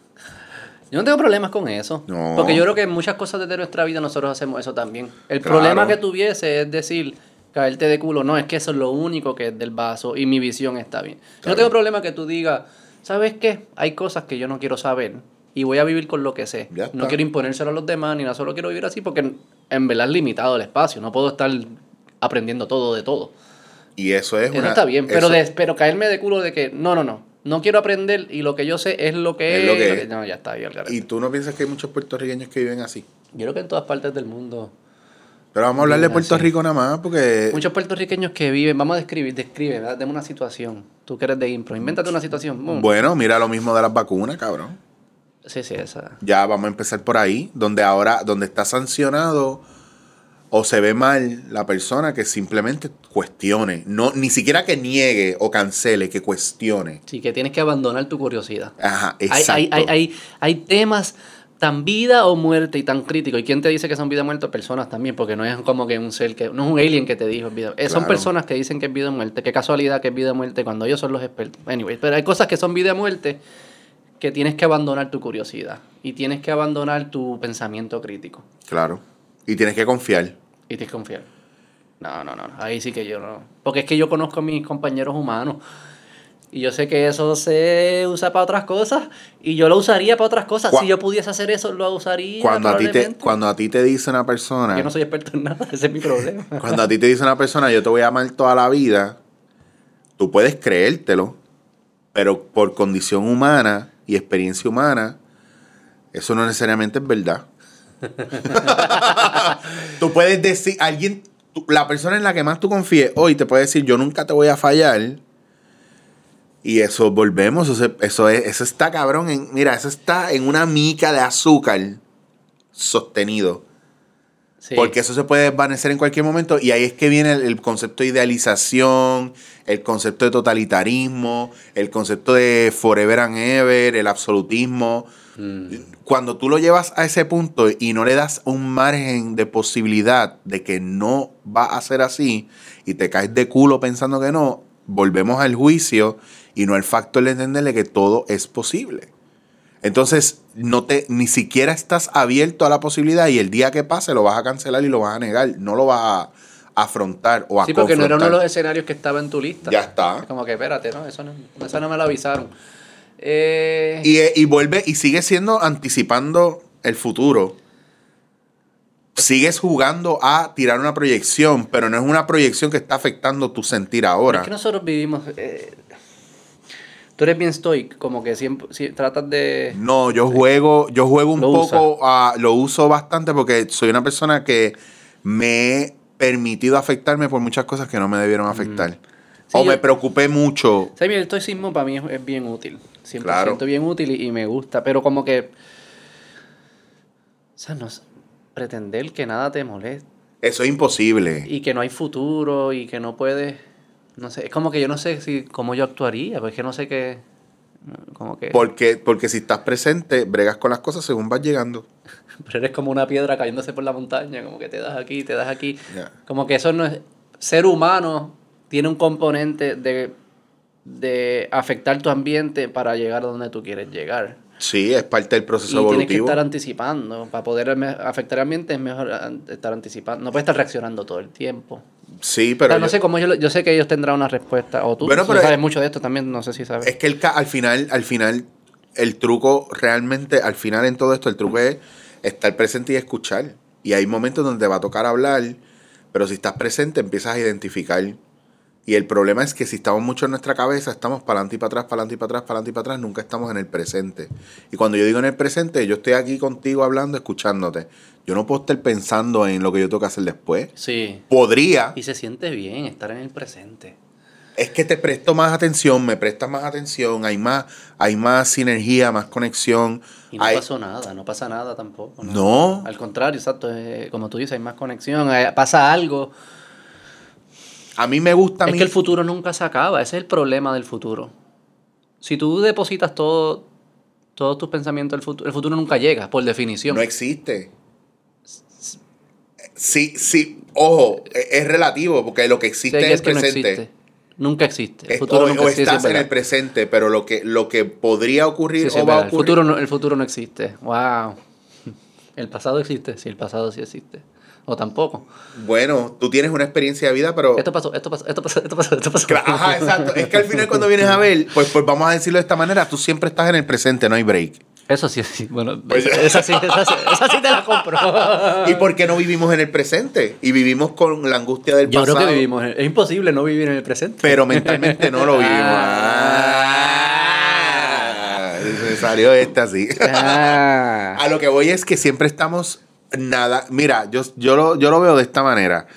Yo no tengo problemas con eso. No. Porque yo creo que en muchas cosas de nuestra vida nosotros hacemos eso también. El Claro. problema que tuviese es decir, caerte de culo, no, es que eso es lo único que es del vaso y mi visión está bien. Yo no tengo problema que tú digas, ¿sabes qué? Hay cosas que yo no quiero saber y voy a vivir con lo que sé. No quiero imponérselo a los demás ni nada, solo quiero vivir así porque en, en verdad es limitado el espacio. No puedo estar aprendiendo todo de todo. Y eso es Eso una... está bien, pero, eso- de- pero caerme de culo de que no, no, no. No quiero aprender y lo que yo sé es lo que Es es. lo que es. No, ya está, garete. Y tú no piensas que hay muchos puertorriqueños que viven así. Yo creo que en todas partes del mundo. Pero vamos a hablar de Puerto así. Rico nada más porque... Muchos puertorriqueños que viven, vamos a describir, describe, ¿verdad? deme una situación. Tú que eres de impro, invéntate una situación. Bueno, mira lo mismo de las vacunas, cabrón. Sí, sí, esa. Ya vamos a empezar por ahí, donde ahora, donde está sancionado o se ve mal la persona que simplemente cuestione, no, ni siquiera que niegue o cancele, que cuestione. Sí, que tienes que abandonar tu curiosidad. Ajá, exacto. hay, hay, hay, hay temas tan vida o muerte y tan críticos. ¿Y quién te dice que son vida o muerte? Personas también, porque no es como que un ser que. No es un alien que te dijo vida. eh, Son Claro. personas que dicen que es vida o muerte. Qué casualidad que es vida o muerte cuando ellos son los expertos. Anyway, pero hay cosas que son vida o muerte que tienes que abandonar tu curiosidad y tienes que abandonar tu pensamiento crítico. Claro. Y tienes que confiar. Y tienes que confiar. No, no, no. Ahí sí que yo no. Porque es que yo conozco a mis compañeros humanos. Y yo sé que eso se usa para otras cosas. Y yo lo usaría para otras cosas. Si yo pudiese hacer eso, lo usaría. Cuando a, ti te, cuando a ti te dice una persona, Yo no soy experto en nada. Ese es mi problema. cuando a ti te dice una persona, yo te voy a amar toda la vida, tú puedes creértelo, pero por condición humana y experiencia humana, eso no necesariamente es verdad. tú puedes decir, alguien, tú- la persona en la que más tú confíes hoy te puede decir, yo nunca te voy a fallar. Y eso, volvemos, eso, eso, es, eso está cabrón, en, mira, eso está en una mica de azúcar sostenido. Sí. Porque eso se puede desvanecer en cualquier momento y ahí es que viene el, el concepto de idealización, el concepto de totalitarismo, el concepto de forever and ever, el absolutismo. Mm. Cuando tú lo llevas a ese punto y no le das un margen de posibilidad de que no va a ser así y te caes de culo pensando que no, volvemos al juicio y no al factor de entenderle que todo es posible. Entonces, no te, ni siquiera estás abierto a la posibilidad y el día que pase lo vas a cancelar y lo vas a negar. No lo vas a afrontar o a Sí, porque no era uno de los escenarios que estaba en tu lista. Ya está. Es como que, espérate, ¿no? Eso no, eso no me lo avisaron. Eh, Y, eh, y vuelve y sigue siendo anticipando el futuro. Sigues jugando a tirar una proyección, pero no es una proyección que está afectando tu sentir ahora. Es que nosotros vivimos. eh, tú eres bien stoic, como que siempre si- tratas de. No, yo juego, yo juego un Lo poco, a- lo uso bastante porque soy una persona que me he permitido afectarme por muchas cosas que no me debieron afectar. Sí, o yo- me preocupé mucho. Sí, el estoicismo para mí es, es bien útil. Siempre Claro. siento bien útil y, y me gusta, pero como que. O sea, no pretender que nada te moleste Eso es imposible. y que no hay futuro y que no puedes. No sé, es como que yo no sé si cómo yo actuaría, porque no sé qué. Como que. Porque, porque si estás presente, bregas con las cosas según vas llegando. Pero eres como una piedra cayéndose por la montaña, como que te das aquí, te das aquí. Como que eso no es. Ser humano tiene un componente de, de afectar tu ambiente para llegar a donde tú quieres llegar. Sí, es parte del proceso Y tienes que evolutivo. estar anticipando. Para poder afectar el ambiente es mejor estar anticipando. No puedes estar reaccionando todo el tiempo. Sí, O pero sea, no yo- sé cómo yo, yo sé que ellos tendrán una respuesta. O tú, Bueno, pero sabes es- mucho de esto también, no sé si sabes. es que el, al final, al final, el truco realmente, al final en todo esto, el truco es estar presente y escuchar. Y hay momentos donde va a tocar hablar, pero si estás presente empiezas a identificar. Y el problema es que si estamos mucho en nuestra cabeza, estamos para adelante y para atrás, para adelante y para atrás, para adelante y para atrás, nunca estamos en el presente. Y cuando yo digo en el presente, yo estoy aquí contigo hablando, escuchándote. Yo no puedo estar pensando en lo que yo tengo que hacer después. Sí. Podría, Y se siente bien estar en el presente. Es que te presto más atención, me prestas más atención, hay más, hay más sinergia, más conexión. Y no hay- pasó nada, no pasa nada tampoco. No. Al contrario, exacto. eh, como tú dices, hay más conexión, eh, pasa algo. A mí me gusta Es mí- que el futuro nunca se acaba, ese es el problema del futuro. Si tú depositas todo, todos tus pensamientos del futuro, el futuro nunca llega, por definición. No existe. Sí, sí, ojo, e- es relativo, porque lo que existe es el no presente. existe. Nunca existe. El Es- futuro o, nunca o existe. estás en el presente, pero lo que, lo que podría ocurrir Sí, sí, o es va a verdad. el, futuro no, el futuro no existe. Wow. El pasado existe, sí, el pasado sí existe. O tampoco. Bueno, tú tienes una experiencia de vida, pero. Esto pasó, esto pasó, esto pasó, esto pasó, esto pasó. Ajá, exacto. Es que al final cuando vienes a ver, pues, pues vamos a decirlo de esta manera, tú siempre estás en el presente, no hay break. Eso sí, sí. Bueno, Pues- esa, sí, esa, sí, esa sí te la compro. ¿Y por qué no vivimos en el presente? Y vivimos con la angustia del Yo pasado. creo que vivimos. en- Es imposible no vivir en el presente. Pero mentalmente no lo vivimos. Ah. Ah, me salió esta así. Ah. A lo que voy es que siempre estamos nada. Mira, yo, yo, lo, yo lo veo de esta manera.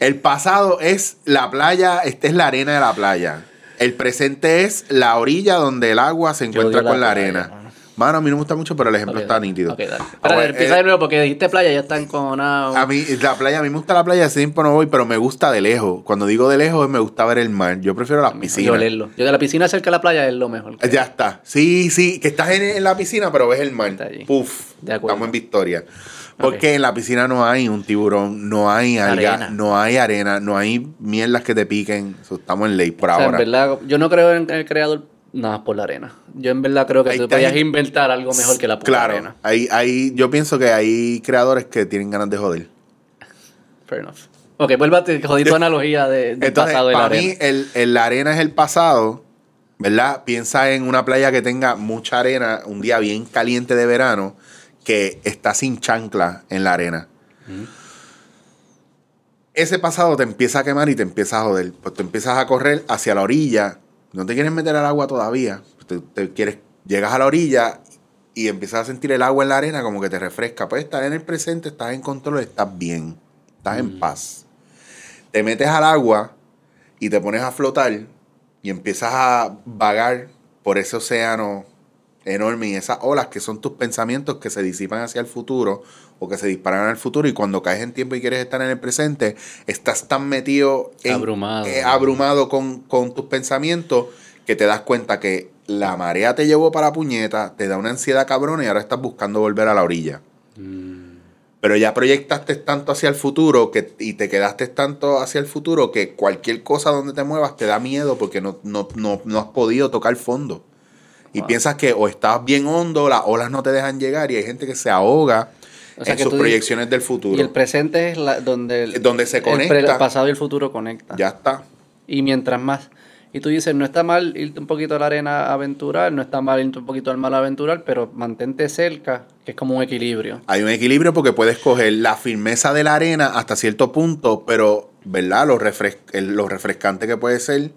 El pasado es la playa, esta es la arena de la playa. El presente es la orilla donde el agua se encuentra la con la arena. mano. Mano, a mí no me gusta mucho, pero el ejemplo está dale. nítido. Ok, dale. Ah, Espera, bueno, empieza eh, de nuevo porque dijiste playa, ya está encojonado. a mí, la playa, a mí me gusta la playa, hace tiempo no voy, pero me gusta de lejos. Cuando digo de lejos, me gusta ver el mar. Yo prefiero las piscinas. olerlo. Yo de la piscina cerca de la playa es lo mejor. Ya está. Sí, sí, que estás en, en la piscina, pero ves el mar. Puf, De acuerdo. estamos en victoria. Porque en la piscina no hay un tiburón, no hay alga, Arena. no hay arena, no hay mierdas que te piquen. So, estamos en ley por O sea, ahora. en verdad, yo no creo en el creador nada por la arena. Yo en verdad creo que Ahí tú podías inventar algo mejor que la puta claro, arena. hay, hay, yo pienso que hay creadores que tienen ganas de joder. Fair enough. Ok, vuélvate, jodí tu analogía de, del Entonces, pasado de la para arena. mí, el, el- la arena es el pasado, ¿verdad? Piensa en una playa que tenga mucha arena, un día bien caliente de verano, que está sin chancla en la arena. Ese pasado te empieza a quemar y te empieza a joder. Pues te empiezas a correr hacia la orilla. No te quieres meter al agua todavía. Te, te quieres, llegas a la orilla y empiezas a sentir el agua en la arena como que te refresca. Pues estás en el presente, estás en control, estás bien. Estás en paz te metes al agua y te pones a flotar y empiezas a vagar por ese océano enorme y esas olas que son tus pensamientos que se disipan hacia el futuro o que se disparan al futuro y cuando caes en tiempo y quieres estar en el presente, estás tan metido en, Abrumado. eh, abrumado con, con tus pensamientos que te das cuenta que la marea te llevó para la puñeta, te da una ansiedad cabrona y ahora estás buscando volver a la orilla. Pero ya proyectaste tanto hacia el futuro que, y te quedaste tanto hacia el futuro que cualquier cosa donde te muevas te da miedo porque no, no, no, no has podido tocar fondo. Y Wow. piensas que o estás bien hondo, las olas no te dejan llegar y hay gente que se ahoga O sea, en sus dices- proyecciones del futuro. Y el presente es la, donde, el, Donde se el conecta. el pasado y el futuro conectan. Ya está. Y mientras más. Y tú dices, no está mal irte un poquito a la arena a aventurar, no está mal irte un poquito al mar a aventurar, pero mantente cerca, que es como un equilibrio. Hay un equilibrio porque puedes coger la firmeza de la arena hasta cierto punto, pero, ¿verdad? Lo, refres- el- lo refrescante que puede ser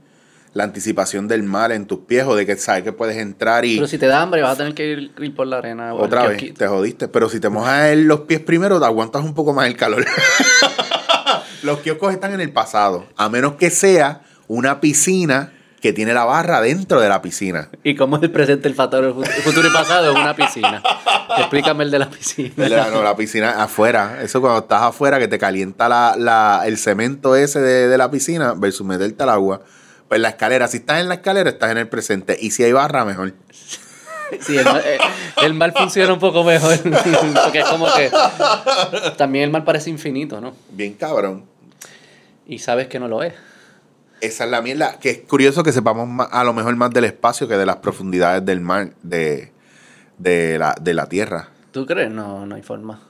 la anticipación del mar en tus pies o de que sabes que puedes entrar y... Pero si te da hambre, vas a tener que ir, ir por la arena. o Otra vez, te jodiste. Pero si te mojas en los pies primero, te aguantas un poco más el calor. los kioscos están en el pasado. A menos que sea una piscina que tiene la barra dentro de la piscina. ¿Y cómo es el presente, el futuro, el fu- el futuro y pasado? Es una piscina. Explícame el de la piscina. La, no, la piscina afuera. Eso cuando estás afuera que te calienta la, la- el cemento ese de, de la piscina versus meterte al agua. Pues la escalera, si estás en la escalera, estás en el presente. Y si hay barra, mejor. Sí, el, eh, el mar funciona un poco mejor. Porque es como que. También el mar parece infinito, ¿no? Bien cabrón. Y sabes que no lo es. Esa es la mierda. Que es curioso que sepamos más- a lo mejor más del espacio que de las profundidades del mar, de, de, la, de la tierra. ¿Tú crees? No, no hay forma.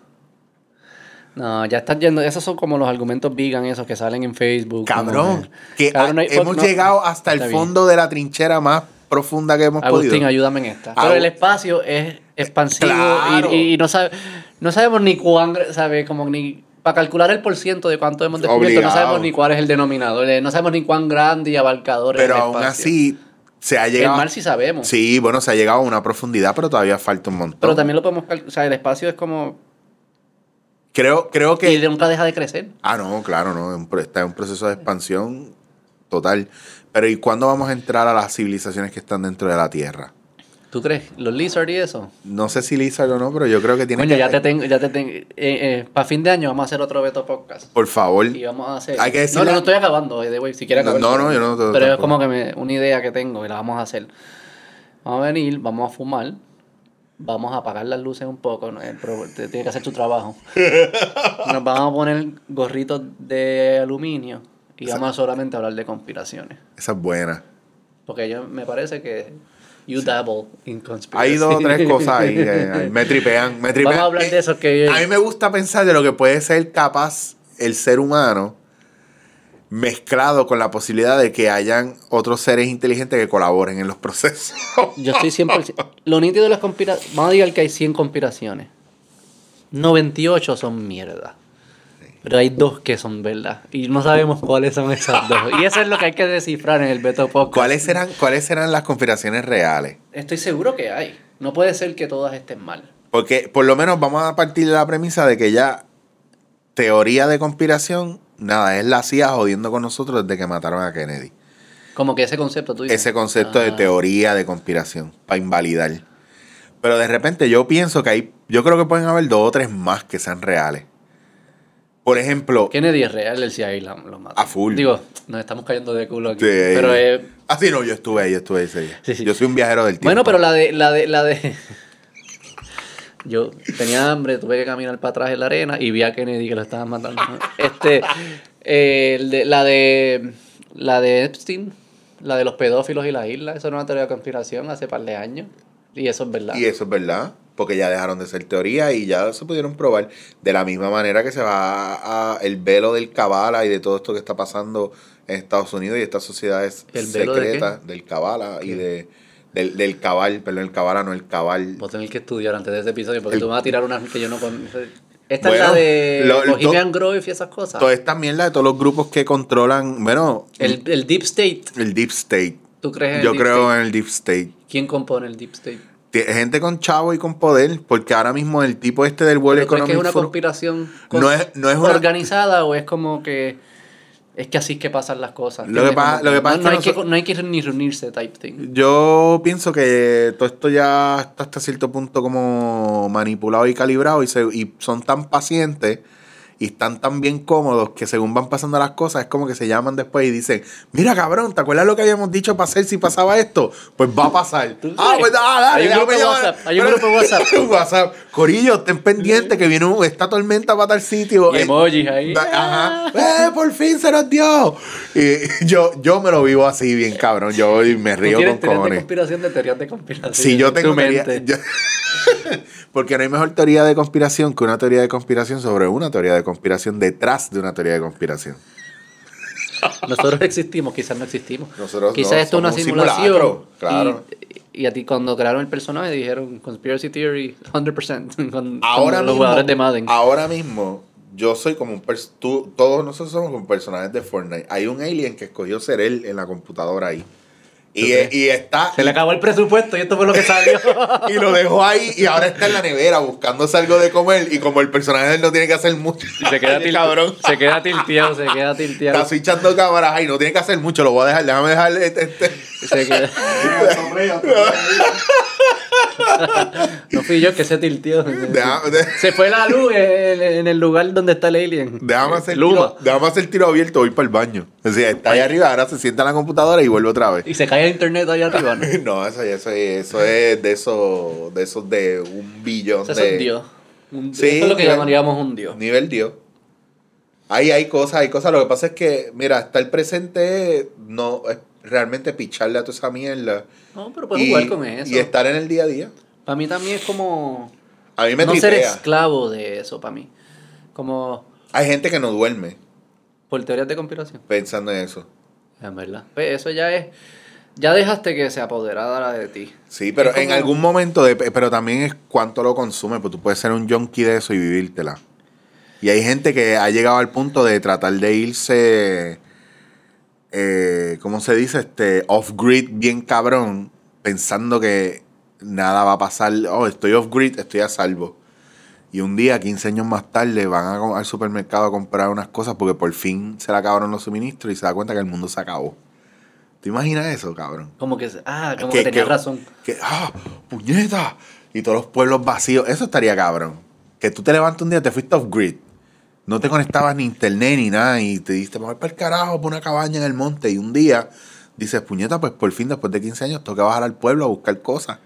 No, ya estás yendo. Esos son como los argumentos vegan, esos que salen en Facebook. como Cabrón, que Cabrón, a- no hay- hemos no- llegado hasta el bien. fondo de la trinchera más profunda que hemos Agustín, podido. ayúdame en esta. Pero el espacio es expansivo Claro. y, y no, sabe, no sabemos ni cuán, ¿sabes? Como ni. Para calcular el porciento de cuánto hemos descubierto, Obligado. no sabemos ni cuál es el denominador, eh, no sabemos ni cuán grande y abarcador Pero es el aún espacio. así se ha El llegado. mar sí sabemos. Sí, bueno, se ha llegado a una profundidad, pero todavía falta un montón. Pero también lo podemos calcular. O sea, el espacio es como. Creo, creo Y que. nunca deja de crecer. Ah, no, claro, no. Está en un proceso de expansión total. Pero ¿y cuándo vamos a entrar a las civilizaciones que están dentro de la Tierra? ¿Tú crees? ¿Los lizards y eso? No sé si Lizard o no, pero yo creo que tiene que... ya te tengo, ya te tengo. Eh, eh, para fin de año vamos a hacer otro Beto Podcast. Por favor. Y vamos a hacer. Hay que no, decirle- no, no estoy acabando, the way, si quieres No, acabar. no, no, yo no- Pero es como que me- una idea que tengo y la vamos a hacer. Vamos a venir, vamos a fumar, vamos a apagar las luces un poco, ¿no? Tiene que hacer tu trabajo. Nos vamos a poner gorritos de aluminio y vamos a solamente hablar de conspiraciones. Esa es buena. Porque yo me parece que you dabble in conspiracy. Hay dos o tres cosas ahí. ahí. me tripean, me tripean. Vamos a hablar de eso que A mí me gusta pensar de lo que puede ser capaz el ser humano mezclado con la posibilidad de que hayan otros seres inteligentes que colaboren en los procesos. Yo estoy 100%. Lo nítido de las conspiraciones. Vamos a decir que hay 100 conspiraciones. 98 son mierda. Pero hay dos que son verdad. Y no sabemos cuáles son esas dos. Y eso es lo que hay que descifrar en el Beto Podcast. ¿Cuáles serán, ¿Cuáles serán las conspiraciones reales? Estoy seguro que hay. No puede ser que todas estén mal. Porque por lo menos vamos a partir de la premisa de que ya teoría de conspiración, nada, es la CIA jodiendo con nosotros desde que mataron a Kennedy. Como que ese concepto tú dices. ese concepto de Ah. teoría de conspiración para invalidar. Pero de repente yo pienso que hay, yo creo que pueden haber dos o tres más que sean reales. Por ejemplo, Kennedy es real, el CIA lo, lo mata. A full. Digo, nos estamos cayendo de culo aquí. Sí. Pero eh, ah, sí, no, yo estuve ahí, yo estuve ahí ese día. Sí, sí. Yo soy un viajero del tiempo. Bueno, pero la de, la de, la de. Yo tenía hambre, tuve que caminar para atrás en la arena y vi a Kennedy que lo estaban matando. Este, eh, de- la de, la de Epstein, la de los pedófilos y las islas, eso era una teoría de conspiración hace par de años y eso es verdad. Y eso es verdad, porque ya dejaron de ser teoría y ya se pudieron probar de la misma manera que se va a, el velo del cabala y de todo esto que está pasando en Estados Unidos y estas sociedades ¿El velo de secretas del cabala y de del, del cabal, perdón, el cabala no el cabal. Voy a tener que estudiar antes de este episodio porque El- tú me vas a tirar una que yo no conozco. Esta Bueno, es la de lo- Bohemian Grove y esas cosas. Toda esta mierda de todos los grupos que controlan, bueno, El, el Deep State. el Deep State. ¿Tú crees en el Yo Deep creo State? en el Deep State. ¿Quién compone el Deep State? Gente con chavo y con poder, porque ahora mismo el tipo este del World ¿Pero crees que Economic es una conspiración No es- no es una- organizada o es como que es que así es que pasan las cosas? Lo que pasa- Como lo que pasa es no, que hay que no hay que ni reunirse type thing. Yo pienso que todo esto ya está hasta cierto punto como manipulado y calibrado y, se, y son tan pacientes y están tan bien cómodos que según van pasando las cosas es como que se llaman después y dicen, mira cabrón, ¿te acuerdas lo que habíamos dicho para hacer si pasaba esto? Pues va a pasar. ¿Tú Ah, pues ah, dale, Hay un grupo. WhatsApp, hay un grupo WhatsApp. WhatsApp. Corillo, estén pendientes que viene un- esta tormenta para tal sitio. Y Eh, emojis ahí. Ajá. ¡Eh, por fin se nos dio! Y yo, yo me lo vivo así bien cabrón. Yo me río con teorías de cojones. conspiración de teorías de conspiración. Si yo en tengo teoría- yo- Porque no hay mejor teoría de conspiración que una teoría de conspiración sobre una teoría de conspiración detrás de una teoría de conspiración. Nosotros existimos, quizás no existimos. Nosotros quizás no, esto es una un simulación. claro. Y, y a ti cuando crearon el personaje dijeron conspiracy theory 100% con, Ahora con los mismo, jugadores de Madden. ahora mismo, yo soy como un... tú- todos nosotros somos como personajes de Fortnite. Hay un alien que escogió ser él en la computadora ahí. Y, Ok. y está... Se le acabó el presupuesto y esto fue lo que salió. y lo dejó ahí y ahora está en la nevera buscándose algo de comer y como el personaje de él no tiene que hacer mucho Y se queda, Ay, til- cabrón se queda tilteado, se queda tilteado. está switchando cámaras ahí no tiene que hacer mucho lo voy a dejar déjame dejarle este, este. Se queda- No fui yo que se tilteó. Se fue la luz en, en el lugar donde está el alien. déjame hacer Luma. tiro, déjame hacer tiro abierto voy para el baño o sea está ahí arriba ahora se sienta en la computadora y vuelve otra vez Y se cae internet allá arriba. ¿no? no eso, eso, eso es de esos de esos de un billón Eso de es un dios. Un- Sí, eso es lo que nivel- llamaríamos un dios. nivel Dios Ahí hay cosas, hay cosas. Lo que pasa es que, mira, hasta el presente no es realmente picharle a toda esa mierda. No, pero puedes jugar con eso. Y estar en el día a día. Para mí también es como A mí me no ser esclavo de eso, para mí. Como Hay gente que no duerme por teorías de conspiración. pensando en eso. En verdad. Pues eso ya es. Ya dejaste que se apoderara de ti. Sí, pero en algún momento, de, pero también es cuánto lo consume, pues tú puedes ser un junkie de eso y vivírtela. Y hay gente que ha llegado al punto de tratar de irse, eh, ¿cómo se dice? Este, off-grid bien cabrón, pensando que nada va a pasar. Oh, estoy off-grid, estoy a salvo. Y un día, 15 años más tarde, van a al supermercado a comprar unas cosas porque por fin se le acabaron los suministros y se da cuenta que el mundo se acabó. ¿Te imaginas eso, cabrón? Como que, ah, como Que- que, tenía que- razón. Que, ¡ah! ¡Puñeta! Y todos los pueblos vacíos. Eso estaría cabrón. Que tú te levantas un día, te fuiste off-grid. No te conectabas ni internet ni nada. Y te diste, vamos para el carajo, por una cabaña en el monte. Y un día dices, puñeta, pues por fin, después de 15 años, toca bajar al pueblo a buscar cosas.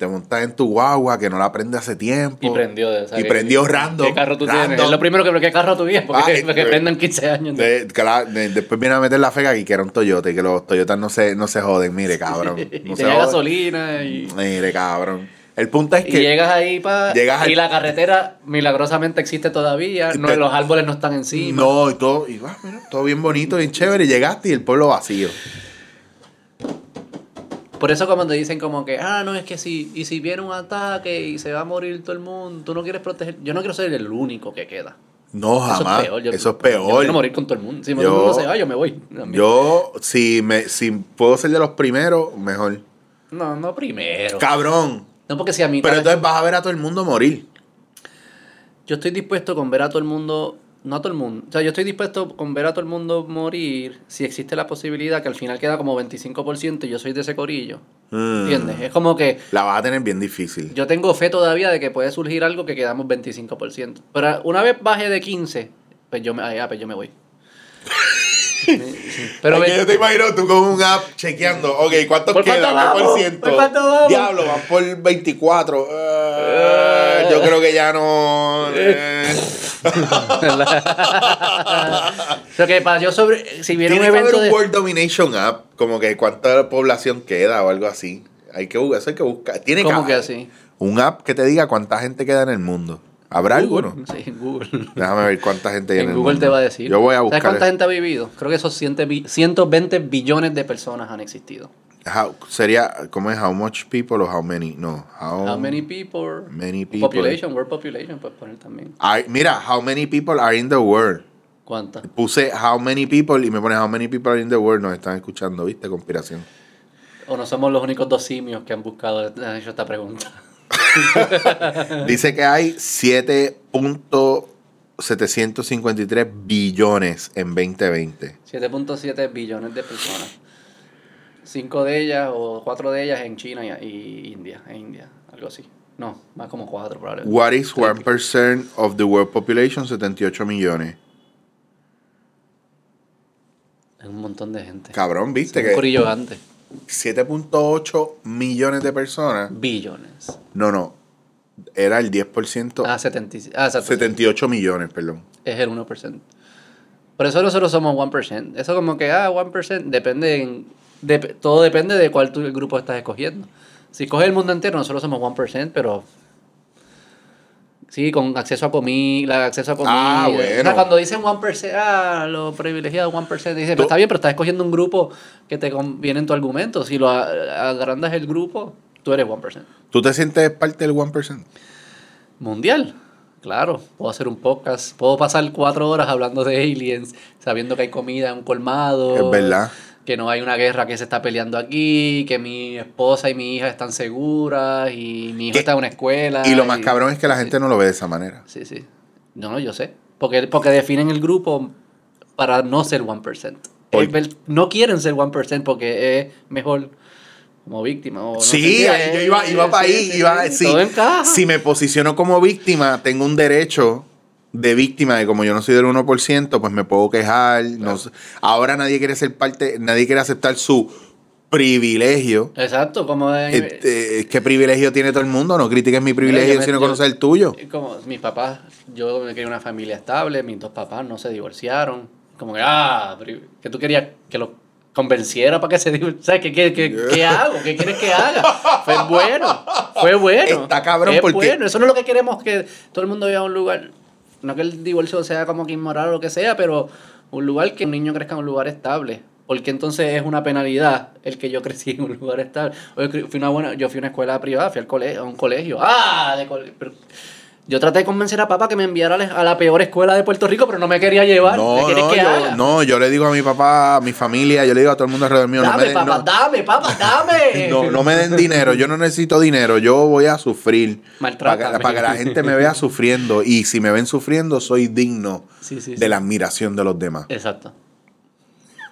Te montas en tu guagua, que no la prende hace tiempo. Y prendió. o sea, Y que- prendió random. ¿Qué carro tú random. tienes? Es lo primero que ¿qué carro tú tienes? Porque, Ay, porque eh, prendan 15 años. De- claro, de- después viene a meter la fega aquí que era un Toyota y que los Toyotas no se, no se joden. Mire, cabrón. y No se tenía joden. gasolina y... Mire, cabrón. El punto es Y que. llegas ahí pa, Llegas al- y la carretera milagrosamente existe todavía, no, Te- los árboles no están encima. No, y todo, y, ah, mira, todo bien bonito, bien chévere. y Llegaste y el pueblo vacío. Por eso te dicen como que, ah, no, es que si, y si viene un ataque y se va a morir todo el mundo, tú no quieres proteger, yo no quiero ser el único que queda. No, Eso jamás. es peor. Yo, Eso es Yo peor. quiero morir con todo el mundo. Si todo Yo- el mundo se va, yo me voy. también. Yo, si, me, si puedo ser de los primeros, mejor. No, no primero. Cabrón. No, porque si a mí... Pero entonces vas a ver a todo el mundo morir. Yo estoy dispuesto con ver a todo el mundo, no a todo el mundo, o sea, yo estoy dispuesto con ver a todo el mundo morir si existe la posibilidad que al final queda como 25% y yo soy de ese corillo. Mm. ¿Entiendes? Es como que La vas a tener bien difícil. yo tengo fe todavía de que puede surgir algo que quedamos 25%. Pero una vez baje de 15, pues yo me, ah, pues yo me voy. Sí. Pero ve- yo te imagino tú con un app chequeando. Ok, ¿cuántos ¿Por cuánto quedan? ¿Qué por ciento? Diablo, van por 24. Eh, yo creo que ya no. eh. o sea, que para yo sobre si viene un Tiene que haber evento un de World Domination App, como que cuánta población queda o algo así. Hay que, eso hay que buscar. Tiene ¿Cómo que haber así? Un app que te diga cuánta gente queda en el mundo. ¿Habrá Google. alguno? Sí, Google. Déjame ver cuánta gente hay en, En el Google mundo. te va a decir. Yo voy a ¿Sabes buscar. cuánta gente ha vivido? Creo que esos 100 bi- 120 billones de personas han existido. How- sería, ¿cómo es? How much people o how many? No. How, How many people? many people? Population, world population, puedes poner también. Are- mira, how many people are in the world. ¿Cuántas? Puse how many people y me pone how many people are in the world. Nos están escuchando, ¿viste? Conspiración. O no somos los únicos dos simios que han buscado, han hecho esta pregunta. Dice que hay 7.753 billones en 2020. 7.7 billones de personas. Cinco de ellas o cuatro de ellas en China y, y India, en India, algo así. No, más como cuatro probablemente. What is 1% of the world population? 78 millones. Es un montón de gente. Cabrón, ¿viste? un Que antes. 7.8 millones de personas. Billones. No, no. Era el 10%. Ah, 70, ah, exacto. 78 millones, perdón. es el 1%. Por eso nosotros somos 1%. Eso como que, ah, 1%, depende, en- dep- todo depende de cuál tú, el grupo estás escogiendo. Si coges el mundo entero, nosotros somos 1%, pero... Sí, con acceso a comida, acceso a comida. Ah, O sea, bueno. cuando dicen 1%, ah, lo privilegiado 1%, dicen, pero está bien, pero estás escogiendo un grupo que te conviene en tu argumento. Si lo agrandas el grupo, tú eres 1%. ¿Tú te sientes parte del 1%? Mundial. Claro, puedo hacer un podcast, puedo pasar cuatro horas hablando de aliens, sabiendo que hay comida en un colmado. Es verdad. Que no hay una guerra que se está peleando aquí, que mi esposa y mi hija están seguras y mi hijo Que- está en una escuela. Y lo más cabrón es que la gente no lo ve de esa manera. Sí, sí. No, no, yo sé. Porque, porque definen el grupo para no ser 1%. Por- El- el- no quieren ser 1% porque es mejor como víctima. o no sé sí, qué. yo iba, iba Sí, para ahí. sí, iba, sí. Todo. Si me posiciono como víctima, tengo un derecho de víctima de como yo no soy del 1%, pues me puedo quejar. no sé. ahora nadie quiere ser parte, nadie quiere aceptar su privilegio. Exacto, como de- Este, ¿Qué privilegio tiene todo el mundo? No critiques mi privilegio me- si no conoces el tuyo. Como mis papás, yo me en una familia estable, mis dos papás no se divorciaron. Como que, ah, que tú querías que los convenciera para que se divorciaran. ¿Sabes qué, qué, qué, qué hago? ¿Qué quieres que haga? Fue bueno, fue bueno. Está cabrón es porque- bueno. Eso no es lo que queremos que todo el mundo viva en un lugar. No que el divorcio sea como que inmoral o lo que sea, pero un lugar que un niño crezca en un lugar estable. Porque entonces es una penalidad el que yo crecí en un lugar estable. Yo fui una buena, yo fui a una escuela privada, fui al colegio, a un colegio. ¡Ah! De cole- pero Yo traté de convencer a papá que me enviara a la peor escuela de Puerto Rico, pero no me quería llevar. ¿Qué No, no, que yo, haga? no, yo le digo a mi papá, a mi familia, yo le digo a todo el mundo alrededor mío, no me, Dame, den- papá, no- dame, papá, dame. no, no me den dinero, yo no necesito dinero, yo voy a sufrir. Para que, para que la gente me vea sufriendo. Y si me ven sufriendo, soy digno Sí, sí, de la admiración de los demás. Exacto.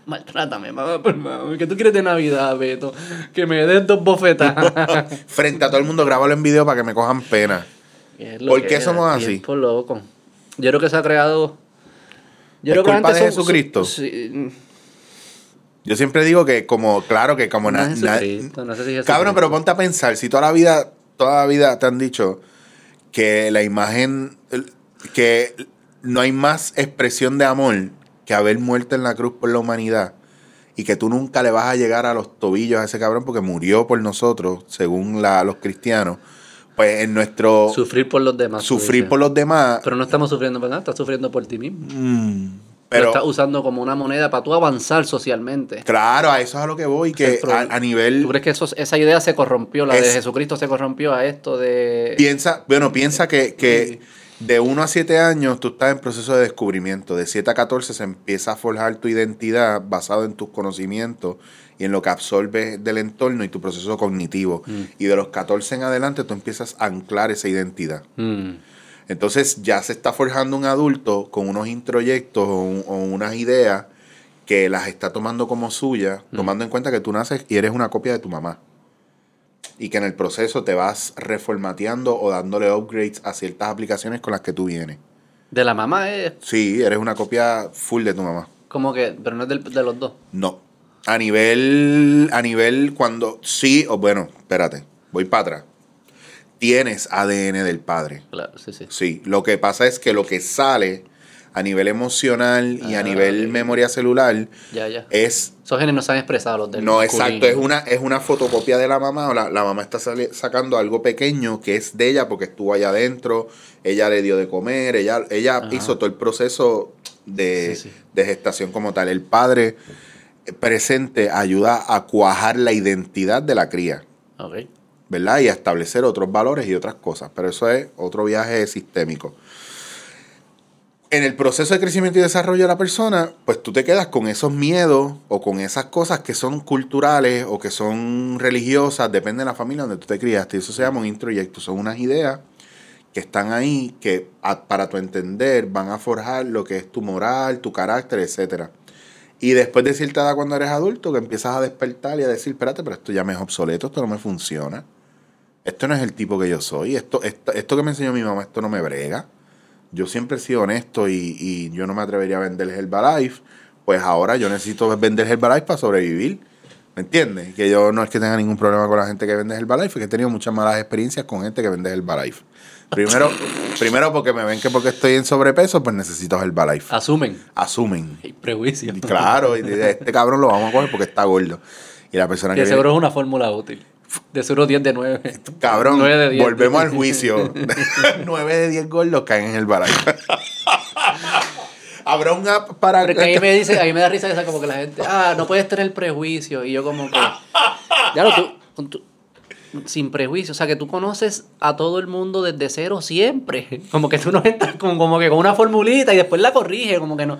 Maltrátame, mamá, por favor. ¿Qué tú quieres de Navidad, Beto? Que me des dos bofetas. Frente a todo el mundo, grábalo en video para que me cojan pena. Es ¿Por qué somos así? loco. Yo creo que se ha creado. Yo ¿Es creo que antes de son- Jesucristo? sí, Yo siempre digo que como, claro que como no na- no sé si Cabrón, pero ponte a pensar, si toda la vida, toda la vida te han dicho que la imagen, que no hay más expresión de amor que haber muerto en la cruz por la humanidad y que tú nunca le vas a llegar a los tobillos a ese cabrón porque murió por nosotros, según la- los cristianos, pues en nuestro Sufrir por los demás. sufrir por los demás, Pero no estamos sufriendo por nada, estás sufriendo por ti mismo. mm, Pero pero estás usando como una moneda para tú avanzar socialmente. claro, a eso es a lo que voy, que a, a nivel... ¿Tú crees que eso, esa idea se corrompió? La de Es- Jesucristo se corrompió a esto de. Piensa, bueno, piensa que, que de 1 a 7 años tú estás en proceso de descubrimiento. De 7 a 14 se empieza a forjar tu identidad basado en tus conocimientos y en lo que absorbes del entorno y tu proceso cognitivo. Mm. Y de los 14 en adelante tú empiezas a anclar esa identidad. Mm. Entonces ya se está forjando un adulto con unos introyectos o, un- o unas ideas que las está tomando como suyas, Mm. tomando en cuenta que tú naces y eres una copia de tu mamá. Y que en el proceso te vas reformateando o dándole upgrades a ciertas aplicaciones con las que tú vienes. De la mamá es Sí, eres una copia full de tu mamá. como que. Pero no es del- de los dos. No. A nivel, a nivel cuando sí, o bueno, espérate, voy para atrás. Tienes ADN del padre. Claro, sí, sí. Sí, lo que pasa es que lo que sale a nivel emocional y a Ah, nivel memoria celular Ya, ya. es Esos genes no se han expresado los del no exacto, es una es una fotocopia de la mamá o la, la mamá está sacando algo pequeño que es de ella porque estuvo allá adentro, ella le dio de comer, ella ella Ajá. hizo todo el proceso de, Sí, sí. de gestación como tal. El padre presente ayuda a cuajar la identidad de la cría. Ok. ¿verdad? Y a establecer otros valores y otras cosas. Pero eso es otro viaje sistémico. En el proceso de crecimiento y desarrollo de la persona, pues tú te quedas con esos miedos o con esas cosas que son culturales o que son religiosas, depende de la familia donde tú te criaste. Eso se llama un introyecto. Son unas ideas que están ahí que a- para tu entender van a forjar lo que es tu moral, tu carácter, etcétera. Y después de cierta edad cuando eres adulto, que empiezas a despertar y a decir, espérate, pero esto ya me es obsoleto, esto no me funciona. Esto no es el tipo que yo soy. Esto, esto, esto que me enseñó mi mamá, esto no me brega. Yo siempre he sido honesto y, y yo no me atrevería a vender Herbalife. Pues ahora yo necesito vender Herbalife para sobrevivir. ¿Me entiendes? Que yo no es que tenga ningún problema con la gente que vende Herbalife, es que he tenido muchas malas experiencias con gente que vende Herbalife. Primero, primero porque me ven que porque estoy en sobrepeso, pues necesito Herbalife. Asumen. Asumen. Hay prejuicio. Y claro, y de- este cabrón lo vamos a coger porque está gordo. Y la persona Que que... seguro es una fórmula útil. De seguro 10 de 9. Cabrón, 9 de 10. volvemos al juicio. 9 de 10 gordos caen en el barato. Habrá un app para... Pero que ahí me dice, ahí me da risa esa como que la gente, ah, no puedes tener prejuicio. Y yo como que, ya lo tú, sin prejuicio, o sea que tú conoces a todo el mundo desde cero siempre. Como que tú no entras con, como que con una formulita y después la corrige, como que no.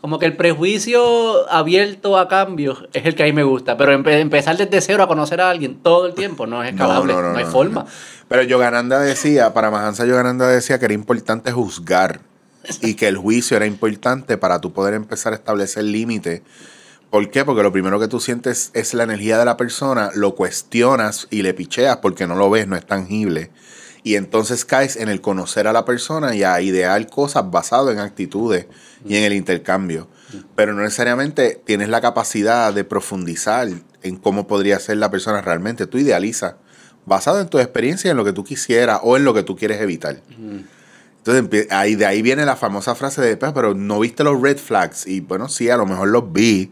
Como que el prejuicio abierto a cambios es el que a mí me gusta. Pero empe- empezar desde cero a conocer a alguien todo el tiempo no es escalable, no, hay forma. Pero Yogananda decía, para Mahansa Yogananda decía que era importante juzgar y que el juicio era importante para tú poder empezar a establecer límites. ¿Por qué? Porque lo primero que tú sientes es la energía de la persona, lo cuestionas y le picheas porque no lo ves, no es tangible. Y entonces caes en el conocer a la persona y a idear cosas basado en actitudes y en el intercambio. Pero no necesariamente tienes la capacidad de profundizar en cómo podría ser la persona realmente. Tú idealizas basado en tu experiencia, en lo que tú quisieras o en lo que tú quieres evitar. Entonces, ahí, de ahí viene la famosa frase de, "Pues, pero no viste los red flags. Y bueno, sí, a lo mejor los vi,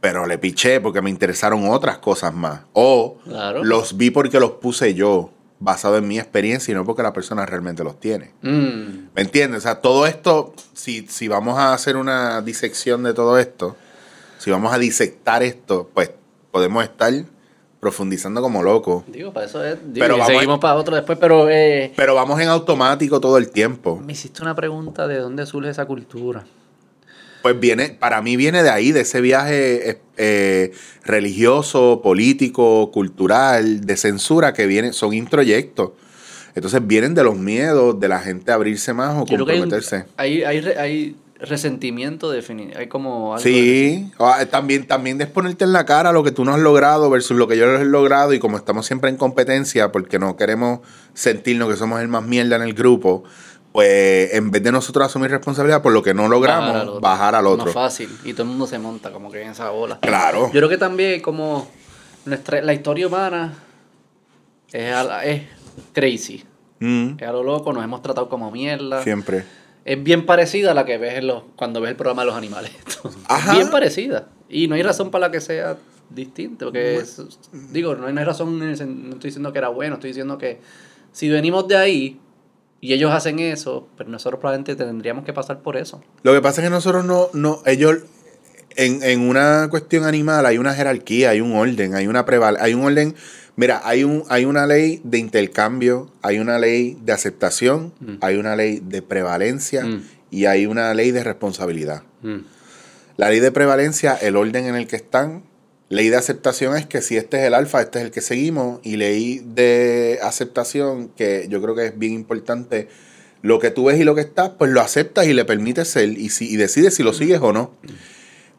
pero le piché porque me interesaron otras cosas más. O Claro. los vi porque los puse yo, basado en mi experiencia y no porque la persona realmente los tiene. Mm, ¿Me entiendes? O sea, todo esto, si, si vamos a hacer una disección de todo esto, si vamos a disectar esto, pues podemos estar profundizando como loco. Digo, para eso es. Digo, Pero y vamos seguimos para otro después, pero. Eh, Pero vamos en automático todo el tiempo. me hiciste una pregunta de dónde surge esa cultura. Pues viene, para mí viene de ahí, de ese viaje eh, eh, religioso, político, cultural, de censura que viene, son introyectos. Entonces vienen de los miedos de la gente a abrirse más o Yo hay, comprometerse. hay, hay, re- hay resentimiento definido. Hay como. algo Sí, ah, también, también de exponerte en la cara lo que tú no has logrado versus lo que yo he logrado y como estamos siempre en competencia porque no queremos sentirnos que somos el más mierda en el grupo, pues en vez de nosotros asumir responsabilidad por lo que no logramos, bajar al otro. No fácil. Y todo el mundo se monta como que en esa ola. Claro. Yo creo que también como nuestra, la historia humana es, a la- es crazy. Mm, Es a lo loco, nos hemos tratado como mierda. siempre. Es bien parecida a la que ves en los, cuando ves el programa de los animales. Ajá. Bien parecida. Y no hay razón para la que sea distinta. Porque, es- digo, no hay, no hay razón, en el sen- no estoy diciendo que era bueno, estoy diciendo que si venimos de ahí y ellos hacen eso, pero nosotros probablemente tendríamos que pasar por eso. Lo que pasa es que nosotros no, no, ellos, en, en una cuestión animal hay una jerarquía, hay un orden, hay una preval, hay un orden, mira, hay un, hay una ley de intercambio, hay una ley de aceptación, Mm. hay una ley de prevalencia Mm. y hay una ley de responsabilidad. Mm. La ley de prevalencia, el orden en el que están. Ley de aceptación es que si este es el alfa, este es el que seguimos. Y ley de aceptación, que yo creo que es bien importante, lo que tú ves y lo que estás, pues lo aceptas y le permites ser y, si, y decides si lo sigues o no.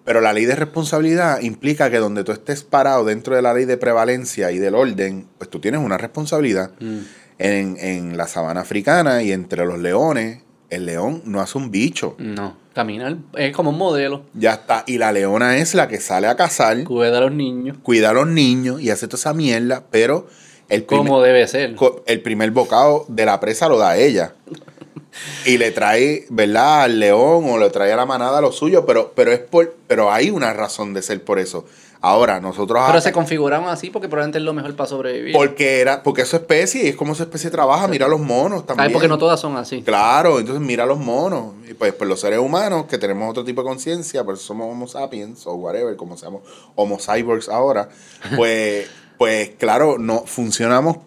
Pero la ley de responsabilidad implica que donde tú estés parado dentro de la ley de prevalencia y del orden, pues tú tienes una responsabilidad. Mm. En, en la sabana africana y entre los leones, el león no hace un bicho. No, caminar es como un modelo. Ya está. Y la leona es la que sale a cazar, Cuida a los niños cuida a los niños y hace toda esa mierda, pero el primer, como debe ser. el primer bocado de la presa lo da ella. Y le trae, ¿verdad? Al león o le trae a la manada lo suyo, pero, pero es por, pero hay una razón de ser por eso. Ahora, nosotros Pero se configuraron así porque probablemente es lo mejor para sobrevivir. porque era, porque es su especie, y es como su especie trabaja, mira los monos también. Ay, porque no todas son así. Claro, entonces mira los monos. Y pues, pues los seres humanos que tenemos otro tipo de conciencia, por eso somos Homo sapiens o whatever, como seamos Homo cyborgs ahora, pues, pues claro, no funcionamos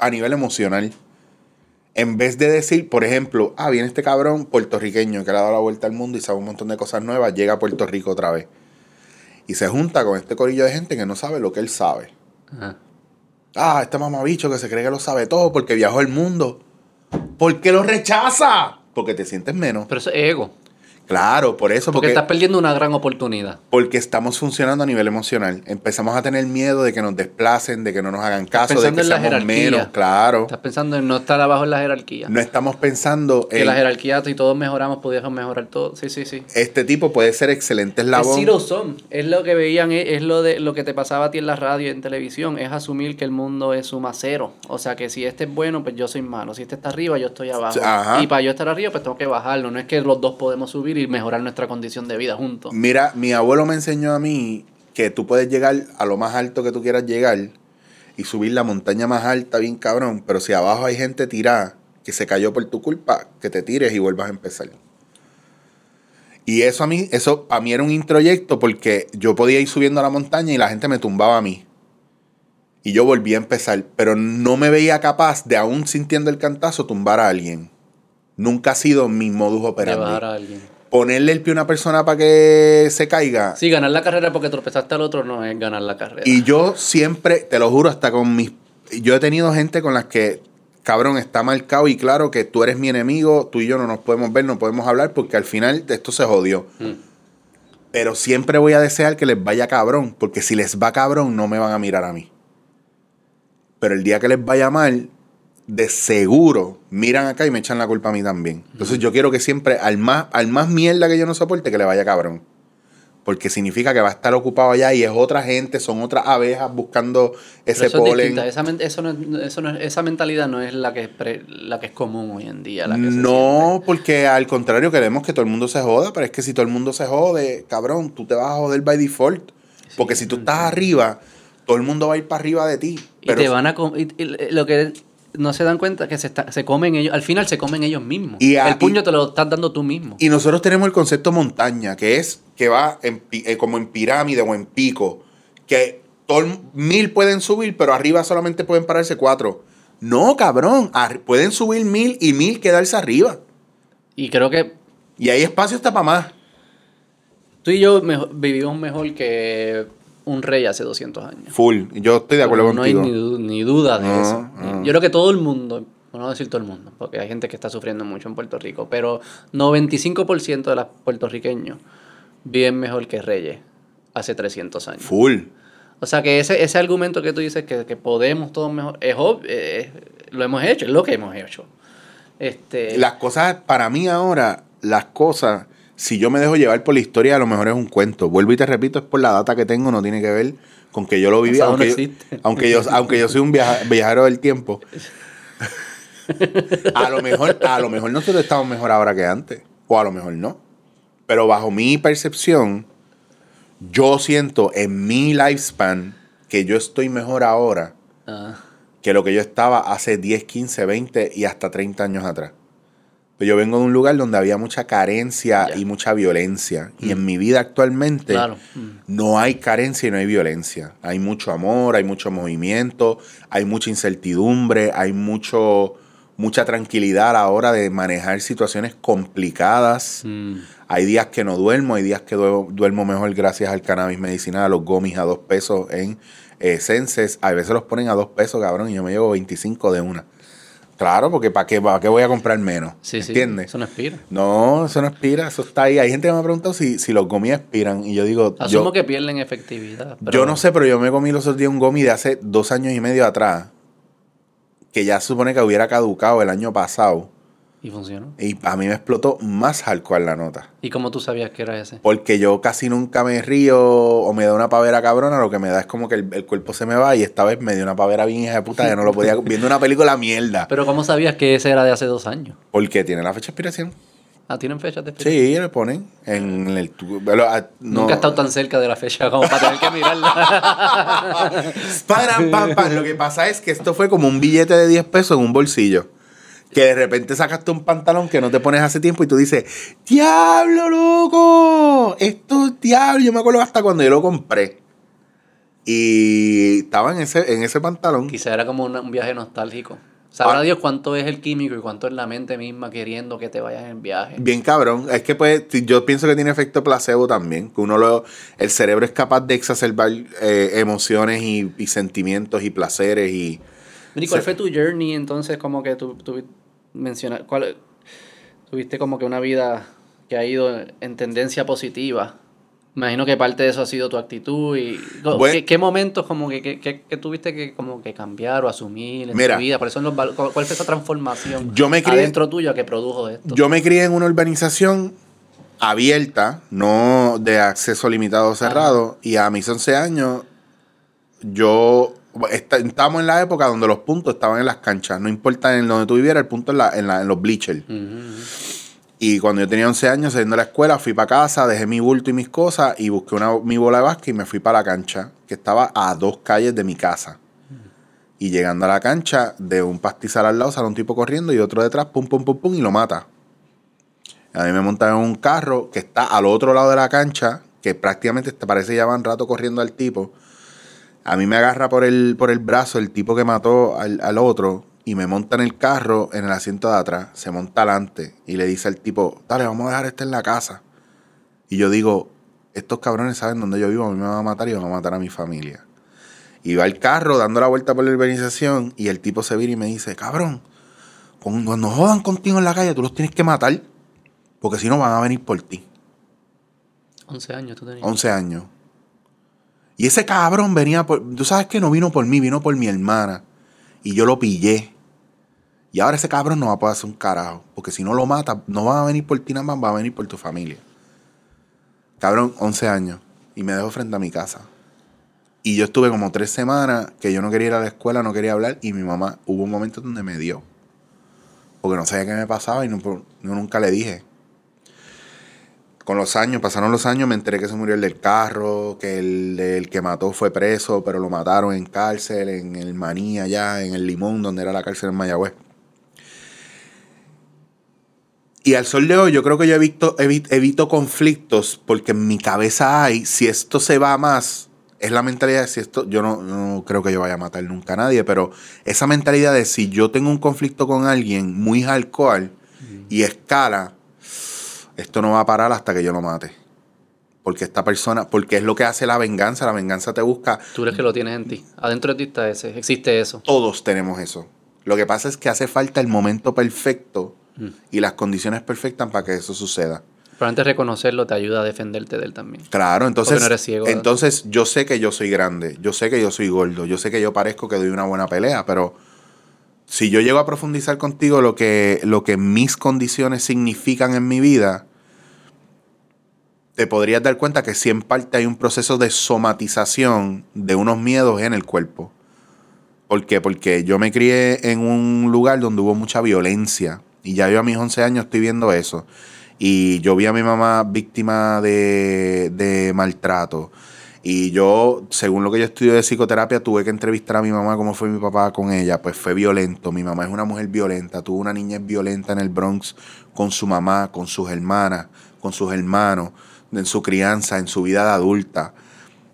a nivel emocional. En vez de decir, por ejemplo, ah, viene este cabrón puertorriqueño que le ha dado la vuelta al mundo y sabe un montón de cosas nuevas, llega a Puerto Rico otra vez. Y se junta con este corillo de gente que no sabe lo que él sabe. Ajá. Ah, este mamabicho que se cree que lo sabe todo porque viajó el mundo. ¿Por qué lo rechaza? Porque te sientes menos. Pero eso es ego. Claro, por eso, Porque porque, estás perdiendo una gran oportunidad. porque estamos funcionando a nivel emocional. Empezamos a tener miedo de que nos desplacen, de que no nos hagan caso, de que en la seamos jerarquía. menos. Claro. Estás pensando en no estar abajo en la jerarquía. No estamos pensando que en la jerarquía, si todos mejoramos, pudiéramos mejorar todo. Sí, sí, sí. este tipo puede ser excelente Es eslabón. zero sum. Es lo que veían, es, es lo de lo que te pasaba a ti en la radio y en televisión. Es asumir que el mundo es suma cero. O sea que si este es bueno, pues yo soy malo. Si este está arriba, yo estoy abajo. Ajá. Y para yo estar arriba, pues tengo que bajarlo. No es que los dos podemos subir y mejorar nuestra condición de vida juntos. Mira, mi abuelo me enseñó a mí que tú puedes llegar a lo más alto que tú quieras llegar y subir la montaña más alta, bien cabrón, pero si abajo hay gente tirada que se cayó por tu culpa, que te tires y vuelvas a empezar. Y eso a mí, eso a mí era un introyecto porque yo podía ir subiendo a la montaña y la gente me tumbaba a mí. Y yo volví a empezar, pero no me veía capaz de aún sintiendo el cantazo tumbar a alguien. Nunca ha sido mi modus operandi a alguien. Ponerle el pie a una persona para que se caiga. Sí, ganar la carrera porque tropezaste al otro no es ganar la carrera. Y yo siempre, te lo juro, hasta con mis... Yo he tenido gente con las que, cabrón, está marcado y claro que tú eres mi enemigo, tú y yo no nos podemos ver, no podemos hablar porque al final esto se jodió. Mm. Pero siempre voy a desear que les vaya cabrón, porque si les va cabrón no me van a mirar a mí. Pero el día que les vaya mal, de seguro miran acá y me echan la culpa a mí también. Entonces yo quiero que siempre al más, al más mierda que yo no soporte, que le vaya cabrón. Porque significa que va a estar ocupado allá y es otra gente, son otras abejas buscando ese eso polen. Esa, men- eso no es- eso no es- esa mentalidad no es la que es, pre- la que es común hoy en día. La que se No, porque al contrario queremos que todo el mundo se joda, pero es que si todo el mundo se jode, cabrón, tú te vas a joder by default. Porque si tú estás arriba, todo el mundo va a ir para arriba de ti. Y Pero te van a y- y lo que no se dan cuenta que se, está- se comen ellos, al final se comen ellos mismos. Y a- el puño te lo estás dando tú mismo. Y nosotros tenemos el concepto montaña, que es que va en eh, como en pirámide o en pico, que todo mil pueden subir, pero arriba solamente pueden pararse cuatro. No, cabrón. pueden subir mil y mil quedarse arriba. Y creo que Y hay espacio hasta para más. tú y yo vivimos mejor que un rey hace 200 años. Full. Yo estoy de acuerdo no hay contigo. ni, du- ni duda de No, eso. no. Yo creo que todo el mundo, bueno, no decir todo el mundo, porque hay gente que está sufriendo mucho en Puerto Rico, pero 95% de los puertorriqueños viven mejor que reyes hace 300 años. Full. O sea que ese, ese argumento que tú dices que, que podemos todos mejor, es ob- eh, lo hemos hecho, es lo que hemos hecho. Este, Las cosas, para mí ahora, las cosas, si yo me dejo llevar por la historia, a lo mejor es un cuento. Vuelvo y te repito, es por la data que tengo, no tiene que ver con que yo lo viví, aunque, yo, aunque, yo, aunque yo soy un viaja- viajero del tiempo. a, lo mejor, a lo mejor nosotros estamos mejor ahora que antes, o a lo mejor no. Pero bajo mi percepción, yo siento en mi lifespan que yo estoy mejor ahora ah, que lo que yo estaba hace 10, 15, 20 y hasta 30 años atrás. Pero yo vengo de un lugar donde había mucha carencia y mucha violencia. Y en mi vida actualmente claro. Mm. no hay carencia y no hay violencia. Hay mucho amor, hay mucho movimiento, hay mucha incertidumbre, hay mucho, mucha tranquilidad a la hora de manejar situaciones complicadas. Mm. Hay días que no duermo, hay días que duermo, duermo mejor gracias al cannabis medicinal, a los gomis a dos pesos en eh, Senses. A veces los ponen a dos pesos, cabrón, y yo me llevo 25 de una. Claro, porque ¿para qué, para qué voy a comprar menos? Sí, sí. ¿Entiendes? Eso no expira. No, eso no expira, eso está ahí. Hay gente que me ha preguntado si, si los gomis expiran. Y yo digo, Asumo yo, que pierden efectividad. pero- yo no sé, pero yo me comí los otros días un gomi de hace dos años y medio atrás, que ya se supone que hubiera caducado el año pasado. Y funcionó. Y a mí me explotó más hardcore la nota. ¿Y cómo tú sabías que era ese? Porque yo casi nunca me río o me da una pavera cabrona, lo que me da es como que el, el cuerpo se me va y esta vez me dio una pavera bien hija de puta que no lo podía viendo una película mierda. Pero ¿cómo sabías que ese era de hace dos años? Porque tiene la fecha de expiración. Ah, ¿tienen fechas de expiración? Sí, le ponen en el ah, no. Nunca he estado tan cerca de la fecha como para tener que mirarla. Param, pam, pam. Lo que pasa es que esto fue como un billete de 10 pesos en un bolsillo. Que de repente sacaste un pantalón que no te pones hace tiempo y tú dices, ¡Diablo, loco! Esto es diablo. Yo me acuerdo hasta cuando yo lo compré. Y estaba en ese, en ese pantalón. Quizá era como una- un viaje nostálgico. Sabrá Ah. Dios cuánto es el químico y cuánto es la mente misma queriendo que te vayas en viaje. Bien cabrón. Es que pues yo pienso que tiene efecto placebo también. Que uno lo, el cerebro es capaz de exacerbar eh, emociones y, y sentimientos y placeres y... Mira, ¿y ¿cuál fue tu journey entonces como que tú, tú mencionas, cuál, tuviste como que una vida que ha ido en tendencia positiva? Imagino que parte de eso ha sido tu actitud y Bueno. ¿qué, qué momentos como que, que, que- que tuviste que como que cambiar o asumir en Mira. tu vida? ¿Cuáles son los ¿Cuál fue esa transformación Yo me crié- adentro tuyo que produjo esto? Yo me crié en una urbanización abierta, no de acceso limitado o cerrado, y a mis 11 años yo esta- estábamos en la época donde los puntos estaban en las canchas, no importa en donde tú vivieras, el punto en, la, en, la- en los bleachers. Y cuando yo tenía 11 años, saliendo de la escuela, fui para casa, dejé mi bulto y mis cosas y busqué una, mi bola de básquet y me fui para la cancha, que estaba a dos calles de mi casa. Y llegando a la cancha, de un pastizal al lado sale un tipo corriendo y otro detrás, pum, pum, pum, pum, y lo mata. A mí me montan en un carro que está al otro lado de la cancha, que prácticamente te parece ya van rato corriendo al tipo. A mí me agarra por el, por el brazo el tipo que mató al, al otro y me monta en el carro, en el asiento de atrás, se monta adelante y le dice al tipo, dale, vamos a dejar este en la casa. Y yo digo, estos cabrones saben dónde yo vivo, a mí me van a matar y van a matar a mi familia. Y va el carro dando la vuelta por la urbanización y el tipo se vira y me dice, cabrón, cuando jodan contigo en la calle tú los tienes que matar porque si no van a venir por ti. 11 años tú tenías. 11 años. Y ese cabrón venía por. Tú sabes que no vino por mí, vino por mi hermana. Y yo lo pillé. Y ahora ese cabrón no va a poder hacer un carajo. Porque si no lo mata, no va a venir por ti nada más, va a venir por tu familia. Cabrón, 11 años. Y me dejó frente a mi casa. Y yo estuve como tres semanas que yo no quería ir a la escuela, no quería hablar. Y mi mamá, hubo un momento donde me dio. Porque no sabía qué me pasaba y nunca le dije con los años, pasaron los años, me enteré que se murió el del carro, que el, que mató fue preso, pero lo mataron en cárcel, en el Maní, allá, en el Limón, donde era la cárcel en Mayagüez. Y al sol de hoy, yo creo que yo evito, evi- evito conflictos porque en mi cabeza hay, si esto se va más, es la mentalidad de si esto, yo no, no creo que yo vaya a matar nunca a nadie, pero esa mentalidad de si yo tengo un conflicto con alguien muy alcohol y escala, esto no va a parar hasta que yo lo mate. Porque esta persona, porque es lo que hace la venganza, la venganza te busca. Tú eres que lo tienes en ti. Adentro de ti está ese, existe eso. Todos tenemos eso. Lo que pasa es que hace falta el momento perfecto Mm. y las condiciones perfectas para que eso suceda. Pero antes de reconocerlo te ayuda a defenderte de él también. Claro, entonces, no eres ciego, entonces yo sé que yo soy grande, yo sé que yo soy gordo, yo sé que yo parezco que doy una buena pelea, pero si yo llego a profundizar contigo lo que, lo que mis condiciones significan en mi vida, te podrías dar cuenta que sí en parte hay un proceso de somatización de unos miedos en el cuerpo. ¿Por qué? Porque yo me crié en un lugar donde hubo mucha violencia y ya yo a mis 11 años estoy viendo eso. Y yo vi a mi mamá víctima de, de maltrato. Y yo, según lo que yo estudio de psicoterapia, tuve que entrevistar a mi mamá cómo fue mi papá con ella. Pues fue violento. Mi mamá es una mujer violenta. Tuvo una niñez violenta en el Bronx con su mamá, con sus hermanas, con sus hermanos, en su crianza, en su vida de adulta.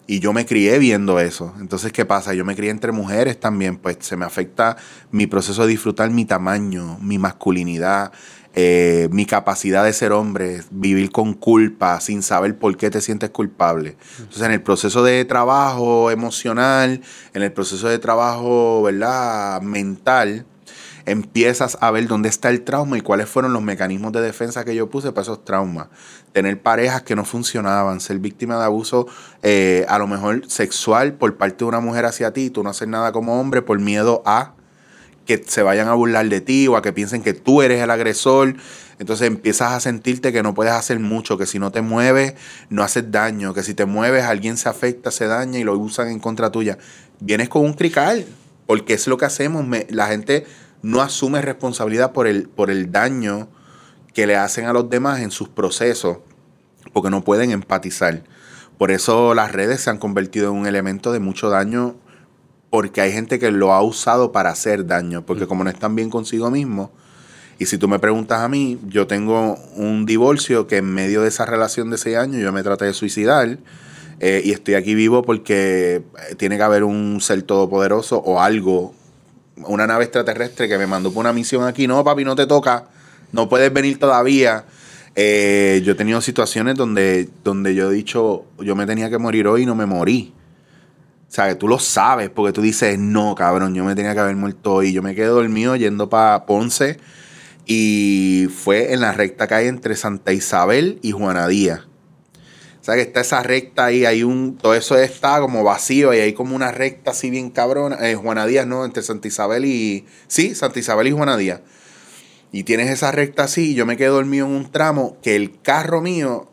Y yo me crié viendo eso. Entonces, ¿qué pasa? Yo me crié entre mujeres también, pues se me afecta mi proceso de disfrutar mi tamaño, mi masculinidad, eh, mi capacidad de ser hombre, vivir con culpa, sin saber por qué te sientes culpable. Entonces, en el proceso de trabajo emocional, en el proceso de trabajo, ¿verdad? Mental, empiezas a ver dónde está el trauma y cuáles fueron los mecanismos de defensa que yo puse para esos traumas. Tener parejas que no funcionaban, ser víctima de abuso eh, a lo mejor sexual por parte de una mujer hacia ti, tú no hacer nada como hombre por miedo a que se vayan a burlar de ti o a que piensen que tú eres el agresor. Entonces empiezas a sentirte que no puedes hacer mucho, que si no te mueves no haces daño, que si te mueves alguien se afecta, se daña y lo usan en contra tuya. Vienes con un crical, porque es lo que hacemos. La gente no asume responsabilidad por el, por el daño que le hacen a los demás en sus procesos, porque no pueden empatizar. Por eso las redes se han convertido en un elemento de mucho daño, porque hay gente que lo ha usado para hacer daño, porque como no están bien consigo mismo, y si tú me preguntas a mí, yo tengo un divorcio que en medio de esa relación de seis años yo me traté de suicidar, eh, y estoy aquí vivo porque eh, tiene que haber un ser todopoderoso o algo, una nave extraterrestre que me mandó por una misión aquí. No, papi, no te toca, no puedes venir todavía. Eh, yo he tenido situaciones donde, donde yo he dicho, yo me tenía que morir hoy y no me morí. O sea, que tú lo sabes, porque tú dices, no, cabrón, yo me tenía que haber muerto hoy. Yo me quedé dormido yendo para Ponce y fue en la recta hay entre Santa Isabel y Juana Díaz. O sea, que está esa recta ahí, hay un, todo eso está como vacío y hay como una recta así bien cabrona. Eh, Juana Díaz, ¿no? Entre Santa Isabel y... Sí, Santa Isabel y Juana Díaz. Y tienes esa recta así y yo me quedé dormido en un tramo que el carro mío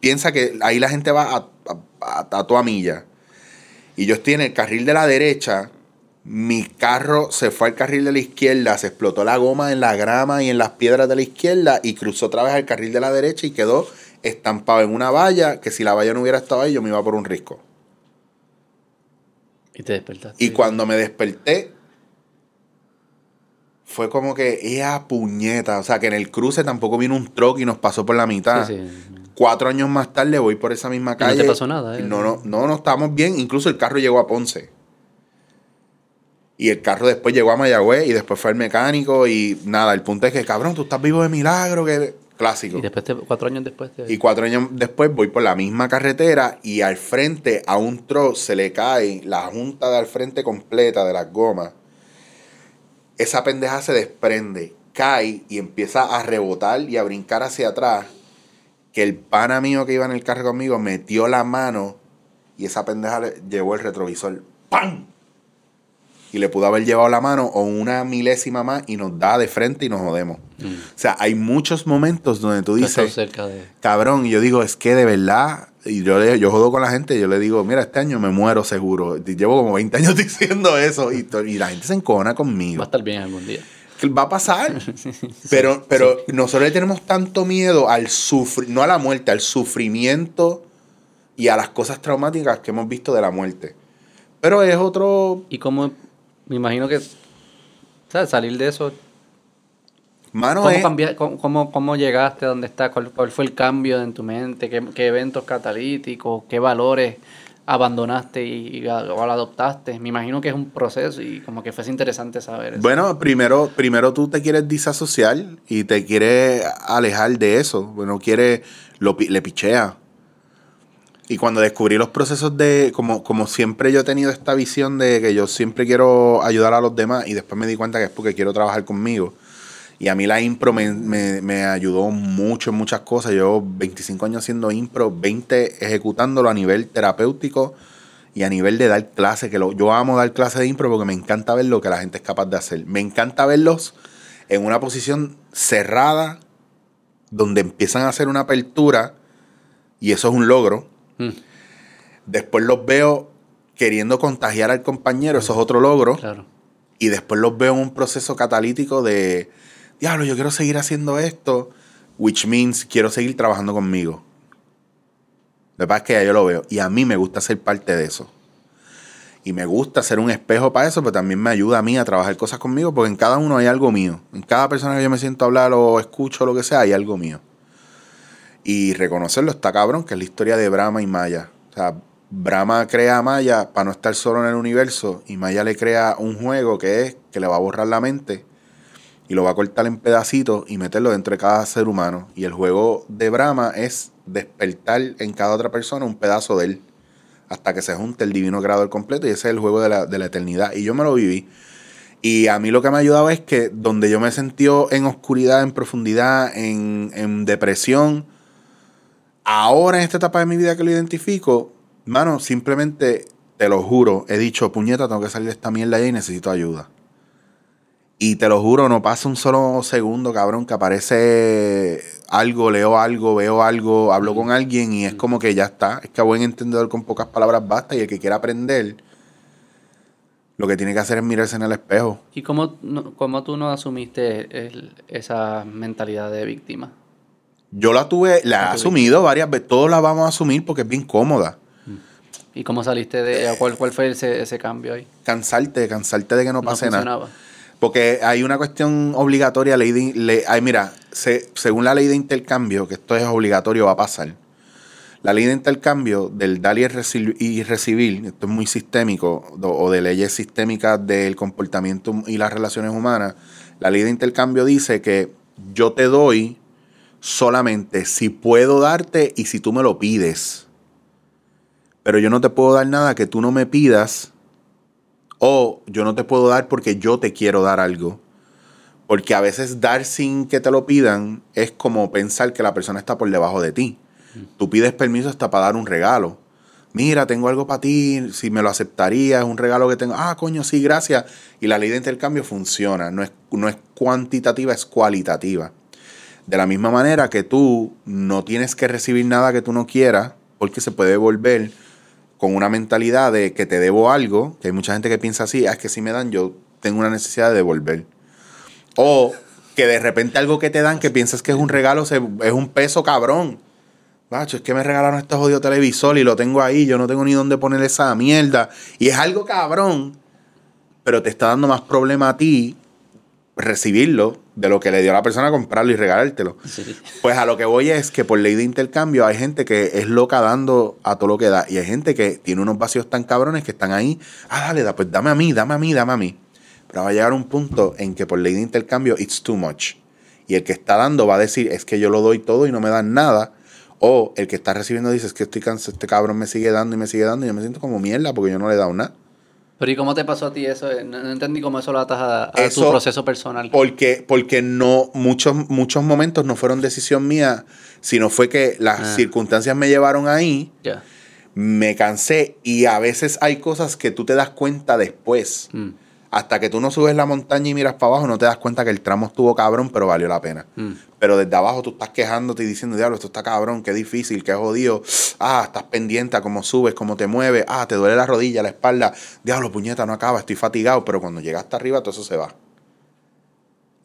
piensa que ahí la gente va a, a, a- a toda milla. Y yo estoy el carril de la derecha, mi carro se fue al carril de la izquierda, se explotó la goma en la grama y en las piedras de la izquierda y cruzó otra vez al carril de la derecha y quedó estampado en una valla que si la valla no hubiera estado ahí yo me iba por un risco. Y te despertaste. Y cuando me desperté, fue como que, ¡ea puñeta! O sea, que en el cruce tampoco vino un truck y nos pasó por la mitad. Sí, sí. Cuatro años más tarde voy por esa misma no calle. te pasó nada, ¿eh? No, no, no, no estábamos bien. Incluso el carro llegó a Ponce. Y el carro después llegó a Mayagüez y después fue al mecánico y nada, el punto es que, cabrón, tú estás vivo de milagro, que clásico. Y después, te- cuatro años después, te... Y cuatro años después voy por la misma carretera y al frente a un tro se le cae la junta de al frente completa de las gomas. Esa pendeja se desprende, cae y empieza a rebotar y a brincar hacia atrás. Que el pana mío que iba en el carro conmigo metió la mano y esa pendeja le llevó el retrovisor. ¡Pam! Y le pudo haber llevado la mano o una milésima más y nos da de frente y nos jodemos. Mm. O sea, hay muchos momentos donde tú dices, cerca de... cabrón, y yo digo, es que de verdad, y yo, le, yo jodo con la gente, yo le digo, mira, este año me muero seguro. Llevo como 20 años diciendo eso y, y la gente se encona Va conmigo. a estar bien algún día. Va a pasar. Pero, pero nosotros le tenemos tanto miedo al sufrir, no a la muerte, al sufrimiento y a las cosas traumáticas que hemos visto de la muerte. Pero es otro, Y como... Me imagino que... ¿Sabes? Salir de eso... mano, ¿Cómo, cómo, cómo- cómo llegaste a donde estás? ¿Cuál, cuál fue el cambio en tu mente? ¿Qué, qué eventos catalíticos? ¿Qué valores abandonaste y, o la adoptaste? Me imagino que es un proceso y como que fuese interesante saber eso. Bueno, primero, primero tú te quieres disasociar y te quieres alejar de eso. Bueno, quiere, lo, le pichea. Y cuando descubrí los procesos de, como, como siempre yo he tenido esta visión de que yo siempre quiero ayudar a los demás y después me di cuenta que es porque quiero trabajar conmigo. Y a mí la impro me, me, ayudó mucho en muchas cosas. Yo 25 años haciendo impro, 20 ejecutándolo a nivel terapéutico y a nivel de dar clases. Que lo, yo amo dar clases de impro porque me encanta ver lo que la gente es capaz de hacer. Me encanta verlos en una posición cerrada donde empiezan a hacer una apertura y eso es un logro. Mm. Después los veo queriendo contagiar al compañero, eso es otro logro. Y después los veo en un proceso catalítico de diablo, yo quiero seguir haciendo esto, which means quiero seguir trabajando conmigo. Lo que pasa es que ya yo lo veo. Y a mí me gusta ser parte de eso. Y me gusta ser un espejo para eso, pero también me ayuda a mí a trabajar cosas conmigo, porque en cada uno hay algo mío. En cada persona que yo me siento a hablar o escucho o lo que sea, hay algo mío. Y reconocerlo está cabrón, que es la historia de Brahma y Maya. O sea, Brahma crea a Maya para no estar solo en el universo y Maya le crea un juego que es que le va a borrar la mente y lo va a cortar en pedacitos y meterlo dentro de cada ser humano. Y el juego de Brahma es despertar en cada otra persona un pedazo de él hasta que se junte el divino creador completo y ese es el juego de la, eternidad. Y yo me lo viví. Y a mí lo que me ha ayudado es que donde yo me sentido en oscuridad, en profundidad, en, en depresión, ahora en esta etapa de mi vida que lo identifico, mano, simplemente te lo juro, he dicho, puñeta, tengo que salir de esta mierda y necesito ayuda. Y te lo juro, no pasa un solo segundo, cabrón, que aparece algo, leo algo, veo algo, hablo con alguien y es como que ya está. Es que a buen entendedor con pocas palabras basta y el que quiera aprender, lo que tiene que hacer es mirarse en el espejo. ¿Y cómo, cómo tú no asumiste esa mentalidad de víctima? Yo la tuve, la he asumido varias veces, todos la vamos a asumir porque es bien cómoda. ¿Y cómo saliste de, cuál, cuál fue ese, ese cambio ahí? Cansarte, cansarte de que no pase nada. Porque hay una cuestión obligatoria, ley de, mira, según la ley de intercambio, que esto es obligatorio, va a pasar. La ley de intercambio del dar y recibir, esto es muy sistémico, o de leyes sistémicas del comportamiento y las relaciones humanas, la ley de intercambio dice que yo te doy solamente si puedo darte y si tú me lo pides. Pero yo no te puedo dar nada que tú no me pidas o yo no te puedo dar porque yo te quiero dar algo. Porque a veces dar sin que te lo pidan es como pensar que la persona está por debajo de ti. Tú pides permiso hasta para dar un regalo. Mira, tengo algo para ti, si me lo aceptarías, es un regalo que tengo. Ah, coño, sí, gracias. Y la ley de intercambio funciona, no es, no es cuantitativa, es cualitativa. De la misma manera que tú no tienes que recibir nada que tú no quieras, porque se puede volver con una mentalidad de que te debo algo, que hay mucha gente que piensa así, ah, es que si me dan, yo tengo una necesidad de devolver. O que de repente algo que te dan que piensas que es un regalo es un peso cabrón. Macho, es que me regalaron este jodido televisor y lo tengo ahí, yo no tengo ni dónde poner esa mierda. Y es algo cabrón, pero te está dando más problema a ti recibirlo de lo que le dio a la persona comprarlo y regalártelo. Pues a lo que voy es que por ley de intercambio hay gente que es loca dando a todo lo que da y hay gente que tiene unos vacíos tan cabrones que están ahí, ah, dale, da, pues dame a mí, dame a mí, dame a mí. Pero va a llegar un punto en que por ley de intercambio it's too much. Y el que está dando va a decir, es que yo lo doy todo y no me dan nada. O el que está recibiendo dice, es que estoy cansado, este cabrón me sigue dando y me sigue dando y yo me siento como mierda porque yo no le he dado nada. Pero ¿y cómo te pasó a ti eso? No, entendí cómo eso lo atas a, tu proceso personal. Porque, porque no, muchos, muchos momentos no fueron decisión mía, sino fue que las ah. circunstancias me llevaron ahí. Me cansé y a veces hay cosas que tú te das cuenta después. Mm hasta que tú no subes la montaña y miras para abajo, no te das cuenta que el tramo estuvo cabrón, pero valió la pena. Mm. Pero desde abajo tú estás quejándote y diciendo, diablo, esto está cabrón, qué difícil, qué jodido. Ah, estás pendiente a cómo subes, cómo te mueves. Ah, te duele la rodilla, la espalda. Diablo, puñeta, no acaba, estoy fatigado. Pero cuando llegas hasta arriba, todo eso se va.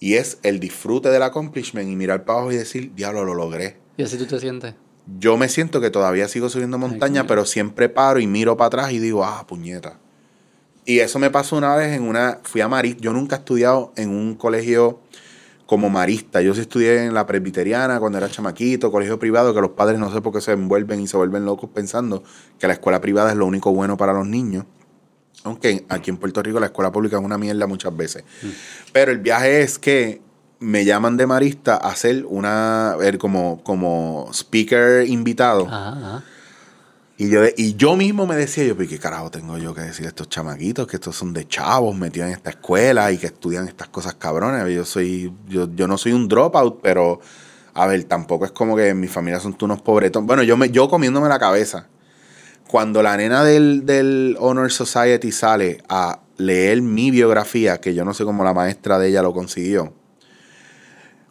Y es el disfrute del accomplishment y mirar para abajo y decir, diablo, lo logré. ¿Y así tú te sientes? Yo me siento que todavía sigo subiendo montaña, pero siempre paro y miro para atrás y digo, ah, puñeta y eso me pasó una vez en una. Fui a Maris. Yo nunca he estudiado en un colegio como marista. Yo sí estudié en la presbiteriana cuando era chamaquito, colegio privado, que los padres no sé por qué se envuelven y se vuelven locos pensando que la escuela privada es lo único bueno para los niños. Aunque aquí en Puerto Rico la escuela pública es una mierda muchas veces. Pero el viaje es que me llaman de marista a hacer una, ver como, como speaker invitado. Ajá, ajá. Y yo, y yo mismo me decía, yo, ¿pero qué carajo tengo yo que decir a estos chamaquitos? Que estos son de chavos metidos en esta escuela y que estudian estas cosas cabrones. Yo soy, yo, yo no soy un dropout, pero a ver, tampoco es como que en mi familia son tú unos pobretón. Bueno, yo me, yo comiéndome la cabeza. Cuando la nena del, del Honor Society sale a leer mi biografía, que yo no sé cómo la maestra de ella lo consiguió,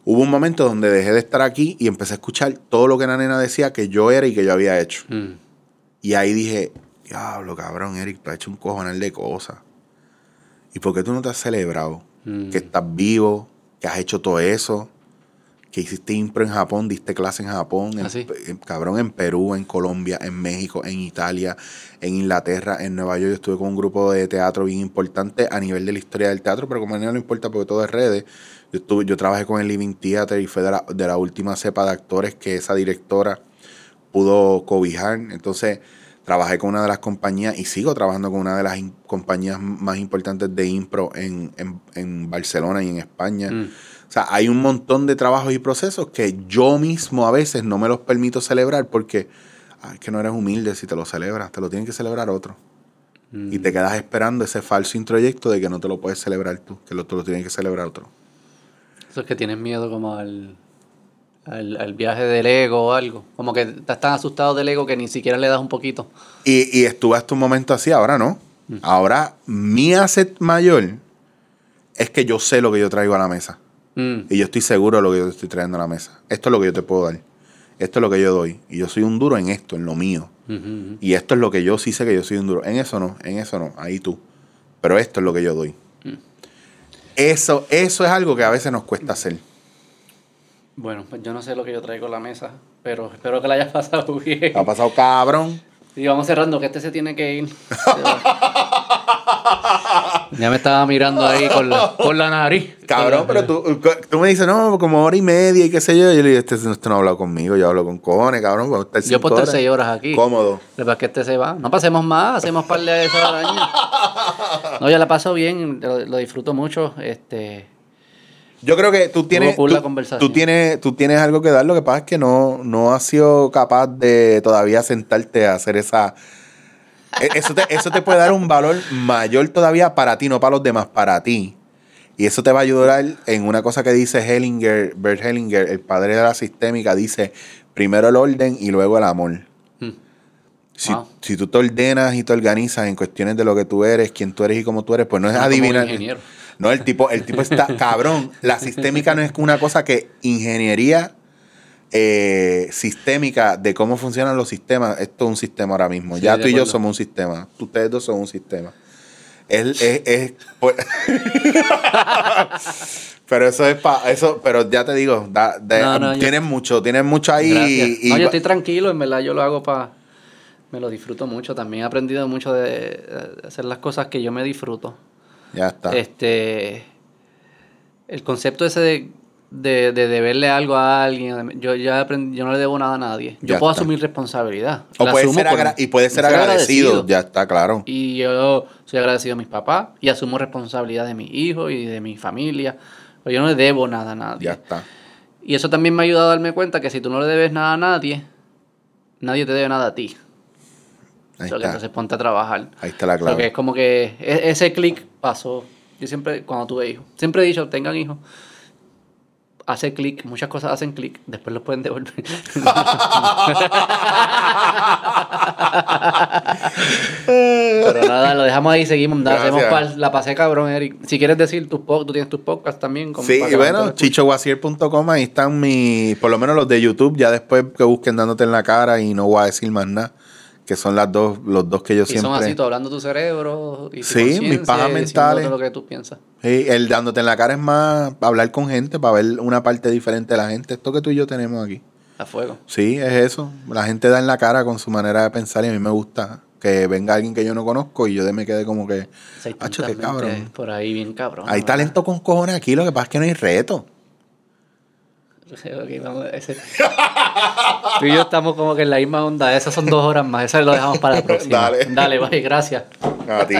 hubo un momento donde dejé de estar aquí y empecé a escuchar todo lo que la nena decía que yo era y que yo había hecho. Mm. Y ahí dije, diablo, cabrón, Eric, tú has hecho un cojonal de cosas. ¿Y por qué tú no te has celebrado? Mm. Que estás vivo, que has hecho todo eso, que hiciste impro en Japón, diste clase en Japón, en- ¿Ah, sí? en- cabrón, en Perú, en Colombia, en México, en Italia, en Inglaterra, en Nueva York. Yo estuve con un grupo de teatro bien importante a nivel de la historia del teatro, pero como a mí no le importa porque todo es redes. Yo, estuve, yo trabajé con el Living Theater y fue de la, de la última cepa de actores que esa directora pudo cobijar. Entonces, trabajé con una de las compañías y sigo trabajando con una de las compañías más importantes de impro en, en- en Barcelona y en España. Mm. O sea, hay un montón de trabajos y procesos que yo mismo a veces no me los permito celebrar porque ay, es que no eres humilde si te lo celebras, te lo tiene que celebrar otro. Mm. Y te quedas esperando ese falso introyecto de que no te lo puedes celebrar tú, que lo, te lo tiene que celebrar otro. Eso es que tienes miedo como al, al, al viaje del ego o algo. Como que estás tan asustado del ego que ni siquiera le das un poquito. Y, y estuve hasta un momento así, ahora no. Ahora mi asset mayor es que yo sé lo que yo traigo a la mesa. Mm. Y yo estoy seguro de lo que yo estoy trayendo a la mesa. Esto es lo que yo te puedo dar. Esto es lo que yo doy. Y yo soy un duro en esto, en lo mío. Y esto es lo que yo sí sé que yo soy un duro. En eso no, en eso no. Ahí tú. Pero esto es lo que yo doy. Eso, eso es algo que a veces nos cuesta hacer. Bueno, pues yo no sé lo que yo traigo a la mesa, pero espero que la hayas pasado bien. Ha pasado cabrón. Y vamos cerrando, que este se tiene que ir. ya me estaba mirando ahí con la, con la nariz. Cabrón, la- pero tú, tú me dices, no, como hora y media y qué sé yo. Y yo le digo, este, este no ha hablado conmigo, yo hablo con cojones, cabrón. Yo puedo estar seis horas aquí. Cómodo. Que pasa que este se va. No pasemos más, hacemos par de esas arañas. No, ya la paso bien, lo, lo disfruto mucho. Este, Yo creo que tú tienes, tú, tienes, tú tienes algo que dar. Lo que pasa es que no, no has sido capaz de todavía sentarte a hacer esa. E- Eso te, eso te puede dar un valor mayor todavía para ti, no para los demás, para ti. Y eso te va a ayudar en una cosa que dice Hellinger, Bert Hellinger, el padre de la sistémica, dice primero el orden y luego el amor. Hmm. Si, Wow. si tú te ordenas y te organizas en cuestiones de lo que tú eres, quién tú eres y cómo tú eres, pues no es Suena como un adivinar. ingeniero. No, el tipo, el tipo está cabrón. La sistémica no es una cosa que ingeniería eh, sistémica de cómo funcionan los sistemas. Esto es un sistema ahora mismo. Sí, ya tú y yo somos un sistema. Ustedes dos son un sistema. Es, es, es- pues- pero eso es para eso, pero ya te digo, da- de- No, no, yo- tienes mucho, tienes mucho ahí. Y- no, yo estoy tranquilo, en verdad yo lo hago para... Me lo disfruto mucho. También he aprendido mucho de, de hacer las cosas que yo me disfruto. Ya está. Este. El concepto ese de, de, de deberle algo a alguien. Yo ya aprendí, yo no le debo nada a nadie. Yo Ya puedo está. asumir responsabilidad. o La puede ser y puede ser ser agradecido. Ya está, claro. Y yo soy agradecido a mis papás y asumo responsabilidad de mi hijo y de mi familia. Pero yo no le debo nada a nadie. Ya está. Y eso también me ha ayudado a darme cuenta que si tú no le debes nada a nadie, nadie te debe nada a ti. Ahí sea, que está. entonces ponte a trabajar. Ahí está la O sea, que clave. es como que e- ese clic pasó. Yo siempre, cuando tuve hijos, siempre he dicho, tengan hijos, hace clic, muchas cosas hacen clic, después los pueden devolver. Pero nada, lo dejamos ahí, seguimos, nada, hacemos la pasé cabrón, Eric. Si quieres decir tus podcasts, tú tienes tus podcasts también. como Sí, y bueno, chichowasier.com, ahí están mis, por lo menos los de YouTube, ya después que busquen dándote en la cara y no voy a decir más nada, que son las dos, los dos que yo Y son así, siempre... tú hablando tu cerebro y tu Sí, mis pajas mentales. lo que tú piensas. Sí, el dándote en la cara es más hablar con gente para ver una parte diferente de la gente. Esto que tú y yo tenemos aquí. A fuego. Sí, es eso. La gente da en la cara con su manera de pensar y a mí me gusta que venga alguien que yo no conozco y yo de me quede como que... O sea, hay Acho, qué cabrón. Por ahí bien cabrón. Hay ¿verdad? talento con cojones aquí, lo que pasa es que no hay reto. Ok, vamos, ese- Tú y yo estamos como que en la misma onda. Esas son dos horas más. Eso lo dejamos para la próxima. Dale. Dale, bye, gracias. A ti.